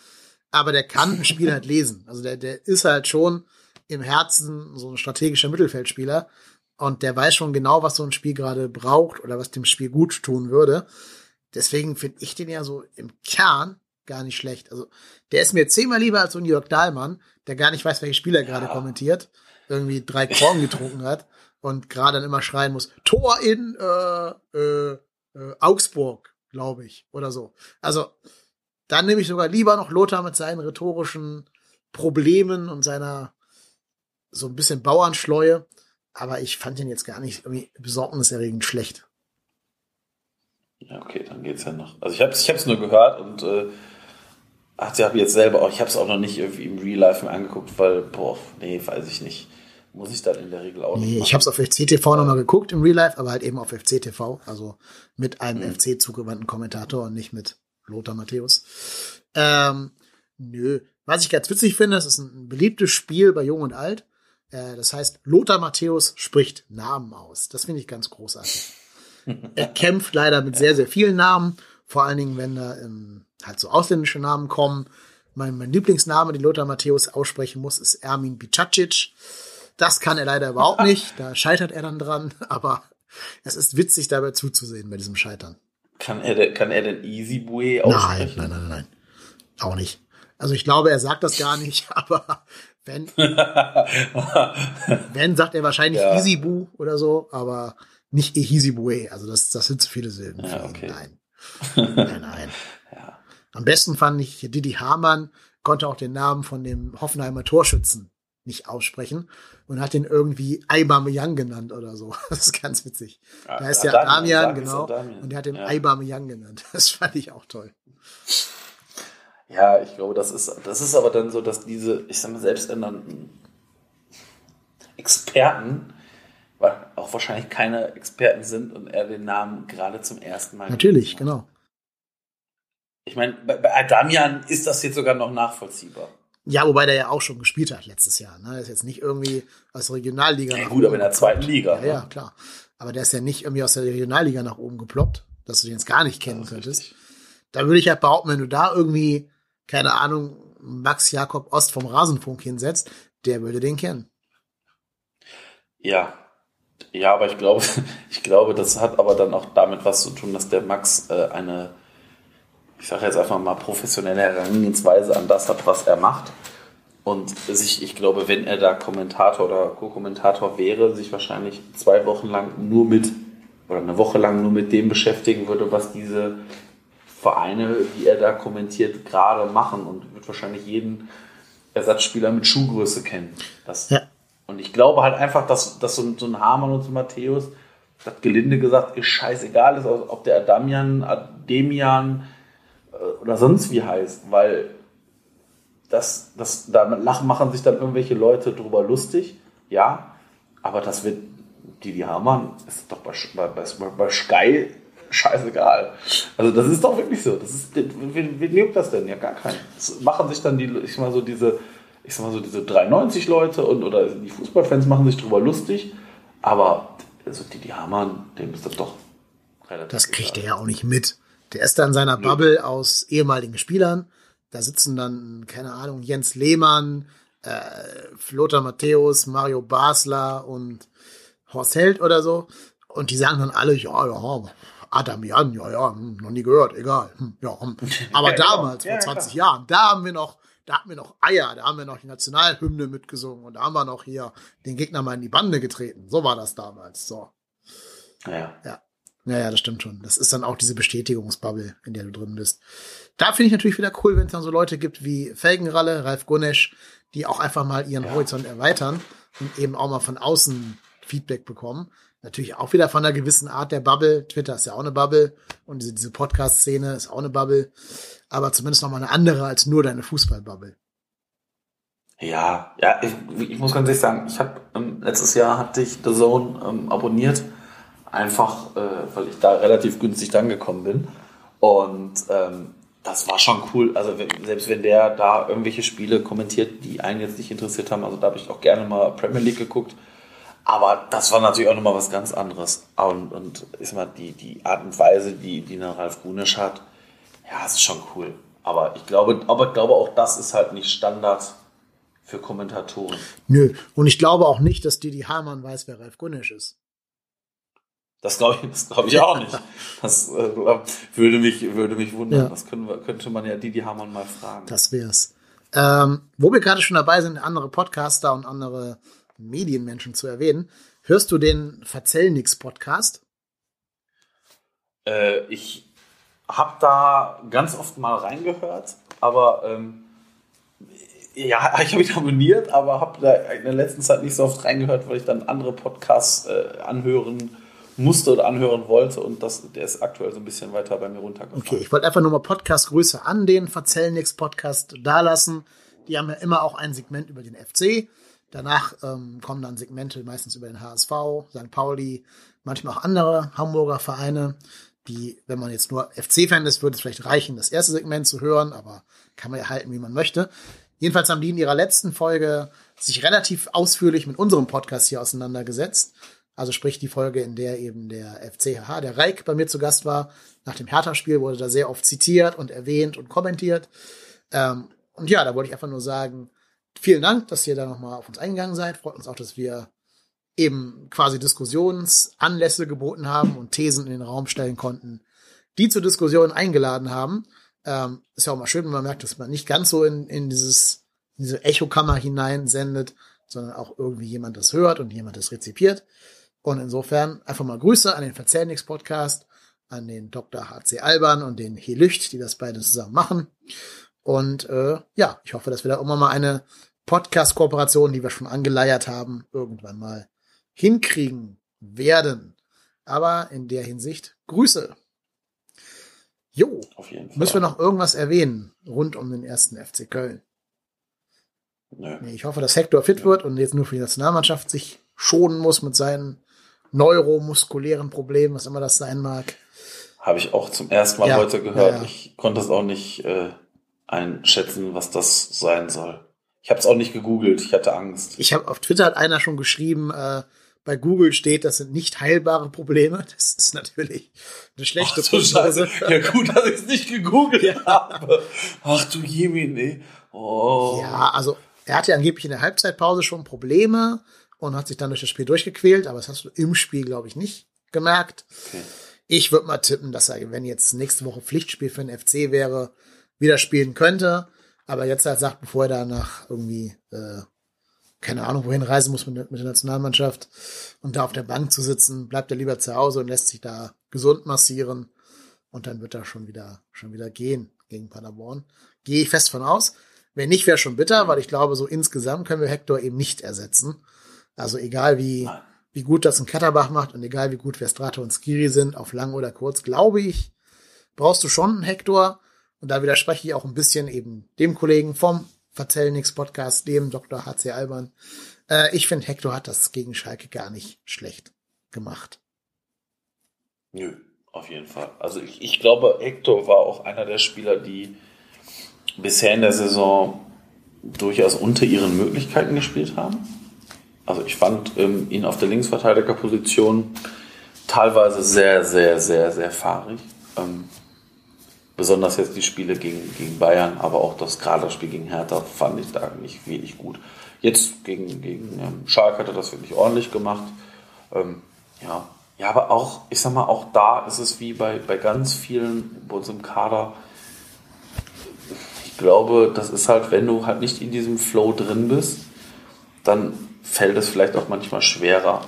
Aber der kann ein Spiel halt lesen. Also der, der ist halt schon im Herzen so ein strategischer Mittelfeldspieler. Und der weiß schon genau, was so ein Spiel gerade braucht oder was dem Spiel gut tun würde. Deswegen finde ich den ja so im Kern gar nicht schlecht. Also der ist mir zehnmal lieber als so ein Jörg Dahlmann, der gar nicht weiß, welche Spieler gerade kommentiert, irgendwie drei Korn getrunken hat und gerade dann immer schreien muss, Tor in äh, äh, äh, Augsburg, glaube ich, oder so. Also, dann nehme ich sogar lieber noch Lothar mit seinen rhetorischen Problemen und seiner so ein bisschen Bauernschleue. Aber ich fand ihn jetzt gar nicht irgendwie besorgniserregend schlecht. Ja, okay, dann geht's ja noch. Also ich habe es ich nur gehört und äh, ach, ich habe jetzt selber auch, ich habe es auch noch nicht irgendwie im Real Life mir angeguckt, weil, boah, nee, weiß ich nicht muss ich dann in der Regel auch nicht. Nee, ich habe es auf FCTV nochmal geguckt im Real Life, aber halt eben auf FCTV, also mit einem mhm. FC zugewandten Kommentator und nicht mit Lothar Matthäus. Ähm, nö. Was ich ganz witzig finde, es ist ein beliebtes Spiel bei Jung und Alt. Äh, das heißt, Lothar Matthäus spricht Namen aus. Das finde ich ganz großartig. er kämpft leider mit sehr, sehr vielen Namen, vor allen Dingen, wenn da ähm, halt so ausländische Namen kommen. Mein, mein Lieblingsname, den Lothar Matthäus aussprechen muss, ist Ermin Bicacic. Das kann er leider überhaupt nicht. Da scheitert er dann dran. Aber es ist witzig, dabei zuzusehen bei diesem Scheitern. Kann er, denn, kann er denn Easy Bue aussprechen? Nein, nein, nein, nein. Auch nicht. Also ich glaube, er sagt das gar nicht, aber wenn, wenn sagt er wahrscheinlich ja. Easy Boo oder so, aber nicht Easy Bue. Also das, das sind zu viele Silben ja, okay. Nein. Nein, nein. Ja. Am besten fand ich, Didi Hamann konnte auch den Namen von dem Hoffenheimer Torschützen nicht aussprechen und hat den irgendwie Aubameyang genannt oder so. Das ist ganz witzig. Ja, da ist ja Damian, genau. Und der hat den ja. Aubameyang genannt. Das fand ich auch toll. Ja, ich glaube, das ist, das ist aber dann so, dass diese, ich sag mal, selbsternannten Experten auch wahrscheinlich keine Experten sind und er den Namen gerade zum ersten Mal. Natürlich, genau. Ich meine, bei, bei Adamian ist das jetzt sogar noch nachvollziehbar. Ja, wobei der ja auch schon gespielt hat letztes Jahr. Ne? Ist jetzt nicht irgendwie aus der Regionalliga. Ja, gut, aber in der zweiten Liga. Ja, ne? ja, klar. Aber der ist ja nicht irgendwie aus der Regionalliga nach oben geploppt, dass du den jetzt gar nicht kennen könntest. Richtig. Da würde ich halt behaupten, wenn du da irgendwie, keine Ahnung, Max Jakob Ost vom Rasenfunk hinsetzt, der würde den kennen. Ja. Ja, aber ich glaube, ich glaube, das hat aber dann auch damit was zu tun, dass der Max äh, eine ich sage jetzt einfach mal, professionelle Herangehensweise an das hat, was er macht. Und sich, ich glaube, wenn er da Kommentator oder Co-Kommentator wäre, sich wahrscheinlich zwei Wochen lang nur mit, oder eine Woche lang nur mit dem beschäftigen würde, was diese Vereine, die er da kommentiert, gerade machen und wird wahrscheinlich jeden Ersatzspieler mit Schuhgröße kennen. Das, ja. Und ich glaube halt einfach, dass, dass so, so ein Hamann und so ein Matthäus, das gelinde gesagt, ist scheißegal ist, ob der Adamian, Ademian, oder sonst wie heißt, weil das, das, da machen sich dann irgendwelche Leute drüber lustig, ja, aber das wird, die, die Hamann, ist doch bei, bei, bei Sky scheißegal. Also das ist doch wirklich so. Das ist, wen, wen juckt das denn? Ja, gar keinen. Das machen sich dann die, ich sag mal so diese, ich sag mal so diese 93 Leute und oder die Fußballfans machen sich drüber lustig, aber also die, die Hamann, dem ist das doch relativ Das kriegt er ja auch nicht mit Der ist da in seiner Bubble aus ehemaligen Spielern. Da sitzen dann, keine Ahnung, Jens Lehmann, äh, Lothar Matthäus, Mario Basler und Horst Held oder so. Und die sagen dann alle, ja, ja, Adam Jan, ja, ja, hm, noch nie gehört, egal. Hm, ja, hm. Aber ja, genau. damals, vor 20 ja, Jahren, da haben wir noch, da hatten wir noch Eier, da haben wir noch die Nationalhymne mitgesungen und da haben wir noch hier den Gegner mal in die Bande getreten. So war das damals. So. Ja. Ja. Ja, ja, das stimmt schon. Das ist dann auch diese Bestätigungsbubble, in der du drin bist. Da finde ich natürlich wieder cool, wenn es dann so Leute gibt wie Felgenralle, Ralf Gunesch, die auch einfach mal ihren ja. Horizont erweitern und eben auch mal von außen Feedback bekommen. Natürlich auch wieder von einer gewissen Art der Bubble. Twitter ist ja auch eine Bubble und diese, diese Podcast-Szene ist auch eine Bubble. Aber zumindest noch mal eine andere als nur deine Fußball-Bubble. Ja, ja, ich, ich, muss ganz ehrlich sagen, ich habe ähm, letztes Jahr hatte ich The Zone ähm, abonniert, einfach äh, weil ich da relativ günstig dran gekommen bin. Und ähm, das war schon cool. Also selbst wenn der da irgendwelche Spiele kommentiert, die einen jetzt nicht interessiert haben, also da habe ich auch gerne mal Premier League geguckt. Aber das war natürlich auch nochmal was ganz anderes. Und, und sag mal, die, die Art und Weise, die, die eine Ralf Gunisch hat, ja, das ist schon cool. Aber ich glaube, aber ich glaube auch das ist halt nicht Standard für Kommentatoren. Nö. Und ich glaube auch nicht, dass Didi Hamann weiß, wer Ralf Gunisch ist. Das glaube ich, das glaube ich auch nicht. Das äh, würde mich, würde mich wundern. Ja. Das wir, könnte man ja Didi Hamann mal fragen. Das wär's. Ähm, wo wir gerade schon dabei sind, andere Podcaster und andere Medienmenschen zu erwähnen, hörst du den Verzellnix Podcast? Äh, ich habe da ganz oft mal reingehört, aber ähm, ja, ich habe ihn abonniert, aber habe da in der letzten Zeit nicht so oft reingehört, weil ich dann andere Podcasts äh, anhören musste oder anhören wollte und das, der ist aktuell so ein bisschen weiter bei mir runtergefahren. Okay, ich wollte einfach nur mal Podcast-Grüße an den Verzellnix Podcast dalassen. Die haben ja immer auch ein Segment über den FC. Danach ähm, kommen dann Segmente meistens über den HSV, St. Pauli, manchmal auch andere Hamburger Vereine, die, wenn man jetzt nur FC-Fan ist, würde es vielleicht reichen, das erste Segment zu hören, aber kann man ja halten, wie man möchte. Jedenfalls haben die in ihrer letzten Folge sich relativ ausführlich mit unserem Podcast hier auseinandergesetzt. Also sprich die Folge, in der eben der FCH, der Reik bei mir zu Gast war. Nach dem Hertha-Spiel wurde da sehr oft zitiert und erwähnt und kommentiert. Ähm, und ja, da wollte ich einfach nur sagen, vielen Dank, dass ihr da nochmal auf uns eingegangen seid. Freut uns auch, dass wir eben quasi Diskussionsanlässe geboten haben und Thesen in den Raum stellen konnten, die zur Diskussion eingeladen haben. Ähm, ist ja auch mal schön, wenn man merkt, dass man nicht ganz so in, in dieses, in diese Echokammer hineinsendet, sondern auch irgendwie jemand das hört und jemand das rezipiert. Und insofern einfach mal Grüße an den Verzählnix Podcast, an den Dr. HC Alban und den Helücht, die das beide zusammen machen. Und äh, ja, ich hoffe, dass wir da immer mal eine Podcast-Kooperation, die wir schon angeleiert haben, irgendwann mal hinkriegen werden. Aber in der Hinsicht Grüße. Jo, müssen wir noch irgendwas erwähnen rund um den ersten FC Köln? Nö. Nee, ich hoffe, dass Hector fit Nö. wird und jetzt nur für die Nationalmannschaft sich schonen muss mit seinen neuromuskulären Problemen, was immer das sein mag. Habe ich auch zum ersten Mal ja, heute gehört. Ja, ja. Ich konnte es auch nicht äh, einschätzen, was das sein soll. Ich habe es auch nicht gegoogelt, ich hatte Angst. Ich habe auf Twitter hat einer schon geschrieben, äh, bei Google steht, das sind nicht heilbare Probleme. Das ist natürlich eine schlechte Ach, Prognose. Ja gut, dass ich es nicht gegoogelt ja. habe. Ach du Jemine. Oh. Ja, also er hatte angeblich in der Halbzeitpause schon Probleme und hat sich dann durch das Spiel durchgequält, aber das hast du im Spiel, glaube ich, nicht gemerkt. Okay. Ich würde mal tippen, dass er, wenn jetzt nächste Woche Pflichtspiel für den FC wäre, wieder spielen könnte. Aber jetzt halt sagt, bevor er da nach irgendwie, äh, keine Ahnung, wohin reisen muss mit, mit der Nationalmannschaft und da auf der Bank zu sitzen, bleibt er lieber zu Hause und lässt sich da gesund massieren. Und dann wird er schon wieder, schon wieder gehen gegen Paderborn. Gehe ich fest von aus. Wenn nicht, wäre schon bitter, weil ich glaube, so insgesamt können wir Hector eben nicht ersetzen. Also egal wie, wie gut das ein Katterbach macht und egal wie gut Verstrato und Skiri sind, auf lang oder kurz, glaube ich, brauchst du schon einen Hector. Und da widerspreche ich auch ein bisschen eben dem Kollegen vom Verzellnix Podcast, dem Dr. HC Alban. Äh, ich finde, Hector hat das gegen Schalke gar nicht schlecht gemacht. Nö, auf jeden Fall. Also ich, ich glaube, Hector war auch einer der Spieler, die bisher in der Saison durchaus unter ihren Möglichkeiten gespielt haben. Also ich fand ähm, ihn auf der Linksverteidigerposition teilweise sehr, sehr, sehr, sehr fahrig. Ähm, besonders jetzt die Spiele gegen, gegen Bayern, aber auch das Kaderspiel gegen Hertha fand ich da nicht wenig gut. Jetzt gegen, gegen ähm, Schalke hat er das wirklich ordentlich gemacht. Ähm, ja. ja, aber auch, ich sag mal, auch da ist es wie bei, bei ganz vielen bei uns im Kader. Ich glaube, das ist halt, wenn du halt nicht in diesem Flow drin bist, dann fällt es vielleicht auch manchmal schwerer,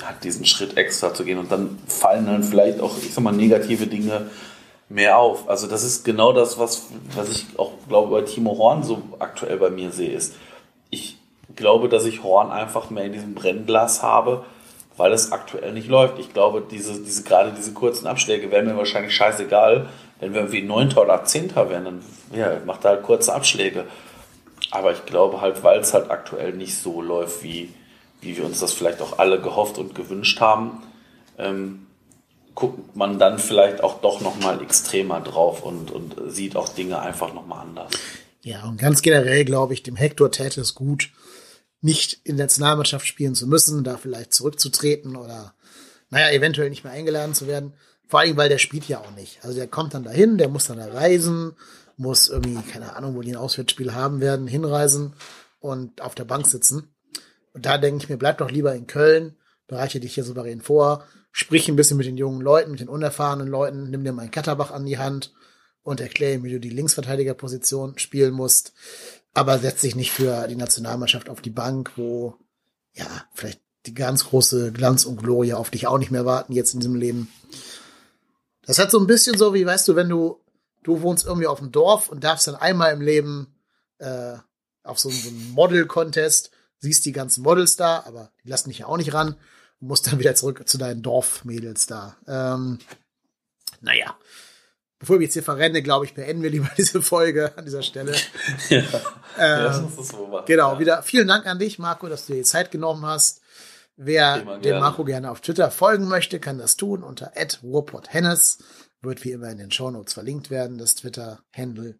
halt diesen Schritt extra zu gehen und dann fallen dann vielleicht auch, ich sag mal, negative Dinge mehr auf. Also das ist genau das, was, was ich auch glaube bei Timo Horn so aktuell bei mir sehe, ist, ich glaube, dass ich Horn einfach mehr in diesem Brennglas habe, weil es aktuell nicht läuft. Ich glaube, diese, diese, gerade diese kurzen Abschläge wären mir wahrscheinlich scheißegal. Wenn wir irgendwie Neunter oder Zehnter wären, dann ja, macht er halt kurze Abschläge. Aber ich glaube halt, weil es halt aktuell nicht so läuft, wie, wie wir uns das vielleicht auch alle gehofft und gewünscht haben, ähm, guckt man dann vielleicht auch doch nochmal extremer drauf und, und sieht auch Dinge einfach nochmal anders. Ja, und ganz generell glaube ich, dem Hector täte es gut, nicht in der Nationalmannschaft spielen zu müssen, da vielleicht zurückzutreten oder, naja, eventuell nicht mehr eingeladen zu werden. Vor allem, weil der spielt ja auch nicht. Also der kommt dann dahin, der muss dann da reisen, muss irgendwie, keine Ahnung, wo die ein Auswärtsspiel haben werden, hinreisen und auf der Bank sitzen. Und da denke ich mir, bleib doch lieber in Köln, bereiche dich hier souverän vor, sprich ein bisschen mit den jungen Leuten, mit den unerfahrenen Leuten, nimm dir mal einen Katterbach an die Hand und erkläre ihm, wie du die Linksverteidigerposition spielen musst. Aber setz dich nicht für die Nationalmannschaft auf die Bank, wo, ja, vielleicht die ganz große Glanz und Glorie auf dich auch nicht mehr warten jetzt in diesem Leben. Das hat so ein bisschen so, wie, weißt du, wenn du, du wohnst irgendwie auf dem Dorf und darfst dann einmal im Leben äh, auf so, so einen Model-Contest, siehst die ganzen Models da, aber die lassen dich ja auch nicht ran musst dann wieder zurück zu deinen Dorfmädels da. Ähm, naja, bevor wir jetzt hier verrenne, glaube ich, beenden wir lieber diese Folge an dieser Stelle. ja, ähm, ja so machen. Genau, ja. wieder vielen Dank an dich, Marco, dass du dir die Zeit genommen hast. Wer dem Marco gerne auf Twitter folgen möchte, kann das tun unter @ruhrpotthennes. Wird wie immer in den Shownotes verlinkt werden, das Twitter-Handle.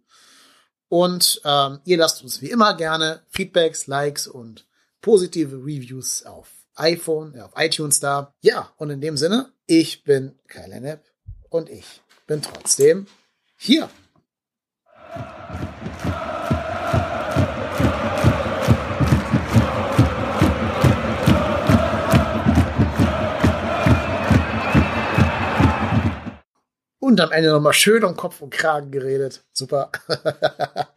Und ähm, ihr lasst uns wie immer gerne Feedbacks, Likes und positive Reviews auf iPhone, auf iTunes da. Ja, und in dem Sinne, ich bin Kyle Lennep und ich bin trotzdem hier. Und am Ende nochmal schön um Kopf und Kragen geredet. Super.